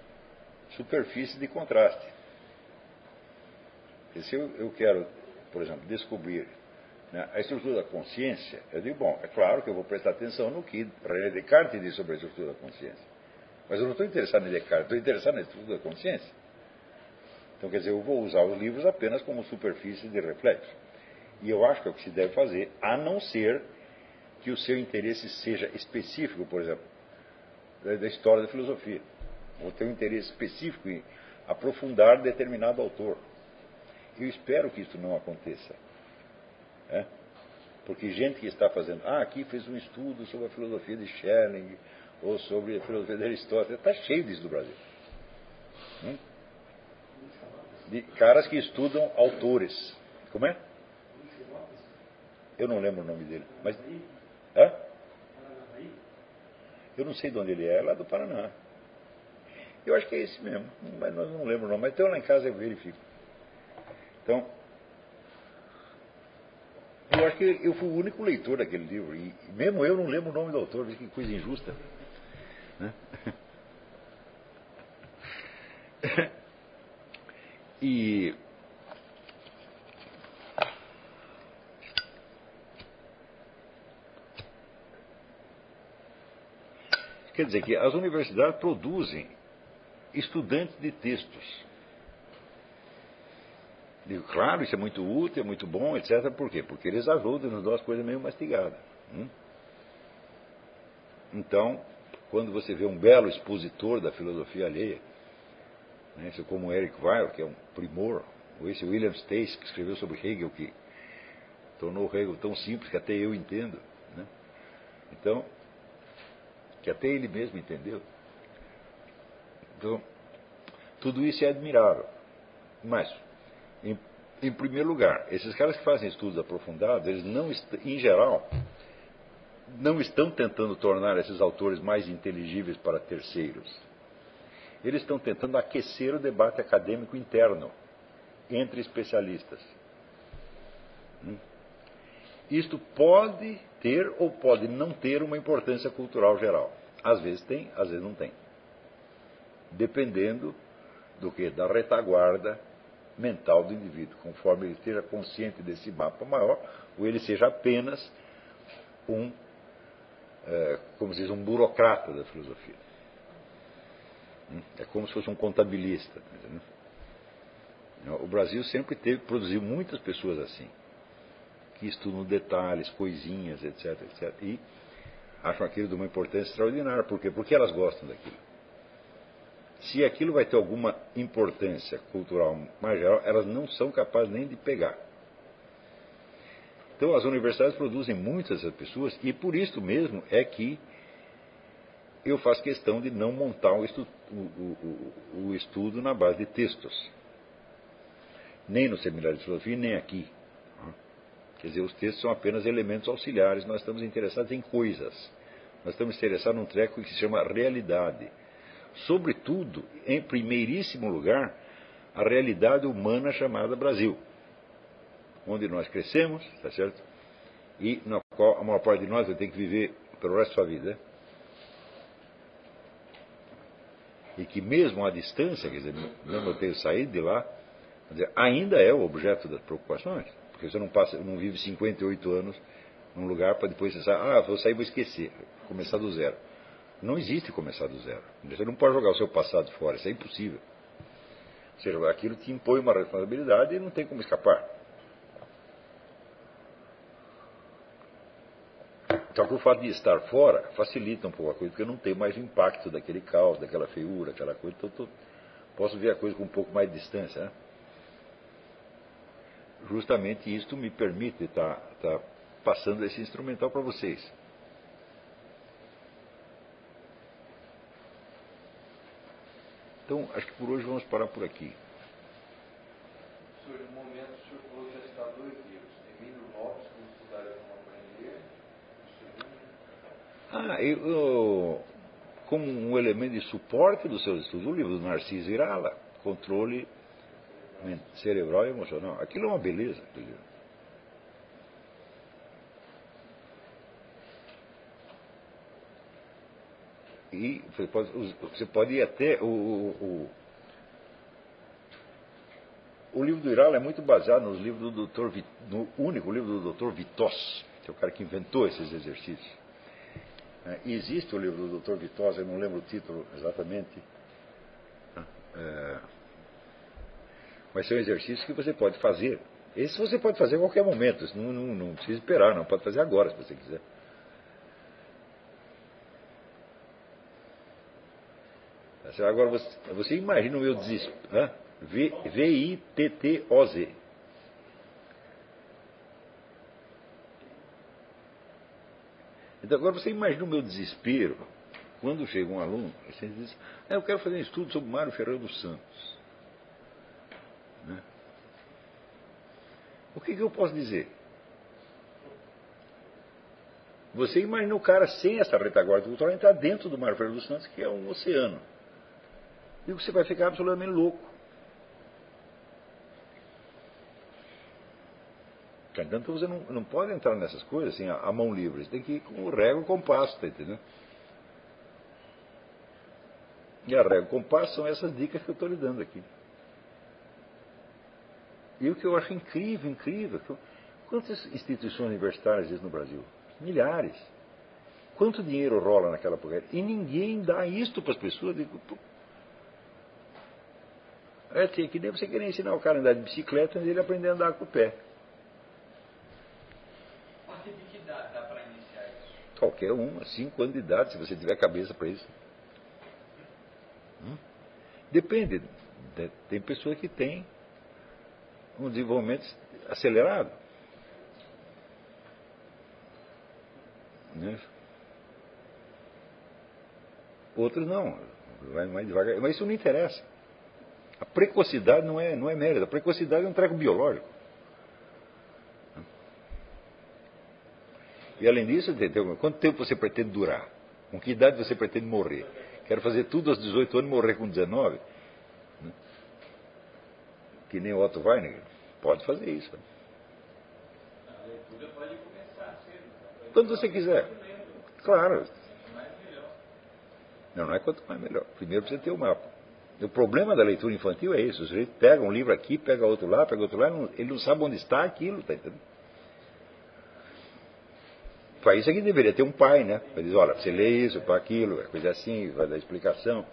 A: superfície de contraste. E se eu, eu quero, por exemplo, descobrir né, a estrutura da consciência, eu digo, bom, é claro que eu vou prestar atenção no que René Descartes diz sobre a estrutura da consciência. Mas eu não estou interessado em Descartes, estou interessado na estrutura da consciência. Então, quer dizer, eu vou usar os livros apenas como superfície de reflexo. E eu acho que é o que se deve fazer, a não ser que o seu interesse seja específico, por exemplo, da história da filosofia ou ter um interesse específico em aprofundar determinado autor. Eu espero que isso não aconteça. É? Porque gente que está fazendo, ah, aqui fez um estudo sobre a filosofia de Schelling, ou sobre filosofia de Aristóteles, está cheio disso do Brasil. Hum? De caras que estudam autores. Como é? Eu não lembro o nome dele. Mas. Hã? Eu não sei de onde ele é, é lá do Paraná. Eu acho que é esse mesmo, mas nós não lembro não, mas tem lá em casa eu verifico. Então, eu acho que eu fui o único leitor daquele livro, e mesmo eu não lembro o nome do autor, que coisa injusta. Né? E quer dizer que as universidades produzem estudantes de textos. Digo, claro, isso é muito útil, é muito bom, etc. Por quê? Porque eles ajudam, nos dão as coisas meio mastigadas. Hum? Então, quando você vê um belo expositor da filosofia alheia, né, como Eric Weil, que é um primor, ou esse William Stace, que escreveu sobre Hegel, que tornou Hegel tão simples que até eu entendo. Né? Então, que até ele mesmo entendeu. Então, tudo isso é admirável. Mas, em, em primeiro lugar, esses caras que fazem estudos aprofundados, eles não, em geral, não estão tentando tornar esses autores mais inteligíveis para terceiros. Eles estão tentando aquecer o debate acadêmico interno entre especialistas. Hum? Isto pode ter ou pode não ter uma importância cultural geral. Às vezes tem, às vezes não tem dependendo do que? Da retaguarda mental do indivíduo, conforme ele esteja consciente desse mapa maior, ou ele seja apenas um, como se diz, um burocrata da filosofia. Hum? É como se fosse um contabilista. Tá o Brasil sempre teve, produziu muitas pessoas assim, que estudam detalhes, coisinhas, etc, etc, e acham aquilo de uma importância extraordinária. Por quê? Porque elas gostam daquilo. se aquilo vai ter alguma importância cultural mais geral, elas não são capazes nem de pegar. Então as universidades produzem muitas pessoas e por isso mesmo é que eu faço questão de não montar o estudo, o, o, o estudo na base de textos. Nem no seminário de filosofia, nem aqui. Quer dizer, os textos são apenas elementos auxiliares, nós estamos interessados em coisas. Nós estamos interessados num treco que se chama realidade. Sobretudo, em primeiríssimo lugar, a realidade humana chamada Brasil onde nós crescemos, tá certo? E na qual a maior parte de nós vai ter que viver pelo resto da sua vida. E que mesmo à distância, quer dizer, mesmo eu ter saído de lá, dizer, ainda é o objeto das preocupações. Porque você não passa, não vive 58 anos num lugar para depois pensar, ah, vou sair e vou esquecer, começar do zero. Não existe começar do zero. Você não pode jogar o seu passado fora, isso é impossível. Ou seja, aquilo te impõe uma responsabilidade e não tem como escapar. Só que o fato de estar fora facilita um pouco a coisa, porque eu não tenho mais o impacto daquele caos, daquela feiura, aquela coisa. Então, tô, posso ver a coisa com um pouco mais de distância. Né? Justamente isto me permite estar tá, tá passando esse instrumental para vocês. Então, acho que por hoje vamos parar por aqui.
D: Senhor, no momento, senhor falou que já está dois livros. Emílio Lopes, como estudar como aprender,
A: ah, eu, como um elemento de suporte dos seus estudos, o livro do Narciso Irala, Controle Cerebral e Emocional. Aquilo é uma beleza. E você pode, você pode ir até o, o, o livro do Irala é muito baseado nos livros do Dr. no único livro do Dr. Vitos, que é o cara que inventou esses exercícios. É, existe o livro do Dr. Vitosa, eu não lembro o título exatamente. É, mas são exercícios que você pode fazer. Esse você pode fazer a qualquer momento, não, não, não precisa esperar, não. Pode fazer agora se você quiser. Agora você, você imagina o meu desespero. V-I-T-T-O-Z. Então agora você imagina o meu desespero quando chega um aluno e diz, ah, eu quero fazer um estudo sobre Mário Ferreira dos Santos. Né? O que, que eu posso dizer? Você imagina o cara sem essa retaguarda cultural entrar dentro do Mário Ferreira dos Santos, que é um oceano. E você vai ficar absolutamente louco. Então você não, não pode entrar nessas coisas assim, a, mão livre. Você tem que ir com o régua e compasso, tá entendendo? E a régua e o compasso são essas dicas que eu estou lhe dando aqui. E o que eu acho incrível, incrível, quantas instituições universitárias existem no Brasil? Milhares. Quanto dinheiro rola naquela porcaria? E ninguém dá isto para as pessoas. Digo, é que nem você querer ensinar o cara a andar de bicicleta e ele aprender a andar com o pé. Qualquer um, cinco anos de idade, se você tiver cabeça para isso. Hum? Depende. Tem pessoas que têm um desenvolvimento acelerado. Né? Outros não, vai mais devagar. Mas isso não interessa. A precocidade não é, não é mérito, a precocidade é um treco biológico. E além disso, entendeu? quanto tempo você pretende durar? Com que idade você pretende morrer? Quero fazer tudo aos 18 anos e morrer com 19? Né? Que nem o Otto Weininger. Pode fazer isso. Né? Quando você quiser. Claro. Não, não é quanto mais melhor. Primeiro precisa ter o mapa. O problema da leitura infantil é isso. O sujeito pega um livro aqui, pega outro lá, pega outro lá, ele não sabe onde está aquilo, tá entendendo? Para isso aqui deveria ter um pai, né? Para dizer, olha, você lê isso, para aquilo, é coisa assim, vai dar explicação.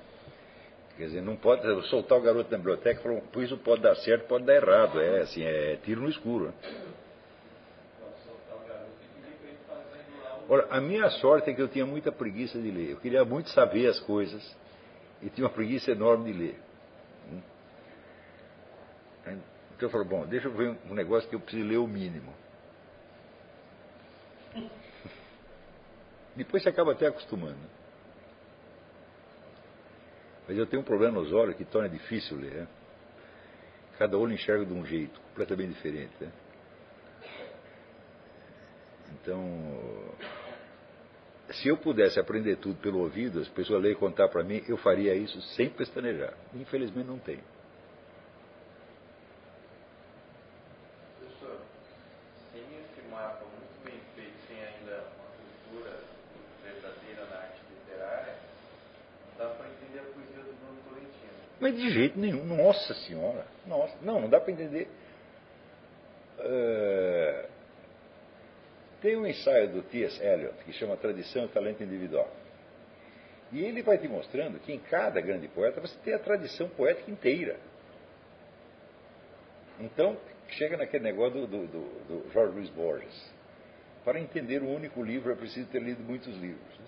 A: Quer dizer, não pode soltar o garoto na biblioteca e falar, por isso pode dar certo, pode dar errado. É assim, é tiro no escuro. Né? Olha, a minha sorte é que eu tinha muita preguiça de ler. Eu queria muito saber as coisas e tinha uma preguiça enorme de ler. Hum. Então eu falei, bom, deixa eu ver um negócio que eu preciso ler o mínimo. Depois você acaba até acostumando. Mas eu tenho um problema nos olhos que torna difícil ler. Né? Cada olho enxerga de um jeito, completamente diferente. Né? Então, se eu pudesse aprender tudo pelo ouvido, as pessoas lerem e contar para mim, eu faria isso sem pestanejar. Infelizmente não tenho.
D: Professor, sem esse mapa muito bem feito, sem ainda uma cultura verdadeira na arte literária, não dá para entender a poesia do Bruno Tolentino.
A: Mas de jeito nenhum. Nossa Senhora. Nossa. Não, não dá para entender. Uh, tem um ensaio do T.S. Eliot que chama Tradição e Talento Individual. E ele vai te mostrando que em cada grande poeta você tem a tradição poética inteira. Então, chega naquele negócio do, do, do, do Jorge Luiz Borges. Para entender um único livro é preciso ter lido muitos livros.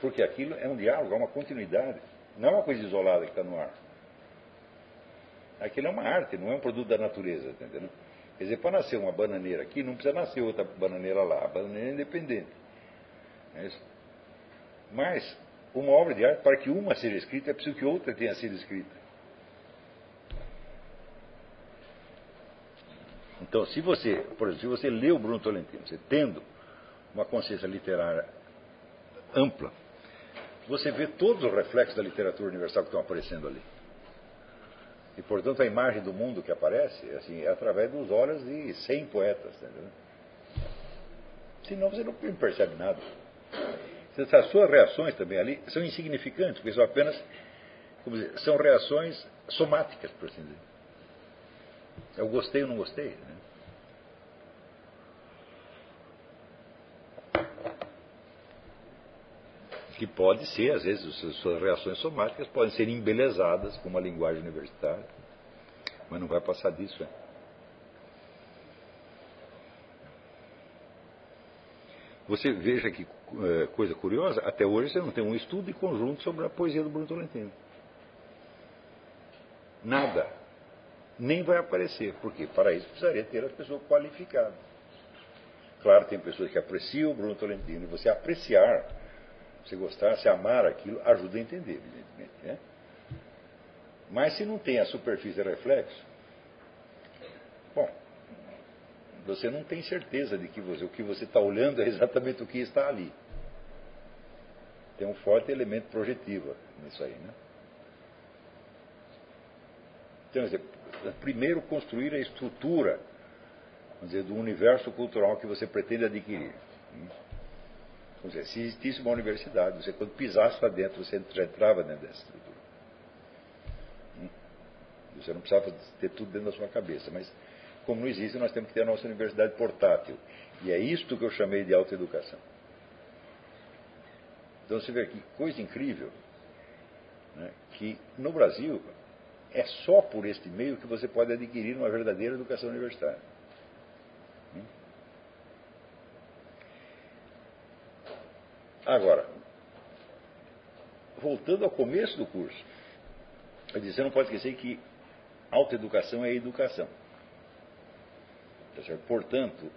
A: Porque aquilo é um diálogo, é uma continuidade. Não é uma coisa isolada que está no ar. Aquilo é uma arte, não é um produto da natureza, tá entendeu? Quer dizer, para nascer uma bananeira aqui, não precisa nascer outra bananeira lá. A bananeira é independente. É Mas, uma obra de arte, para que uma seja escrita, é preciso que outra tenha sido escrita. Então, se você, por exemplo, se você lê o Bruno Tolentino, você tendo uma consciência literária ampla, você vê todos os reflexos da literatura universal que estão aparecendo ali. E, portanto, a imagem do mundo que aparece assim, é através dos olhos de 100 poetas. Entendeu? Senão você não percebe nada. As suas reações também ali são insignificantes, porque são apenas dizer, são reações somáticas, por assim dizer. Eu gostei ou não gostei. Né? Que pode ser, às vezes, suas reações somáticas podem ser embelezadas com uma linguagem universitária, mas não vai passar disso. Né? Você veja que é, coisa curiosa, até hoje você não tem um estudo de conjunto sobre a poesia do Bruno Tolentino. Nada. Nem vai aparecer. Porque para isso precisaria ter as pessoas qualificadas. Claro, tem pessoas que apreciam o Bruno Tolentino, e você apreciar se gostar, se amar aquilo, ajuda a entender, evidentemente. Né? Mas se não tem a superfície de reflexo, bom, você não tem certeza de que você, o que você está olhando é exatamente o que está ali. Tem um forte elemento projetivo nisso aí, né? Então, dizer, primeiro construir a estrutura, dizer, do universo cultural que você pretende adquirir. Dizer, se existisse uma universidade, você quando pisasse lá dentro, você já entrava dentro dessa estrutura. Você não precisava ter tudo dentro da sua cabeça, mas como não existe, nós temos que ter a nossa universidade portátil. E é isto que eu chamei de autoeducação. Então você vê que coisa incrível, né, que no Brasil é só por este meio que você pode adquirir uma verdadeira educação universitária. Agora, voltando ao começo do curso, eu disse, você não pode esquecer que autoeducação é educação. Tá Portanto,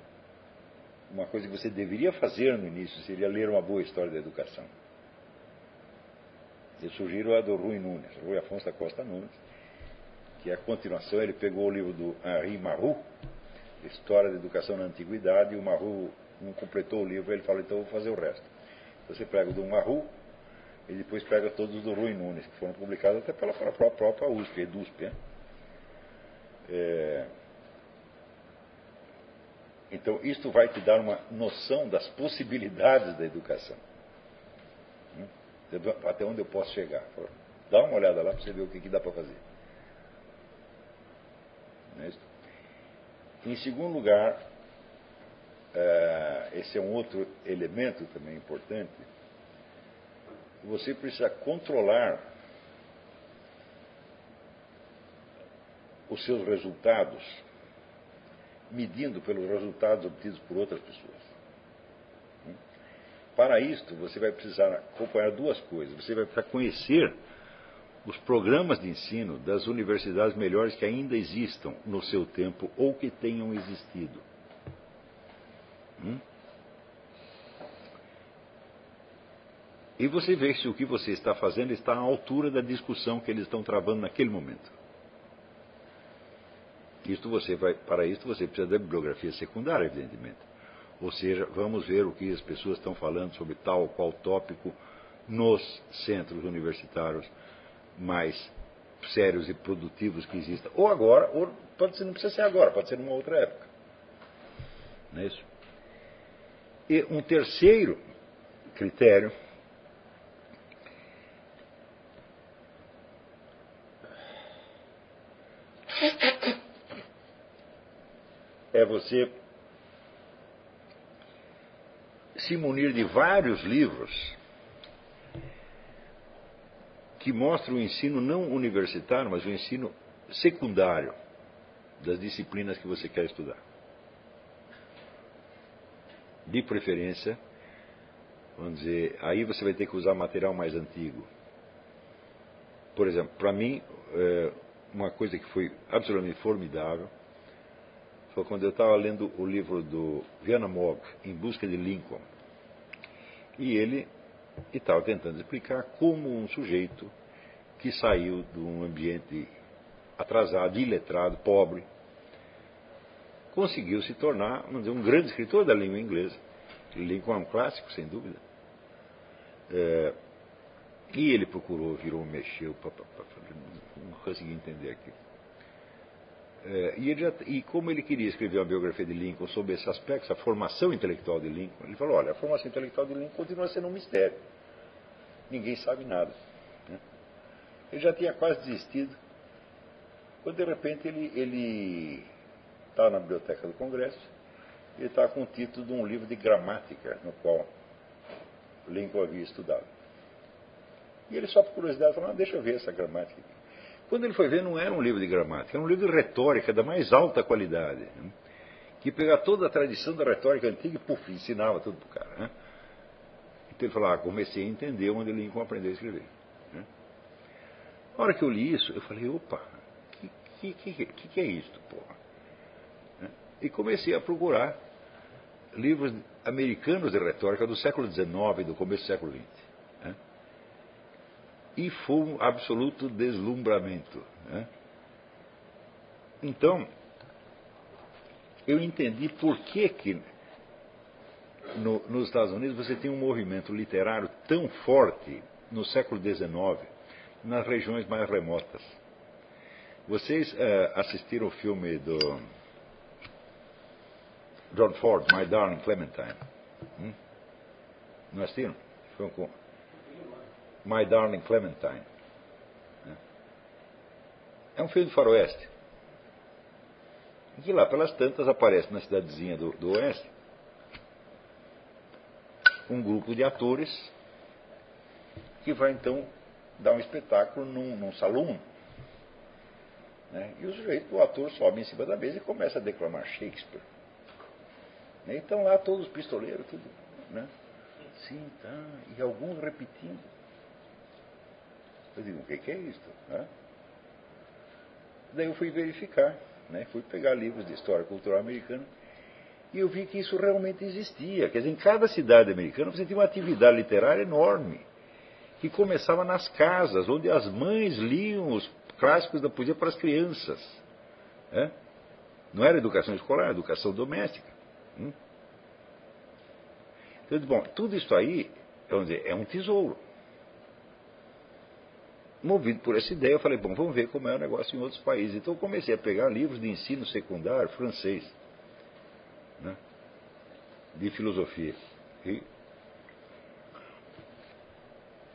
A: uma coisa que você deveria fazer no início seria ler uma boa história da educação. Eu sugiro a do Rui Nunes, Rui Afonso da Costa Nunes, que a continuação, ele pegou o livro do Henri Marrou, História da Educação na Antiguidade, e o Marrou não completou o livro, ele falou, então eu vou fazer o resto. Você pega o do Maru e depois pega todos do Rui Nunes, que foram publicados até pela própria, própria USP, EDUSP. Né? É... Então, isto vai te dar uma noção das possibilidades da educação. Hum? Até onde eu posso chegar. Dá uma olhada lá para você ver o que, que dá para fazer. É em segundo lugar, é, esse é um outro elemento também importante, você precisa controlar os seus resultados, medindo pelos resultados obtidos por outras pessoas. para isto, você vai precisar acompanhar duas coisas. Você vai precisar conhecer os programas de ensino das universidades melhores que ainda existam no seu tempo ou que tenham existido. Hum? E você vê se o que você está fazendo está à altura da discussão que eles estão travando naquele momento. Isto você vai, para isso você precisa da bibliografia secundária, evidentemente. Ou seja, vamos ver o que as pessoas estão falando sobre tal ou qual tópico nos centros universitários mais sérios e produtivos que existam. Ou agora, ou pode ser, não precisa ser agora, pode ser numa outra época. Não é isso? E um terceiro critério é você se munir de vários livros que mostram o ensino não universitário, mas o ensino secundário das disciplinas que você quer estudar. De preferência, vamos dizer, aí você vai ter que usar material mais antigo. Por exemplo, para mim, é, uma coisa que foi absolutamente formidável foi quando eu estava lendo o livro do Viana Mogg, Em Busca de Lincoln. E ele estava tentando explicar como um sujeito que saiu de um ambiente atrasado, iletrado, pobre, conseguiu se tornar, dizer, um grande escritor da língua inglesa. Lincoln é um clássico, sem dúvida. É, e ele procurou, virou, mexeu, não consegui entender aquilo. É, e, já, e, como ele queria escrever uma biografia de Lincoln sobre esse aspecto, a formação intelectual de Lincoln, ele falou: olha, a formação intelectual de Lincoln continua sendo um mistério. Ninguém sabe nada. Né? Ele já tinha quase desistido, quando de repente ele está na biblioteca do Congresso, ele está com o título de um livro de gramática, no qual Lincoln havia estudado. E ele só por curiosidade falou: ah, deixa eu ver essa gramática aqui. Quando ele foi ver, não era um livro de gramática, era um livro de retórica da mais alta qualidade, né? que pegava toda a tradição da retórica antiga e, puf, ensinava tudo para o cara. Né? Então ele falou, ah, comecei a entender onde Lincoln aprendeu a escrever. Né? Na hora que eu li isso, eu falei, opa, o que, que, que, que, é isto, porra? Né? E comecei a procurar livros americanos de retórica do século XIX e do começo do século XX e foi um absoluto deslumbramento. Né? Então, eu entendi por que, que no, nos Estados Unidos você tem um movimento literário tão forte no século XIX, nas regiões mais remotas. Vocês uh, assistiram o filme do John Ford, My Darling Clementine? Hum? Não assistiram? Foi um, My Darling Clementine. É um filme de faroeste. Que lá pelas tantas aparece na cidadezinha do, do oeste um grupo de atores que vai então dar um espetáculo num, num salão. Né? E o sujeito, o ator, sobe em cima da mesa e começa a declamar Shakespeare. Né? Então lá todos os pistoleiros, tudo. Né? Sim, tá. E alguns repetindo. Eu digo, o que, que é isso? Né? Daí eu fui verificar, né? fui pegar livros de história cultural americana e eu vi que isso realmente existia. Quer dizer, em cada cidade americana você tinha uma atividade literária enorme, que começava nas casas, onde as mães liam os clássicos da poesia para as crianças. Né? Não era educação escolar, era educação doméstica. Hum? Então, bom, tudo isso aí, dizer, é um tesouro movido por essa ideia, eu falei, bom, vamos ver como é o negócio em outros países. Então eu comecei a pegar livros de ensino secundário francês, né, de filosofia. E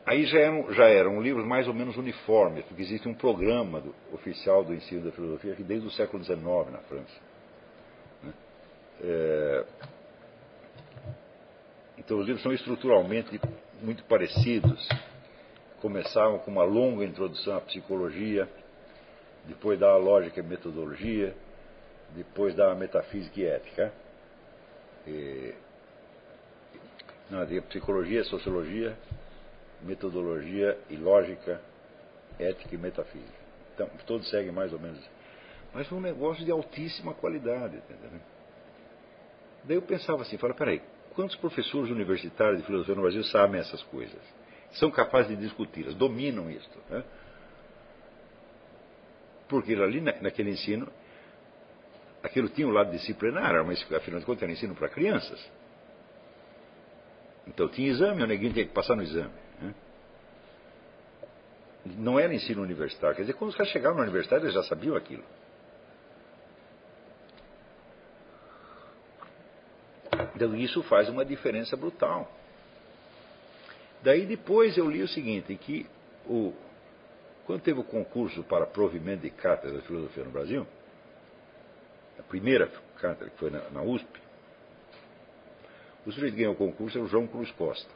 A: aí já eram, já eram livros mais ou menos uniformes, porque existe um programa do, oficial do ensino da filosofia que desde o século XIX na França. É, então os livros são estruturalmente muito parecidos começavam com uma longa introdução à psicologia, depois dá a lógica e metodologia, depois dá a metafísica e ética. E, Não, tem psicologia, sociologia, metodologia e lógica, ética e metafísica. Então, todos seguem mais ou menos. Mas foi um negócio de altíssima qualidade, entendeu? Daí eu pensava assim, fala, peraí, quantos professores universitários de filosofia no Brasil sabem essas coisas? São capazes de discuti-las, dominam isto. Né? Porque ali naquele ensino, aquilo tinha um lado disciplinar, mas afinal de contas era ensino para crianças. Então tinha exame, o neguinho tinha que passar no exame. Né? Não era ensino universitário. Quer dizer, quando os caras chegavam na universidade, eles já sabiam aquilo. Então isso faz uma diferença brutal. Daí depois eu li o seguinte, que o, quando teve o concurso para provimento de cátedra de filosofia no Brasil, a primeira cátedra que foi na, na USP, o sujeito que ganhou o concurso era o João Cruz Costa.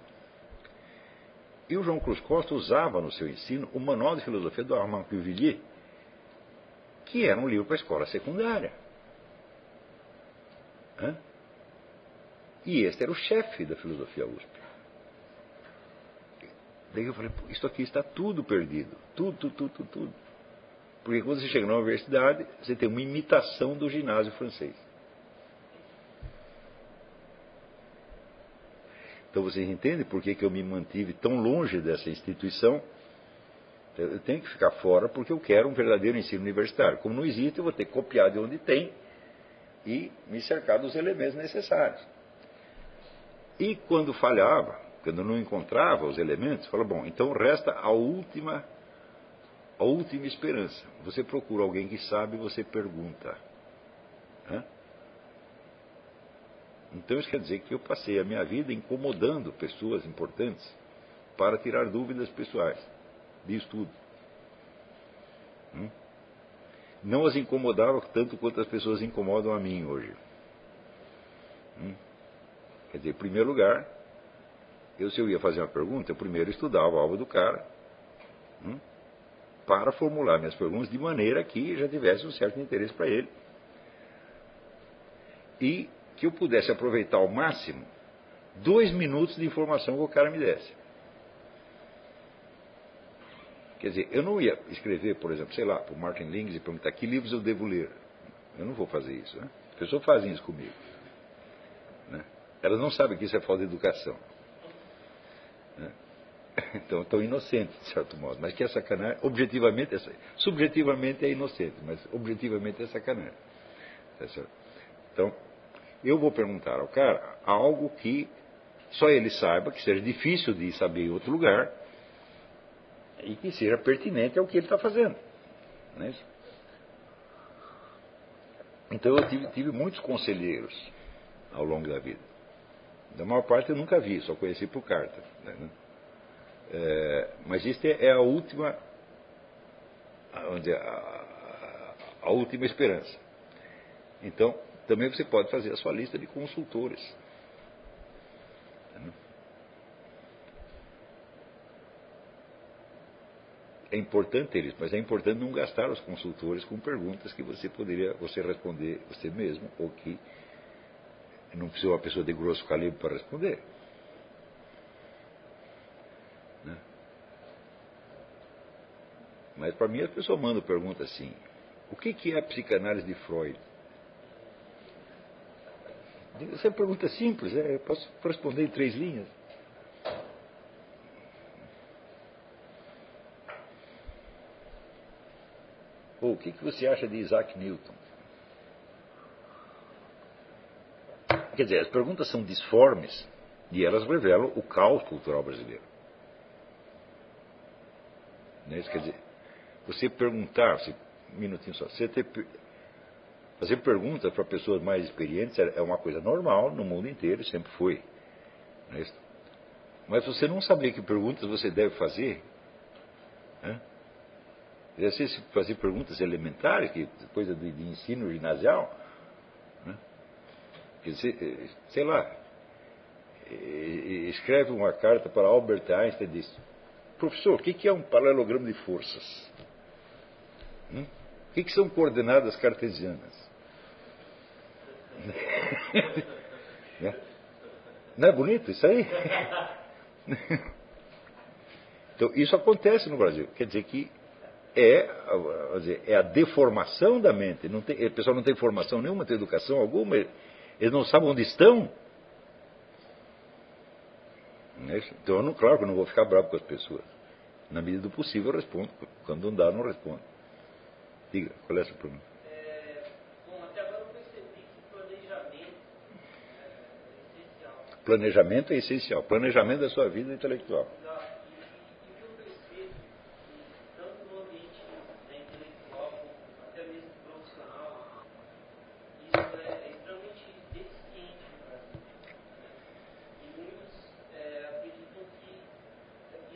A: E o João Cruz Costa usava no seu ensino o Manual de Filosofia do Armand Cuvillier, que era um livro para a escola secundária. Hã? E este era o chefe da filosofia USP. Daí eu falei, isso aqui está tudo perdido. Tudo, tudo, tudo, tudo, tudo. Porque quando você chega na universidade, você tem uma imitação do ginásio francês. Então vocês entendem por que, que eu me mantive tão longe dessa instituição? Eu tenho que ficar fora porque eu quero um verdadeiro ensino universitário. Como não existe, eu vou ter que copiar de onde tem e me cercar dos elementos necessários. E quando falhava, quando não encontrava os elementos, fala, bom, então resta a última, a última esperança. Você procura alguém que sabe, você pergunta. Hã? Então isso quer dizer que eu passei a minha vida incomodando pessoas importantes para tirar dúvidas pessoais de estudo. Hum? Não as incomodava tanto quanto as pessoas incomodam a mim hoje. Hum? Quer dizer, em primeiro lugar, eu, se eu ia fazer uma pergunta, eu primeiro estudava o alvo do cara hum, para formular minhas perguntas de maneira que já tivesse um certo interesse para ele. E que eu pudesse aproveitar ao máximo dois minutos de informação que o cara me desse. Quer dizer, eu não ia escrever, por exemplo, sei lá, para o Martin Lings e perguntar que livros eu devo ler. Eu não vou fazer isso. Né? As pessoas fazem isso comigo. Elas não sabem que isso é falta de educação. Né? Então, estão inocentes, de certo modo. Mas que é sacanagem, objetivamente, é, subjetivamente é inocente, mas objetivamente é sacanagem. Tá então, eu vou perguntar ao cara algo que só ele saiba, que seja difícil de saber em outro lugar e que seja pertinente ao que ele está fazendo. Não é isso? Então eu tive, tive muitos conselheiros ao longo da vida. Da maior parte eu nunca vi, só conheci por carta. Né? É, mas isso é a última, a, a, a última esperança. Então, também você pode fazer a sua lista de consultores. É importante eles, mas é importante não gastar os consultores com perguntas que você poderia você responder você mesmo ou que não precisa uma pessoa de grosso calibre para responder. Né? Mas para mim as pessoas mandam perguntas assim: o que, que é a psicanálise de Freud? Essa é uma pergunta simples, é, eu posso responder em três linhas. Ou o que, que você acha de Isaac Newton? Quer dizer, as perguntas são disformes e elas revelam o caos cultural brasileiro. Não é isso? Quer dizer, você perguntar, um minutinho só, você ter, fazer perguntas para pessoas mais experientes é uma coisa normal no mundo inteiro, sempre foi. É isso? Mas você não saber que perguntas você deve fazer, né? Você fazer perguntas elementares, que coisa de, de ensino ginasial, sei, sei lá, escreve uma carta para Albert Einstein e diz: Professor, o que é um paralelogramo de forças? Hum? O que são coordenadas cartesianas? né? Não é bonito isso aí? então, isso acontece no Brasil. Quer dizer que é, dizer, é a deformação da mente. Não tem, o pessoal não tem formação nenhuma, não tem educação alguma, eles não sabem onde estão. É então, eu não, claro que eu não vou ficar bravo com as pessoas. Na medida do possível, eu respondo. Quando não dá, não respondo. Diga, qual é a sua pergunta?
B: É, bom, até agora eu percebi que planejamento é essencial.
A: Planejamento é essencial. Planejamento da sua vida intelectual.
B: Exato. E, e o que eu percebo, que tanto no ambiente né, intelectual como até mesmo profissional, isso é, é extremamente deficiente no Brasil. né? E muitos é, acreditam que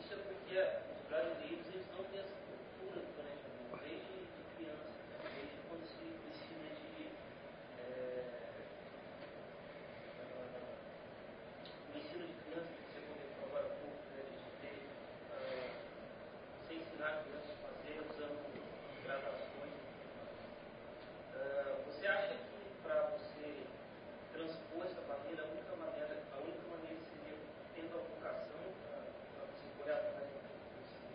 B: isso é porque os brasileiros eles não têm essa cultura do planejamento desde de criança, né? desde quando se precisa de é, o ensino de criança, que você comentou agora há pouco, né, de ter, ah, você ensinar crianças a fazer usando gravações. Ah, você acha que para você transpor essa barreira, a única maneira, a única maneira seria tendo a vocação para você correr atrás daquilo que você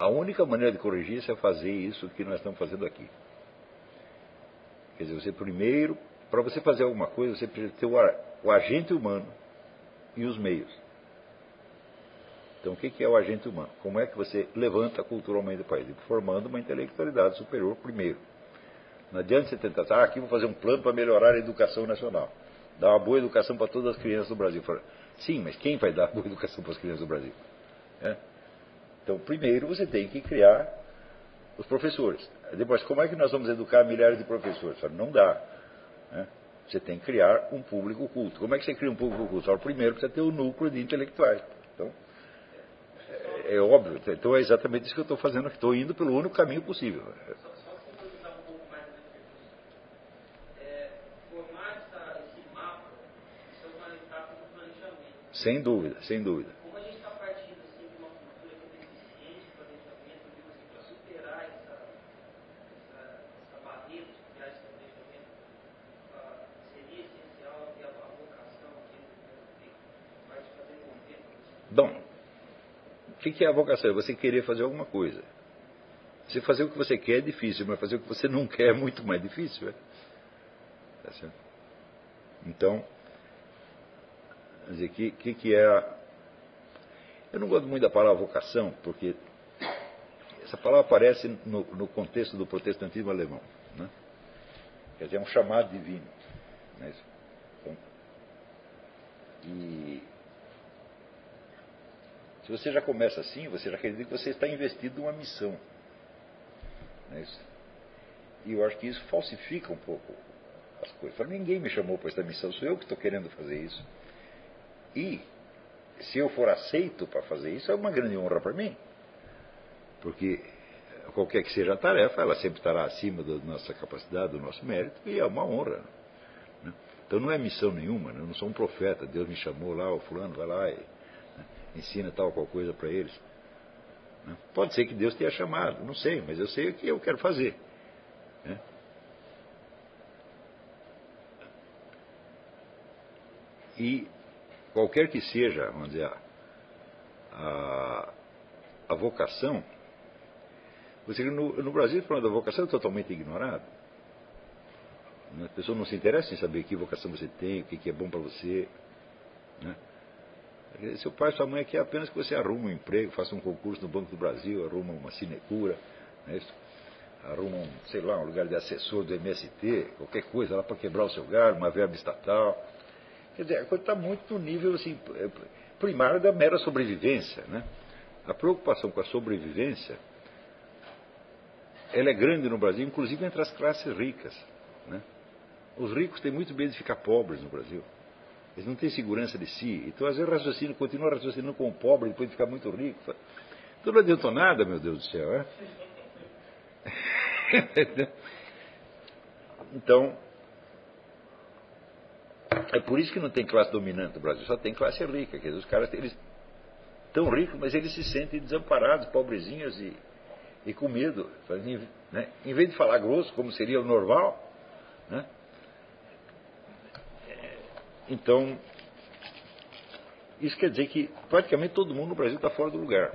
A: A única maneira de corrigir isso é fazer isso que nós estamos fazendo aqui. Quer dizer, você primeiro, para você fazer alguma coisa, você precisa ter o, o agente humano e os meios. Então, o que é o agente humano? Como é que você levanta culturalmente o país? Formando uma intelectualidade superior primeiro. Não adianta você tentar, ah, aqui vou fazer um plano para melhorar a educação nacional. Dar uma boa educação para todas as crianças do Brasil. Sim, mas quem vai dar boa educação para as crianças do Brasil? É? Então, primeiro você tem que criar os professores. Depois, como é que nós vamos educar milhares de professores? Não dá. né? Você tem que criar um público culto. Como é que você cria um público culto? Primeiro precisa ter o núcleo de intelectuais. Então, é, é óbvio. Então é exatamente isso que eu estou fazendo aqui. Estou indo pelo único caminho possível.
B: Só, só simplificar um pouco mais a minha pergunta. É, formar essa, esse mapa, isso é uma etapa do planejamento.
A: Sem dúvida, sem dúvida.
B: Como a gente está partindo assim, de uma cultura que é deficiente de planejamento, eu digo assim, para superar essa, essa, essa barreira de criar esse planejamento, ah, seria essencial ter a, a vocação aqui, né, que vai te fazer mover para você.
A: Bom, o que é a vocação? É você querer fazer alguma coisa. Você fazer o que você quer é difícil, mas fazer o que você não quer é muito mais difícil. É? Tá certo? Então, dizer, que, que, que é a... Eu não gosto muito da palavra vocação, porque essa palavra aparece no, no contexto do protestantismo alemão. Né? Quer dizer, é um chamado divino. É isso? Então, e se você já começa assim, você já acredita que você está investido numa missão. Não é? E eu acho que isso falsifica um pouco as coisas. Fala, ninguém me chamou para essa missão, sou eu que estou querendo fazer isso. E se eu for aceito para fazer isso, é uma grande honra para mim. Porque qualquer que seja a tarefa, ela sempre estará acima da nossa capacidade, do nosso mérito, e é uma honra. né? Então não é missão nenhuma, né? eu não sou um profeta, Deus me chamou lá, o fulano vai lá e ensina tal qual coisa para eles. né? Pode ser que Deus tenha chamado, não sei, mas eu sei o que eu quero fazer. né? E qualquer que seja, vamos dizer, a, a, a vocação, você, no, no Brasil, falando da vocação é totalmente ignorado. Né? As pessoas não se interessam em saber que vocação você tem, o que, que é bom para você. Né? Seu pai e sua mãe quer apenas que você arrume um emprego, faça um concurso no Banco do Brasil, arruma uma sinecura? Isso. arruma um, sei lá, um lugar de assessor do MST, qualquer coisa lá para quebrar o seu galho, uma verba estatal. Quer dizer, a coisa está muito no nível assim, primário da mera sobrevivência. Né? A preocupação com a sobrevivência ela é grande no Brasil, inclusive entre as classes ricas. Né? Os ricos têm muito medo de ficar pobres no Brasil. Eles não têm segurança de si. Então, às vezes, raciocínio, continua raciocinando com o pobre, depois de ficar muito rico. Então não adiantou nada, meu Deus do céu. É? então, é por isso que não tem classe dominante no Brasil, só tem classe rica. Quer dizer, os caras eles tão ricos, mas eles se sentem desamparados, pobrezinhos e, e com medo. Né? Em vez de falar grosso, como seria o normal, né? Então Isso quer dizer que praticamente todo mundo no Brasil está fora do lugar.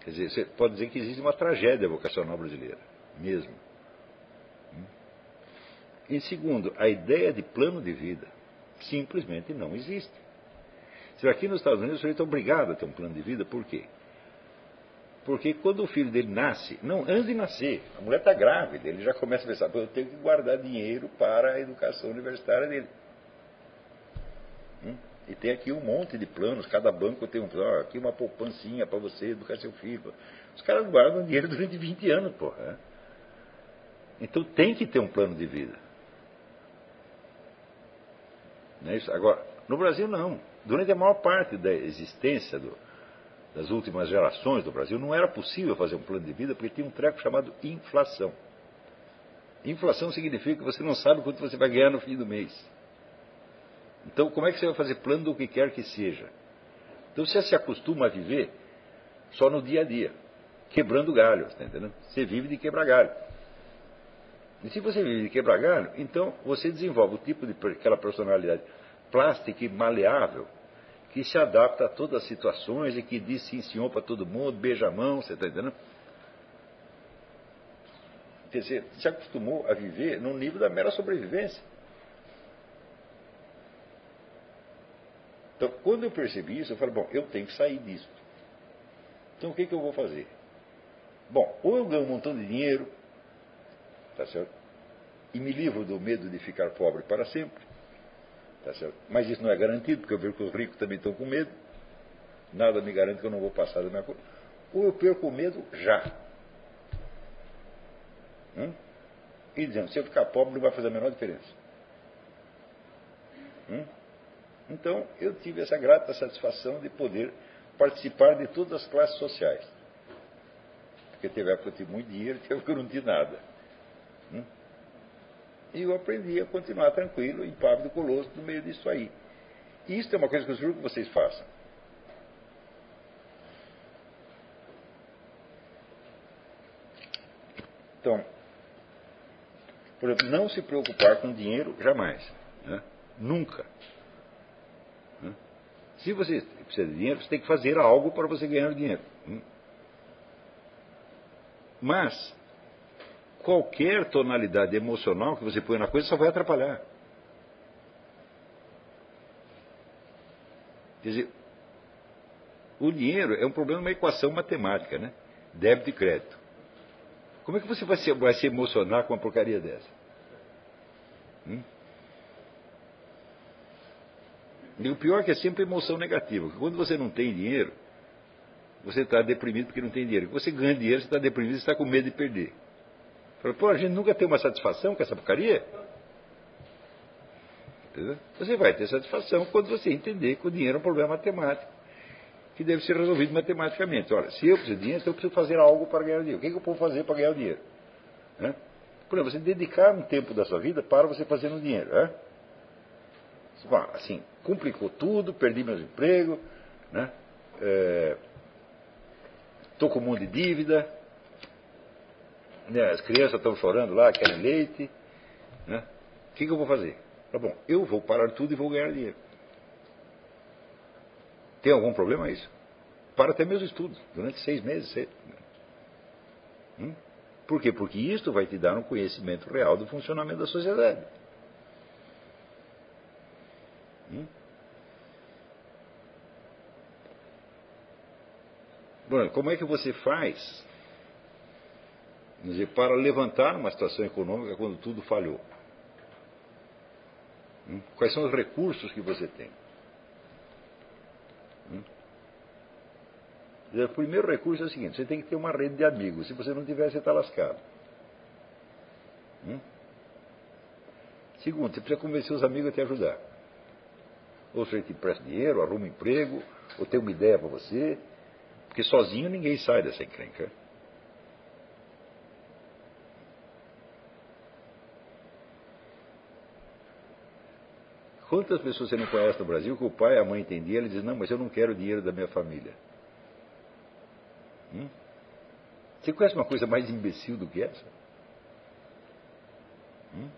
A: Quer dizer, você pode dizer que existe uma tragédia vocacional brasileira, mesmo. Em segundo, a ideia de plano de vida simplesmente não existe. Se aqui nos Estados Unidos o sujeito é obrigado a ter um plano de vida, por quê? Porque quando o filho dele nasce, não, antes de nascer, a mulher está grávida, ele já começa a pensar, eu tenho que guardar dinheiro para a educação universitária dele. Hum? E tem aqui um monte de planos, cada banco tem um plano, aqui uma poupancinha para você educar seu filho. Os caras guardam dinheiro durante 20 anos, porra. Né? Então tem que ter um plano de vida. Não é isso? Agora, no Brasil não. Durante a maior parte da existência do, das últimas gerações do Brasil, não era possível fazer um plano de vida porque tinha um treco chamado inflação. Inflação significa que você não sabe quanto você vai ganhar no fim do mês. Então, como é que você vai fazer plano do que quer que seja? Então, você se acostuma a viver só no dia a dia, quebrando galho, está entendendo? Você vive de quebrar galho. E se você vive de quebrar galho, então você desenvolve o tipo de aquela personalidade plástica e maleável que se adapta a todas as situações e que diz sim senhor para todo mundo, beija a mão, você está entendendo? Quer dizer, se acostumou a viver no nível da mera sobrevivência. Então, quando eu percebi isso, eu falei, bom, eu tenho que sair disso. Então, o que, que eu vou fazer? Bom, ou eu ganho um montão de dinheiro, tá certo? E me livro do medo de ficar pobre para sempre, tá? Mas isso não é garantido, porque eu vejo que os ricos também estão com medo. Nada me garante que eu não vou passar da minha coisa. Ou eu perco o medo já. Hum? E dizendo, se eu ficar pobre não vai fazer a menor diferença. Hum? Então, eu tive essa grata satisfação de poder participar de todas as classes sociais. Porque teve época que eu tive muito dinheiro, teve que eu não tinha nada. E eu aprendi a continuar tranquilo, impávido, colosso, no meio disso aí. Isso é uma coisa que eu juro que vocês façam. Então, por exemplo, não se preocupar com dinheiro jamais. Né? Nunca. Se você precisa de dinheiro, você tem que fazer algo para você ganhar dinheiro. Hum? Mas, qualquer tonalidade emocional que você põe na coisa só vai atrapalhar. Quer dizer, o dinheiro é um problema, uma equação matemática, né? Débito e crédito. Como é que você vai se, vai se emocionar com uma porcaria dessa? Hum? E o pior é que é sempre emoção negativa. Quando você não tem dinheiro, você está deprimido porque não tem dinheiro. Quando você ganha dinheiro, você está deprimido e está com medo de perder. Fala, pô, a gente nunca tem uma satisfação com essa porcaria? Entendeu? Você vai ter satisfação quando você entender que o dinheiro é um problema matemático que deve ser resolvido matematicamente. Olha, se eu preciso de dinheiro, então eu preciso fazer algo para ganhar dinheiro. O que, é que eu posso fazer para ganhar dinheiro? Por exemplo, você dedicar um tempo da sua vida para você fazer um dinheiro. Né? Assim, complicou tudo, perdi meu emprego, né? Estou é, com um monte de dívida, né? as crianças estão chorando lá, querem leite. Né? O que, que eu vou fazer? Tá bom, eu vou parar tudo e vou ganhar dinheiro. Tem algum problema isso? Para até meus estudos, durante seis meses. Seis... Hum? Por quê? Porque isto vai te dar um conhecimento real do funcionamento da sociedade. Hum? Bom, como é que você faz dizer, para levantar uma situação econômica quando tudo falhou? Hum? Quais são os recursos que você tem? Hum? O primeiro recurso é o seguinte: você tem que ter uma rede de amigos. Se você não tiver, você está lascado. Hum? Segundo, você precisa convencer os amigos a te ajudar. Ou você te empresta dinheiro, arruma um emprego, ou tem uma ideia para você. Porque sozinho ninguém sai dessa encrenca. Quantas pessoas você não conhece no Brasil que o pai e a mãe têm dinheiro e dizem, não, mas eu não quero o dinheiro da minha família. Hum? Você conhece uma coisa mais imbecil do que essa? Hum?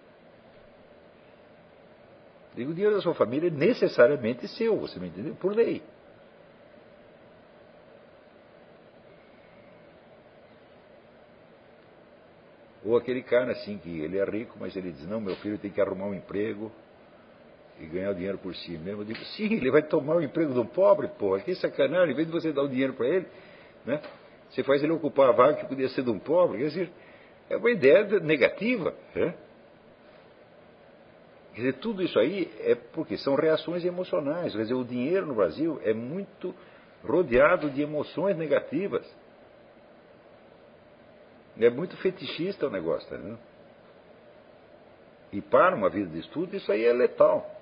A: O dinheiro da sua família é necessariamente seu, você me entendeu? Por lei. Ou aquele cara assim, que ele é rico, mas ele diz, não, meu filho tem que arrumar um emprego e ganhar o dinheiro por si mesmo. Eu digo, sim, ele vai tomar o emprego do pobre, porra, que sacanagem, em vez de você dar o dinheiro para ele, né? Você faz ele ocupar a vaga que podia ser de um pobre. Quer dizer, é uma ideia negativa. Né? Quer dizer, tudo isso aí é porque são reações emocionais. Quer dizer, o dinheiro no Brasil é muito rodeado de emoções negativas. É muito fetichista o negócio, tá? E para uma vida de estudo, isso aí é letal.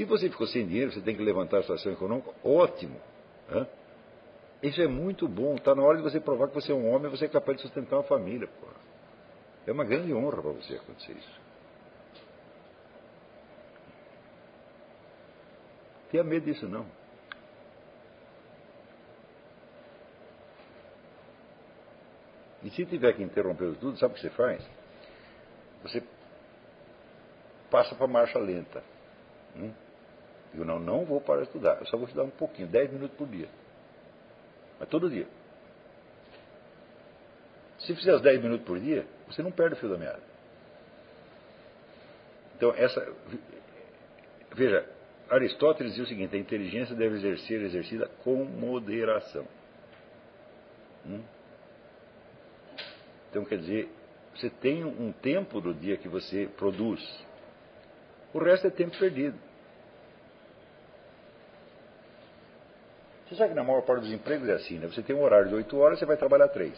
A: Se você ficou sem dinheiro, você tem que levantar a situação econômica, ótimo. Isso é muito bom. Está na hora de você provar que você é um homem você é capaz de sustentar uma família. Porra. É uma grande honra para você acontecer isso. Tenha medo disso não. E se tiver que interromper tudo, sabe o que você faz? Você passa para marcha lenta. Hum? Eu não, não vou parar de estudar, eu só vou estudar um pouquinho, 10 minutos por dia. Mas todo dia. Se fizer os 10 minutos por dia, você não perde o fio da meada. Então, essa. Veja, Aristóteles dizia o seguinte: a inteligência deve ser exercida com moderação. Hum? Então, quer dizer, você tem um tempo do dia que você produz, o resto é tempo perdido. Você sabe que na maior parte dos empregos é assim, né? Você tem um horário de 8 horas, você vai trabalhar 3.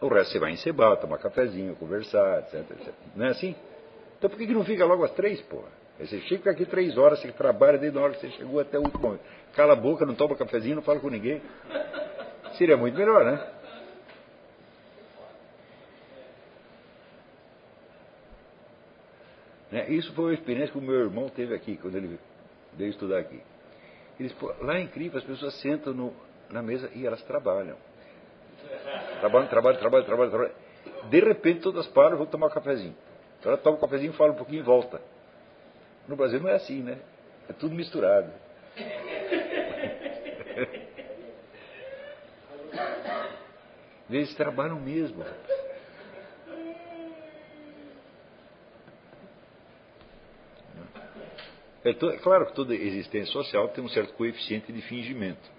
A: O resto você vai encebar, tomar cafezinho, conversar, etc, etc. Não é assim? Então por que, que não fica logo às três, porra? Você chega aqui três horas, você trabalha desde a hora que você chegou até o último momento. Cala a boca, não toma cafezinho, não fala com ninguém. Seria muito melhor, né? né? Isso foi uma experiência que o meu irmão teve aqui, quando ele veio estudar aqui. Eles, lá é incrível, as pessoas sentam no, na mesa e elas trabalham. Trabalham, trabalham, trabalham, trabalham, trabalham. De repente todas param e vão tomar um cafezinho. Então ela toma um cafezinho, fala um pouquinho e volta. No Brasil não é assim, né? É tudo misturado. Eles trabalham mesmo. É, é claro que toda existência social tem um certo coeficiente de fingimento.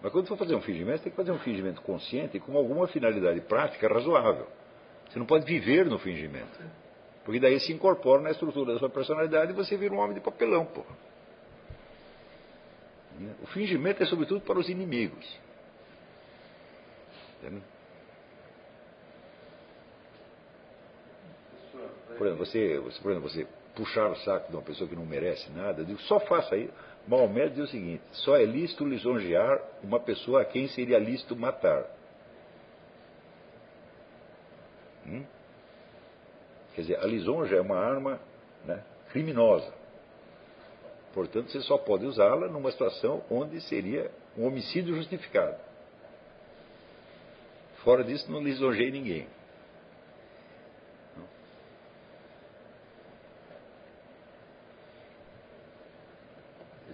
A: Mas quando for fazer um fingimento, tem que fazer um fingimento consciente e com alguma finalidade prática razoável. Você não pode viver no fingimento. Porque daí se incorpora na estrutura da sua personalidade e você vira um homem de papelão, pô. O fingimento é sobretudo para os inimigos. Entendeu? Por exemplo, você, você, por exemplo, você puxar o saco de uma pessoa que não merece nada, eu digo, só faça isso. Maomé diz o seguinte: só é lícito lisonjear uma pessoa a quem seria lícito matar. Hum? Quer dizer, a lisonja é uma arma né, criminosa. Portanto, você só pode usá-la numa situação onde seria um homicídio justificado. Fora disso, não lisonjei ninguém.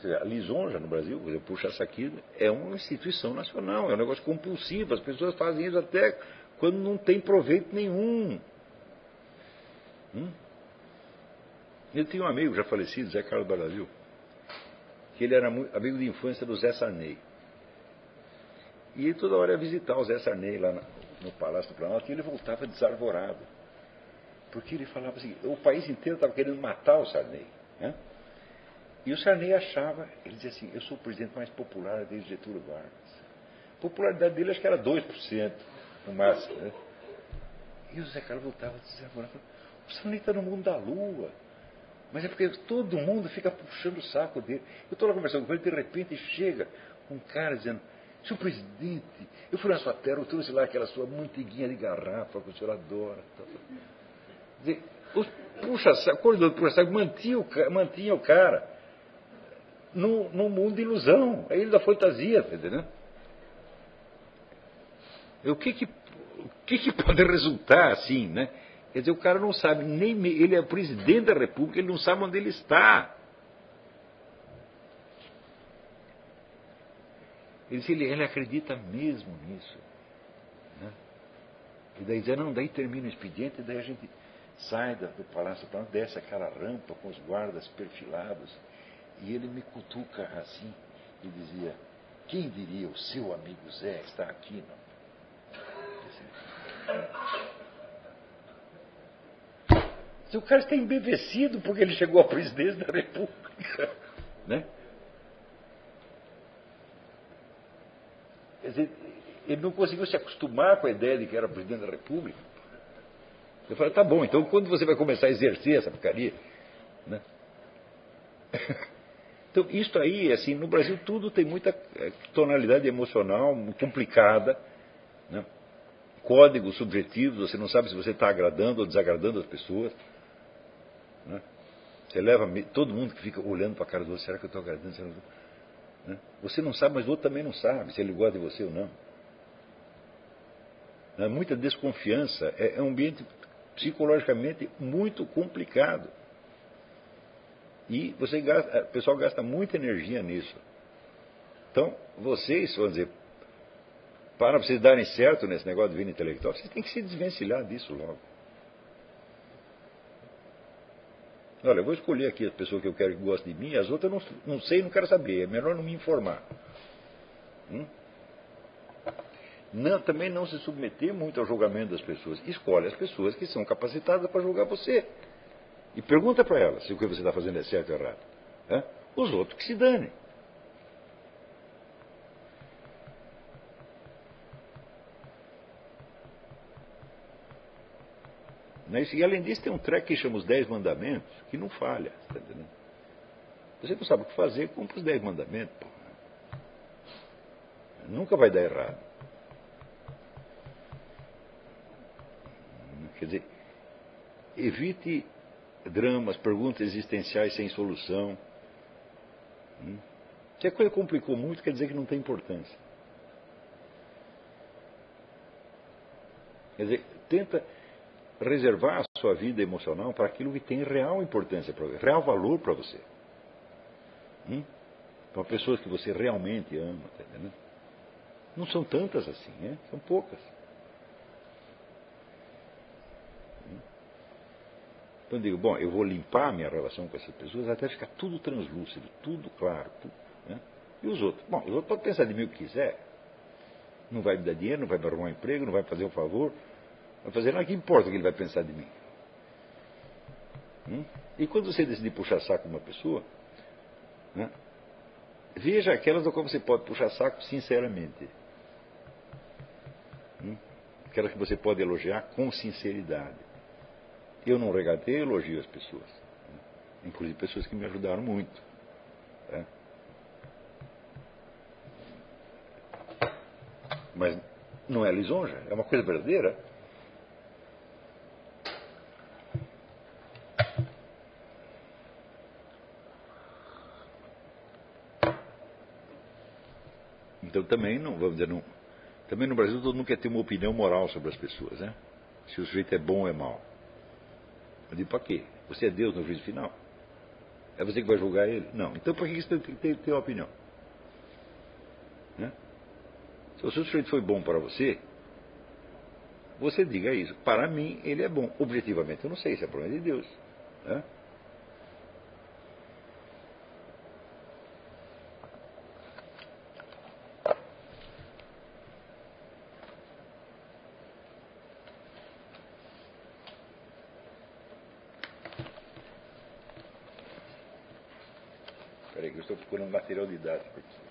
A: A lisonja no Brasil, puxo essa aqui, é uma instituição nacional, é um negócio compulsivo, as pessoas fazem isso até quando não tem proveito nenhum. Hum? Eu tinha um amigo já falecido, Zé Carlos Brasil, que ele era amigo de infância do Zé Sarney. E ele toda hora ia visitar o Zé Sarney lá no Palácio do Planalto e ele voltava desarvorado. Porque ele falava assim, o país inteiro estava querendo matar o Sarney. Né? E o Sarney achava, ele dizia assim, eu sou o presidente mais popular desde Getúlio Vargas. A popularidade dele acho que era 2% no máximo. Né? E o Zé Carlos voltava a dizer, o Sarney está no mundo da lua. Mas é porque todo mundo fica puxando o saco dele. Eu estou lá conversando com ele, de repente chega um cara dizendo, senhor presidente, eu fui na sua terra, eu trouxe lá aquela sua manteiguinha de garrafa que o senhor adora. Dizer, puxa saco, coordenador puxa mantinha mantinha o cara num, mundo de ilusão, é ele da fantasia, tá entendendo? O que que, o que que pode resultar assim, né? Quer dizer, o cara não sabe nem. Ele é presidente da República, ele não sabe onde ele está. Ele, ele, ele acredita mesmo nisso. Né? E daí diz, não, daí termina o expediente, e daí a gente sai do Palácio desce aquela rampa com os guardas perfilados, e ele me cutuca assim e dizia, quem diria o seu amigo Zé está aqui, não? Se o cara está embevecido porque ele chegou à presidência da República, né? Quer dizer, ele não conseguiu se acostumar com a ideia de que era presidente da República. Eu falei, tá bom, então quando você vai começar a exercer essa porcaria? Né? Então, isso aí, assim, no Brasil tudo tem muita eh, tonalidade emocional complicada, né? códigos subjetivos, você não sabe se você está agradando ou desagradando as pessoas. Né? Você leva todo mundo que fica olhando para a cara do outro, será que eu estou agradando? Será que né? Você não sabe, mas o outro também não sabe se ele gosta de você ou não. Né? Muita desconfiança. É, é um ambiente psicologicamente muito complicado. E você gasta, o pessoal gasta muita energia nisso. Então, vocês, vamos dizer, para vocês darem certo nesse negócio de vida intelectual, vocês têm que se desvencilhar disso logo. Olha, eu vou escolher aqui a pessoa que eu quero que goste de mim, as outras eu não, não sei, não quero saber, é melhor não me informar. Hum? Não, também não se submeter muito ao julgamento das pessoas. Escolhe as pessoas que são capacitadas para julgar você. E pergunta para elas se o que você está fazendo é certo ou errado. É? Os outros que se danem. Né? E além disso, tem um treco que chama os Dez Mandamentos, que não falha. Tá? Você não sabe o que fazer, cumpre os Dez Mandamentos. Pô. Nunca vai dar errado. Quer dizer, evite dramas, perguntas existenciais sem solução. Hum? Se a coisa complicou muito, quer dizer que não tem importância. Quer dizer, tenta reservar a sua vida emocional para aquilo que tem real importância para você, real valor para você. Hum? Para pessoas que você realmente ama, tá entendendo? Não são tantas assim, né? são poucas. Então eu digo, bom, eu vou limpar minha relação com essas pessoas até ficar tudo translúcido, tudo claro. Tudo, né? E os outros? Bom, os outros podem pensar de mim o que quiser. Não vai me dar dinheiro, não vai me arrumar um emprego, não vai fazer um favor, Vai fazer nada que importa o que ele vai pensar de mim. Hum? E quando você decidir puxar saco uma pessoa, né, veja aquelas do qual você pode puxar saco sinceramente. Hum? Aquelas que você pode elogiar com sinceridade. Eu não regateio, elogio as pessoas. Né? Inclusive pessoas que me ajudaram muito. Né? Mas não é lisonja, é uma coisa verdadeira. Então também não, vamos dizer, não, também no Brasil todo mundo quer ter uma opinião moral sobre as pessoas, né? Se o sujeito é bom ou é mau. Eu digo, para quê? Você é Deus no juízo final? É você que vai julgar ele? Não. Então por que você tem que ter, ter uma opinião? Né? Se o seu sujeito foi bom para você, você diga isso. Para mim, ele é bom. Objetivamente, eu não sei se é problema de Deus. Né? Material didático aqui.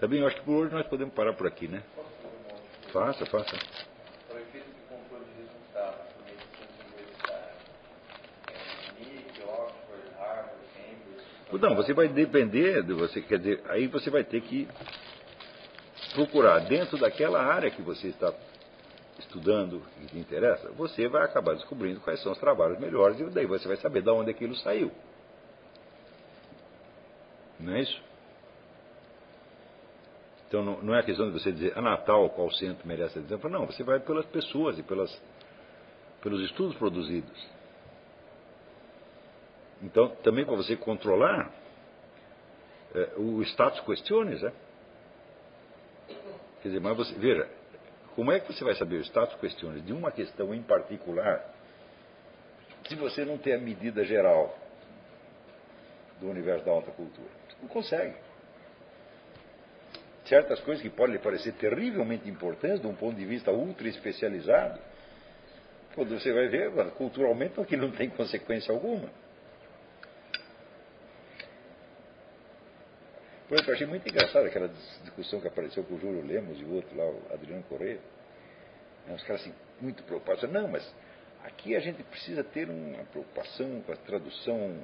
A: Também eu acho que por hoje nós podemos parar por aqui, né? Faça, faça.
D: Para efeito de controle de resultados, MIT, Oxford, Harvard, Cambridge.
A: Não, você vai depender de você, quer dizer, aí você vai ter que procurar dentro daquela área que você está estudando que te interessa, você vai acabar descobrindo quais são os trabalhos melhores e daí você vai saber de onde aquilo saiu. Não é isso? Então não, não é a questão de você dizer, a Natal, qual centro merece a atenção. Não, você vai pelas pessoas e pelas, pelos estudos produzidos. Então, também para você controlar é, o status questiones, né? Quer dizer, mas você, veja, como é que você vai saber o status de uma questão em particular se você não tem a medida geral do universo da alta cultura? Não consegue. Certas coisas que podem lhe parecer terrivelmente importantes de um ponto de vista ultra especializado, quando você vai ver, culturalmente aquilo não tem consequência alguma. Por exemplo, eu achei muito engraçado aquela discussão que apareceu com o Júlio Lemos e o outro lá, o Adriano Correia. Os caras assim, muito preocupados. Não, mas aqui a gente precisa ter uma preocupação com a tradução,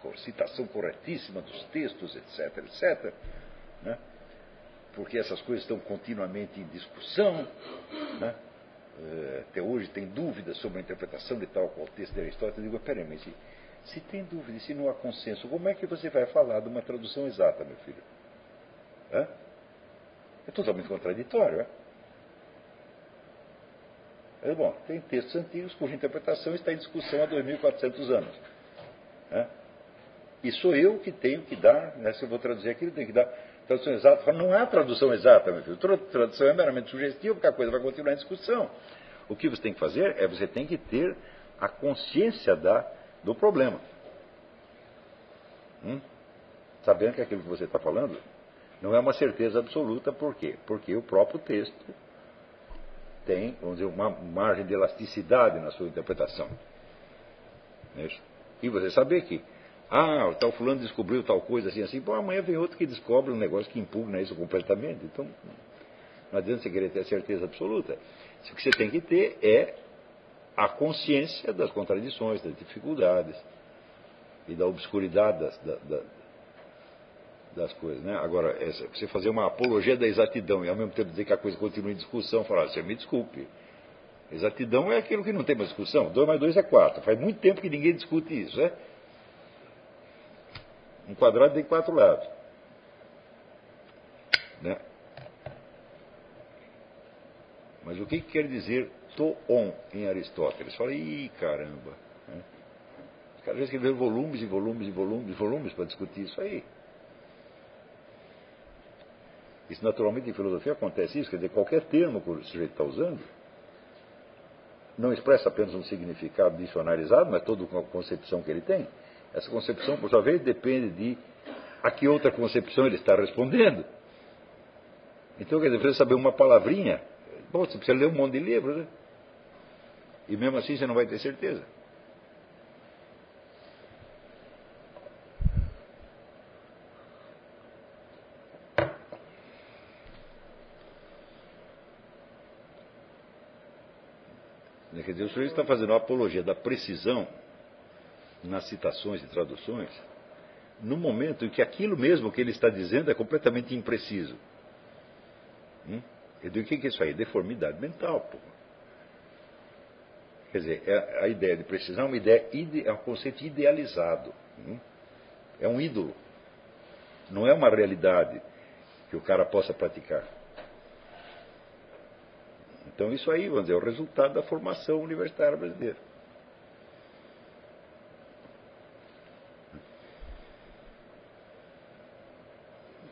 A: com a citação corretíssima dos textos, etc, etc. Né? Porque essas coisas estão continuamente em discussão. Né? Eh, até hoje tem dúvidas sobre a interpretação de tal qual texto de Aristóteles. Eu digo, peraí, mas se, se tem dúvida, se não há consenso, como é que você vai falar de uma tradução exata, meu filho? É, é totalmente contraditório. É? É, bom, tem textos antigos cuja interpretação está em discussão há 2.400 anos. É? E sou eu que tenho que dar, né, se eu vou traduzir aquilo, tenho que dar tradução exata. Não há tradução exata, meu filho. Tradução é meramente sugestiva, porque a coisa vai continuar em discussão. O que você tem que fazer é você tem que ter a consciência da, do problema. Hum? Sabendo que aquilo que você está falando não é uma certeza absoluta, por quê? Porque o próprio texto tem, vamos dizer, uma margem de elasticidade na sua interpretação. E você saber que, ah, o tal fulano descobriu tal coisa assim, assim, bom, amanhã vem outro que descobre um negócio que impugna isso completamente. Então, não adianta você querer ter certeza absoluta. O que você tem que ter é a consciência das contradições, das dificuldades e da obscuridade das, da, das coisas. Né? Agora, você fazer uma apologia da exatidão e ao mesmo tempo dizer que a coisa continua em discussão, falar, você me desculpe. Exatidão é aquilo que não tem mais discussão. 2 mais 2 é 4. Faz muito tempo que ninguém discute isso. Né? Um quadrado tem quatro lados. Né? Mas o que, que quer dizer to on em Aristóteles? Fala, ih, caramba. Né? Os caras escreveram volumes e volumes e volumes e volumes para discutir isso aí. Isso naturalmente em filosofia acontece isso, quer dizer, qualquer termo que o sujeito está usando não expressa apenas um significado dicionarizado, mas toda uma concepção que ele tem. Essa concepção, por sua vez, depende de a que outra concepção ele está respondendo. Então, quer dizer, precisa saber uma palavrinha. Bom, você precisa ler um monte de livros, né? E mesmo assim você não vai ter certeza. Quer dizer, o sujeito está fazendo uma apologia da precisão nas citações e traduções, no momento em que aquilo mesmo que ele está dizendo é completamente impreciso. Hum? Eu digo, o que é isso aí? Deformidade mental, pô. Quer dizer, é, a ideia de precisão é uma ideia, é um conceito idealizado. Hum? É um ídolo. Não é uma realidade que o cara possa praticar. Então isso aí, vamos dizer, é o resultado da formação universitária brasileira.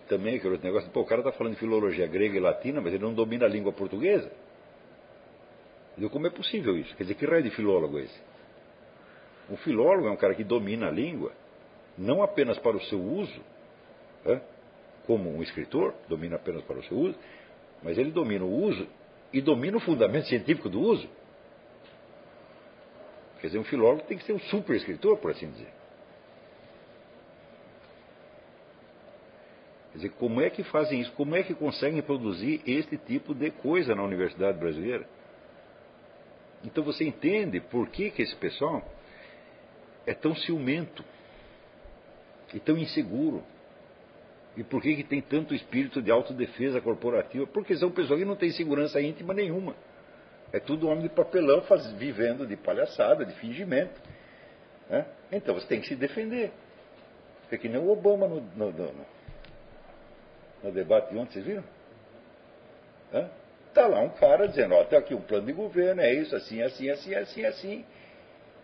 A: Também aquele outro negócio, pô, o cara está falando de filologia grega e latina, mas ele não domina a língua portuguesa. Como é possível isso? Quer dizer, que raio de filólogo é esse? Um filólogo é um cara que domina a língua, não apenas para o seu uso, né? como um escritor, domina apenas para o seu uso, mas ele domina o uso e domina o fundamento científico do uso. Quer dizer, um filólogo tem que ser um super escritor, por assim dizer. Quer dizer, como é que fazem isso? Como é que conseguem produzir este tipo de coisa na universidade brasileira? Então você entende por que, que esse pessoal é tão ciumento e tão inseguro. E por que, que tem tanto espírito de autodefesa corporativa? Porque são pessoas que não têm segurança íntima nenhuma. É tudo homem de papelão faz, vivendo de palhaçada, de fingimento. Né? Então você tem que se defender. É que nem o Obama no, no, no, no debate de ontem, vocês viram? Está lá um cara dizendo, ó, tem aqui um plano de governo, é isso, assim, assim, assim, assim, assim.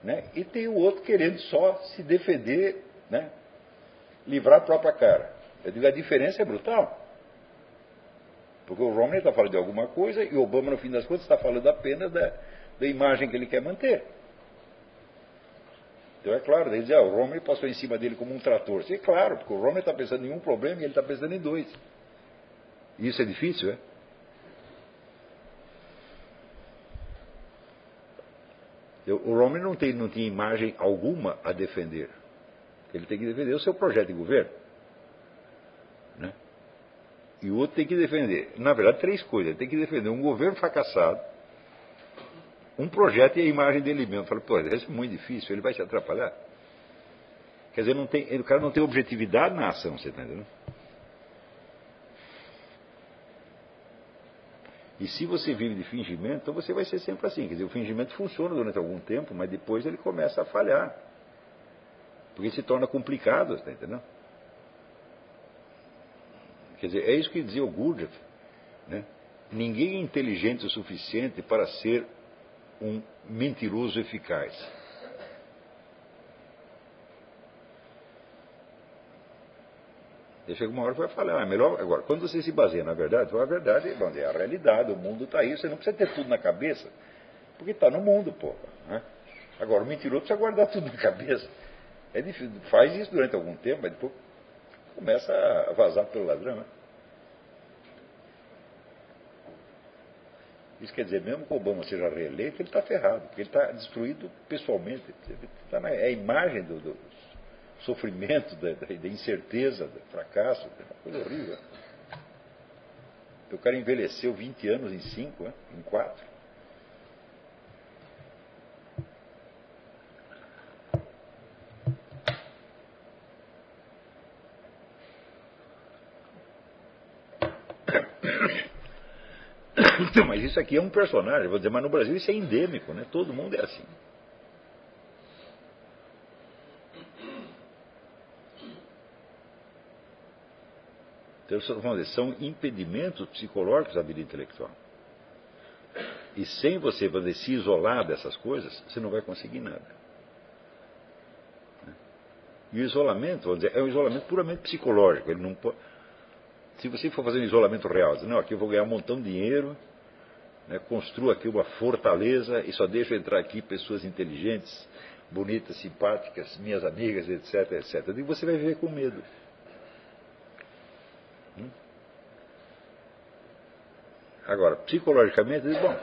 A: Né? E tem o outro querendo só se defender, né? livrar a própria cara. Eu digo, a diferença é brutal. Porque o Romney está falando de alguma coisa e o Obama, no fim das contas, está falando apenas da, da imagem que ele quer manter. Então é claro, ele diz, ah, o Romney passou em cima dele como um trator. Sim, é claro, porque o Romney está pensando em um problema e ele está pensando em dois. Isso é difícil, é? O Romney não, tem, não tinha imagem alguma a defender. Ele tem que defender o seu projeto de governo. E o outro tem que defender, na verdade, três coisas. Ele tem que defender um governo fracassado, um projeto e a imagem dele mesmo. Fala, pô, isso é muito difícil, ele vai se atrapalhar. Quer dizer, não tem, o cara não tem objetividade na ação, você está entendendo? E se você vive de fingimento, então você vai ser sempre assim. Quer dizer, o fingimento funciona durante algum tempo, mas depois ele começa a falhar. Porque se torna complicado, está entendendo? Quer dizer, é isso que dizia o Gurdjieff. Né? Ninguém é inteligente o suficiente para ser um mentiroso eficaz. E chega uma hora que vai falar, ah, melhor. Agora, quando você se baseia na verdade, a verdade bom, é a realidade, o mundo está aí, você não precisa ter tudo na cabeça, porque está no mundo, porra. Né? Agora, o mentiroso precisa guardar tudo na cabeça. É difícil, faz isso durante algum tempo, mas depois começa a vazar pelo ladrão. Né? Isso quer dizer, mesmo que o Obama seja reeleito, ele está ferrado, porque ele está destruído pessoalmente. Tá na, é a imagem do, do sofrimento, da, da, incerteza, do fracasso, é uma coisa horrível. O cara envelheceu 20 anos em 5, né? em 4. Então, mas isso aqui é um personagem, vou dizer, mas no Brasil isso é endêmico, né? Todo mundo é assim. Então, vamos dizer, são impedimentos psicológicos da vida intelectual. E sem você dizer, se isolar dessas coisas, você não vai conseguir nada. E o isolamento, vamos dizer, é um isolamento puramente psicológico. Ele não pode... Se você for fazer um isolamento real, não, aqui eu vou ganhar um montão de dinheiro, né, construo aqui uma fortaleza e só deixo entrar aqui pessoas inteligentes, bonitas, simpáticas, minhas amigas, etc, etc. E você vai viver com medo. Agora, psicologicamente, diz, bom,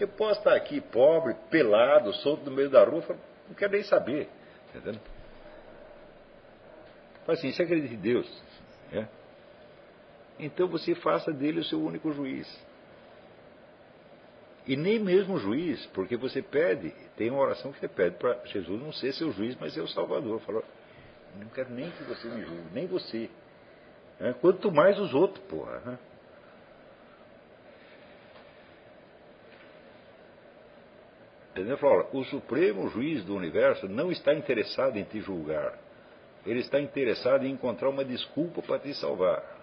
A: eu posso estar aqui pobre, pelado, solto no meio da rua, não quero nem saber. Entendeu? Fala assim, você acredita em Deus? É? Então você faça dele o seu único juiz. E nem mesmo juiz, porque você pede, tem uma oração que você pede para Jesus não ser seu juiz, mas ser o Salvador. Falou, não quero nem que você me julgue, nem você. É? Quanto mais os outros, porra. Né? Entendeu? Falou, o Supremo Juiz do Universo não está interessado em te julgar. Ele está interessado em encontrar uma desculpa para te salvar.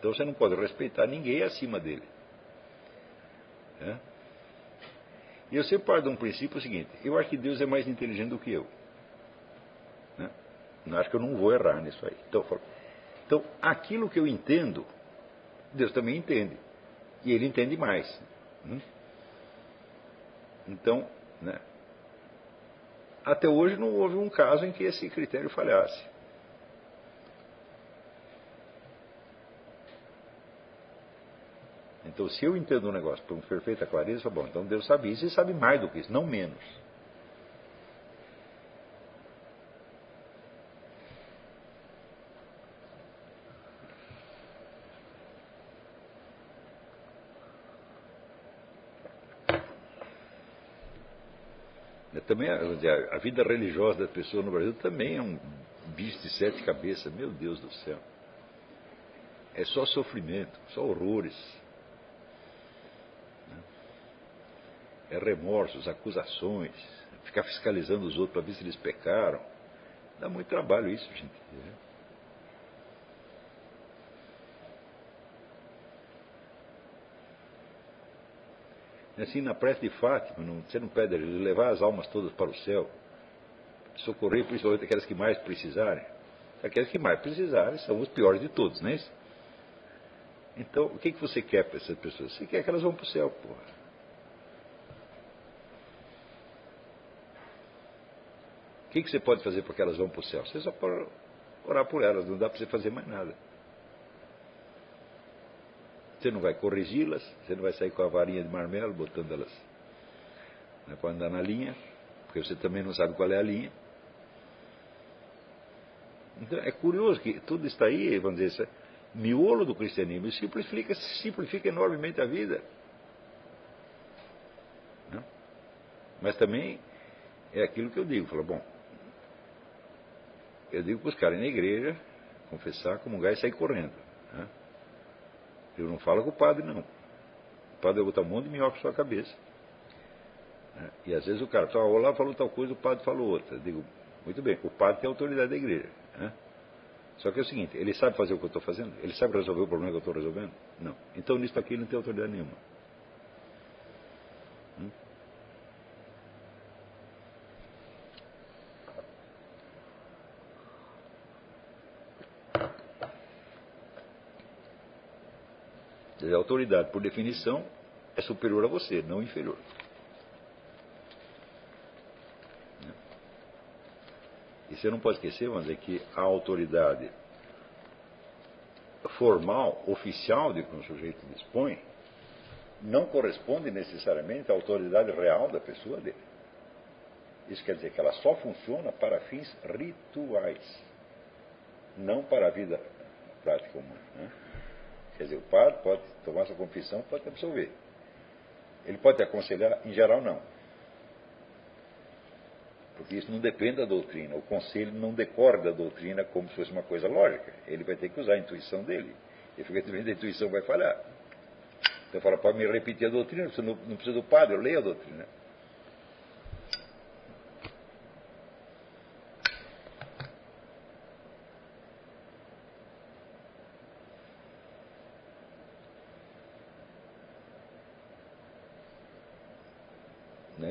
A: Então você não pode respeitar ninguém acima dele. É? E eu sempre parto de um princípio seguinte: eu acho que Deus é mais inteligente do que eu. Né? Eu acho que eu não vou errar nisso aí. Então, então, aquilo que eu entendo, Deus também entende. E ele entende mais. Hum? Então, né, até hoje não houve um caso em que esse critério falhasse. Então, se eu entendo um negócio com perfeita clareza, bom, então Deus sabe isso e sabe mais do que isso, não menos. também a, vida religiosa das pessoas no Brasil também é um bicho de sete cabeças, meu Deus do céu. É só sofrimento, só horrores. é remorsos, acusações, ficar fiscalizando os outros para ver se eles pecaram. Dá muito trabalho isso, gente. É. Assim, na prece de Fátima, não, você não pede levar as almas todas para o céu, socorrer principalmente aquelas que mais precisarem. Aquelas que mais precisarem são os piores de todos, não é isso? Então, o que, que você quer para essas pessoas? Você quer que elas vão para o céu, porra. O que, que você pode fazer para que elas vão para o céu? Você só pode orar por elas, não dá para você fazer mais nada. Você não vai corrigi-las, você não vai sair com a varinha de marmelo, botando elas né, para andar na linha, porque você também não sabe qual é a linha. Então, é curioso que tudo está aí, vamos dizer, esse miolo do cristianismo simplifica, simplifica enormemente a vida. Né? Mas também é aquilo que eu digo, falo, bom, eu digo para os caras ir na igreja, confessar, comungar e sair correndo. Né? Eu não falo com o padre, não. O padre vai botar um monte de minhoca na sua cabeça. Né? E às vezes o cara fala, lá falou tal coisa, o padre falou outra. Eu digo, muito bem, o padre tem autoridade da igreja. Né? Só que é o seguinte, ele sabe fazer o que eu estou fazendo? Ele sabe resolver o problema que eu estou resolvendo? Não. Então nisso aqui ele não tem autoridade nenhuma. A autoridade, por definição, é superior a você, não inferior. E você não pode esquecer, mas é que a autoridade formal, oficial de que um sujeito dispõe, não corresponde necessariamente à autoridade real da pessoa dele. Isso quer dizer que ela só funciona para fins rituais, não para a vida prática humana. Né? Quer dizer, o padre pode tomar sua confissão, pode absolver. Ele pode aconselhar, em geral não. Porque isso não depende da doutrina. O conselho não decorre da doutrina como se fosse uma coisa lógica. Ele vai ter que usar a intuição dele. E efetivamente a intuição vai falhar. Então fala, pode me repetir a doutrina, não, não precisa do padre, eu leio a doutrina.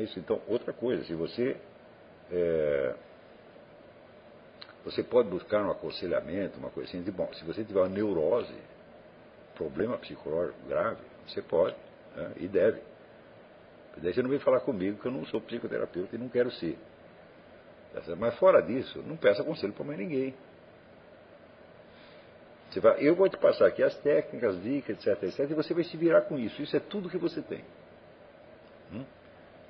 A: Isso? Então, outra coisa, se você é, você pode buscar um aconselhamento, uma coisa assim, de, bom, se você tiver uma neurose, problema psicológico grave, você pode né, e deve. Daí você não vem falar comigo que eu não sou psicoterapeuta e não quero ser. Mas fora disso, não peça conselho para mais ninguém. Você vai, eu vou te passar aqui as técnicas, dicas, etc, etc, e você vai se virar com isso. Isso é tudo que você tem. Hum?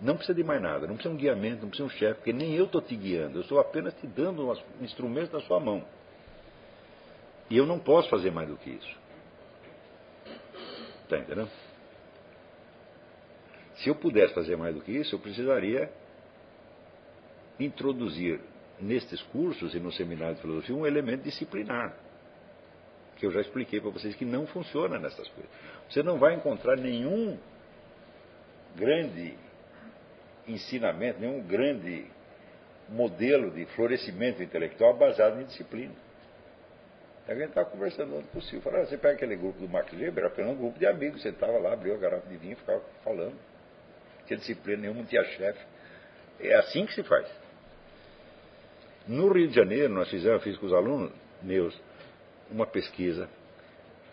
A: Não precisa de mais nada, não precisa de um guiamento, não precisa de um chefe, porque nem eu estou te guiando, eu estou apenas te dando um instrumento na sua mão. E eu não posso fazer mais do que isso. Está entendendo? Se eu pudesse fazer mais do que isso, eu precisaria introduzir nestes cursos e no seminário de filosofia um elemento disciplinar. Que eu já expliquei para vocês que não funciona nessas coisas. Você não vai encontrar nenhum grande ensinamento, nenhum grande modelo de florescimento intelectual baseado em disciplina. A gente estava conversando ontem com o Silvio, falou, ah, você pega aquele grupo do Max Weber, era apenas um grupo de amigos, você estava lá, abriu a garrafa de vinho e ficava falando. Tinha disciplina nenhuma, não tinha chefe. É assim que se faz. No Rio de Janeiro, nós fizemos, fiz com os alunos meus uma pesquisa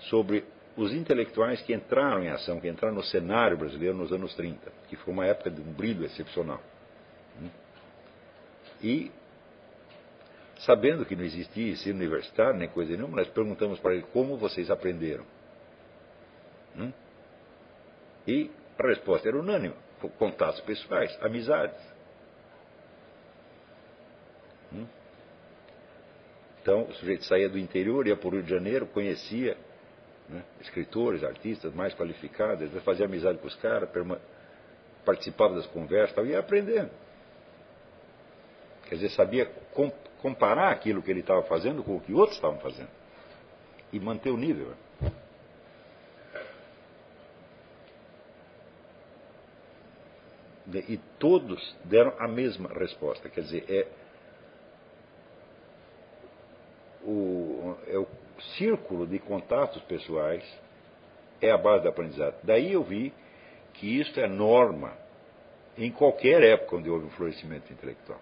A: sobre os intelectuais que entraram em ação, que entraram no cenário brasileiro nos anos 30, que foi uma época de um brilho excepcional. E, sabendo que não existia ensino universitário, nem coisa nenhuma, nós perguntamos para ele como vocês aprenderam. E a resposta era unânime: contatos pessoais, amizades. Então, o sujeito saía do interior, ia para o Rio de Janeiro, conhecia né? escritores, artistas mais qualificados, ele fazia amizade com os caras, participava das conversas e ia aprendendo. Quer dizer, sabia comparar aquilo que ele estava fazendo com o que outros estavam fazendo e manter o nível. E todos deram a mesma resposta. Quer dizer, é o, é o círculo de contatos pessoais é a base da aprendizado. Daí eu vi que isto é norma em qualquer época onde houve um florescimento intelectual.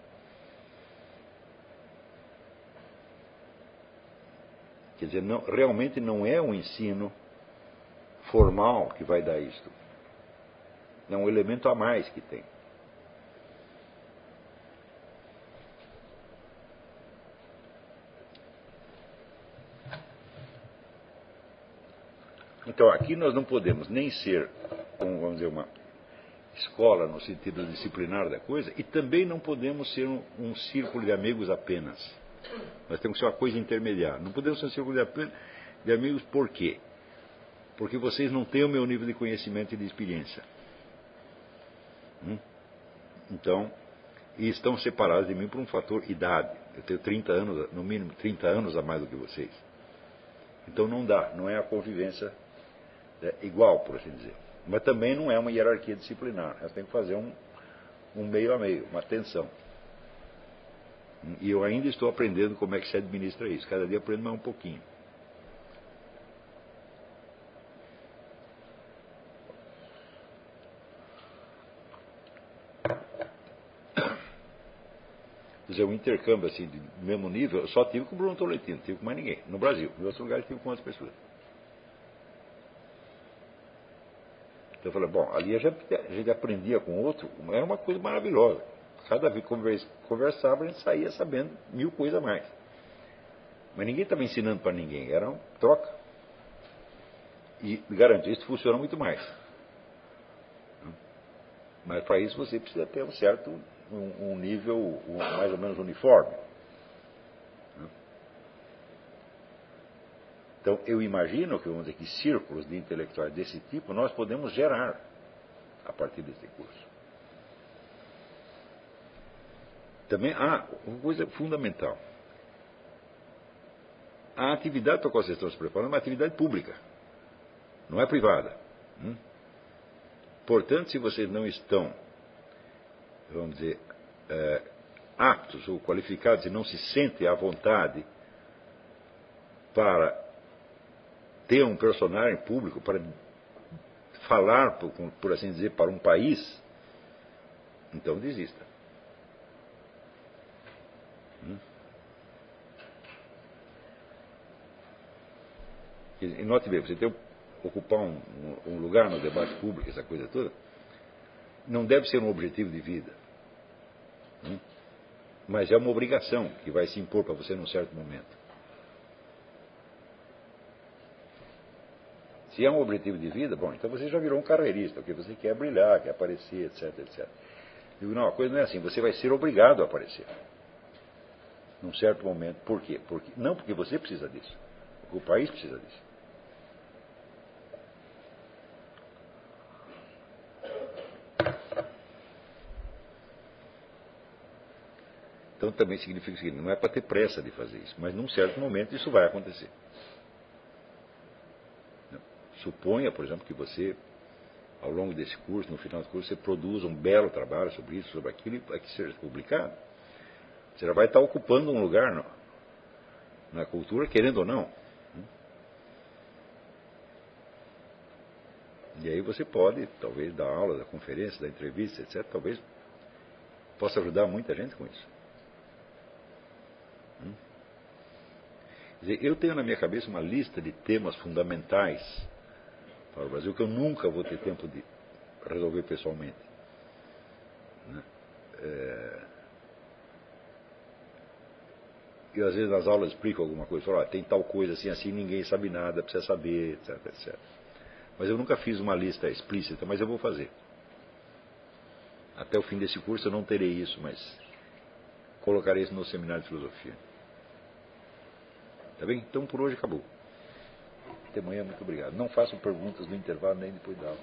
A: Quer dizer, não, realmente não é um ensino formal que vai dar isto. É um elemento a mais que tem. Então, aqui nós não podemos nem ser, vamos dizer, uma escola no sentido disciplinar da coisa, e também não podemos ser um, um círculo de amigos apenas. Nós temos que ser uma coisa intermediária. Não podemos ser um círculo de, de amigos por quê? Porque vocês não têm o meu nível de conhecimento e de experiência. Hum? Então, e estão separados de mim por um fator idade. Eu tenho 30 anos, no mínimo 30 anos a mais do que vocês. Então não dá, não é a convivência é, igual, por assim dizer. Mas também não é uma hierarquia disciplinar. Nós temos que fazer um, um meio a meio, uma tensão. E eu ainda estou aprendendo como é que se administra isso. Cada dia aprendo mais um pouquinho. Quer dizer, um intercâmbio assim, de mesmo nível, eu só tive com o Bruno Tolentino, não tive com mais ninguém. No Brasil. Em outros lugares tive com outras pessoas. Então eu falei, bom, ali a gente, a gente aprendia com outro, era uma coisa maravilhosa. Cada vez que conversava, a gente saía sabendo mil coisas a mais. Mas ninguém estava ensinando para ninguém, era uma troca. E garanto, isso funciona muito mais. Mas para isso você precisa ter um certo, um, um nível um, mais ou menos uniforme. Então, eu imagino que, vamos dizer, que círculos de intelectuais desse tipo nós podemos gerar a partir desse curso. Também há uma coisa fundamental. A atividade para a qual vocês estão se preparando é uma atividade pública, não é privada. Hum? Portanto, se vocês não estão, vamos dizer, é, aptos ou qualificados e não se sentem à vontade para ter um personagem público para falar, por, por assim dizer, para um país, então desista. Hum? E note bem, você tem que ocupar um, um, lugar no debate público, essa coisa toda, não deve ser um objetivo de vida. Hum? Mas é uma obrigação que vai se impor para você num certo momento. Se é um objetivo de vida, bom, então você já virou um carreirista, porque você quer brilhar, quer aparecer, etc, etc. Digo, não, a coisa não é assim, você vai ser obrigado a aparecer. Num certo momento. Por quê? Porque, não porque você precisa disso, o país precisa disso. Então também significa o seguinte, não é para ter pressa de fazer isso, mas num certo momento isso vai acontecer. Suponha, por exemplo, que você, ao longo desse curso, no final do curso, você produza um belo trabalho sobre isso, sobre aquilo, e que seja publicado. Você já vai estar ocupando um lugar no, na cultura, querendo ou não. E aí você pode, talvez, dar aula, dar conferência, dar entrevista, etc. Talvez possa ajudar muita gente com isso. Hum? Dizer, eu tenho na minha cabeça uma lista de temas fundamentais para o Brasil que eu nunca vou ter tempo de resolver pessoalmente. Né? É... Eu às vezes nas aulas explico alguma coisa, falo, ah, tem tal coisa assim, assim, ninguém sabe nada, precisa saber, etc, etc. Mas eu nunca fiz uma lista explícita, mas eu vou fazer. Até o fim desse curso eu não terei isso, mas colocarei isso no seminário de filosofia. Tá bem? Então por hoje acabou. Até amanhã, muito obrigado. Não façam perguntas no intervalo nem depois da aula.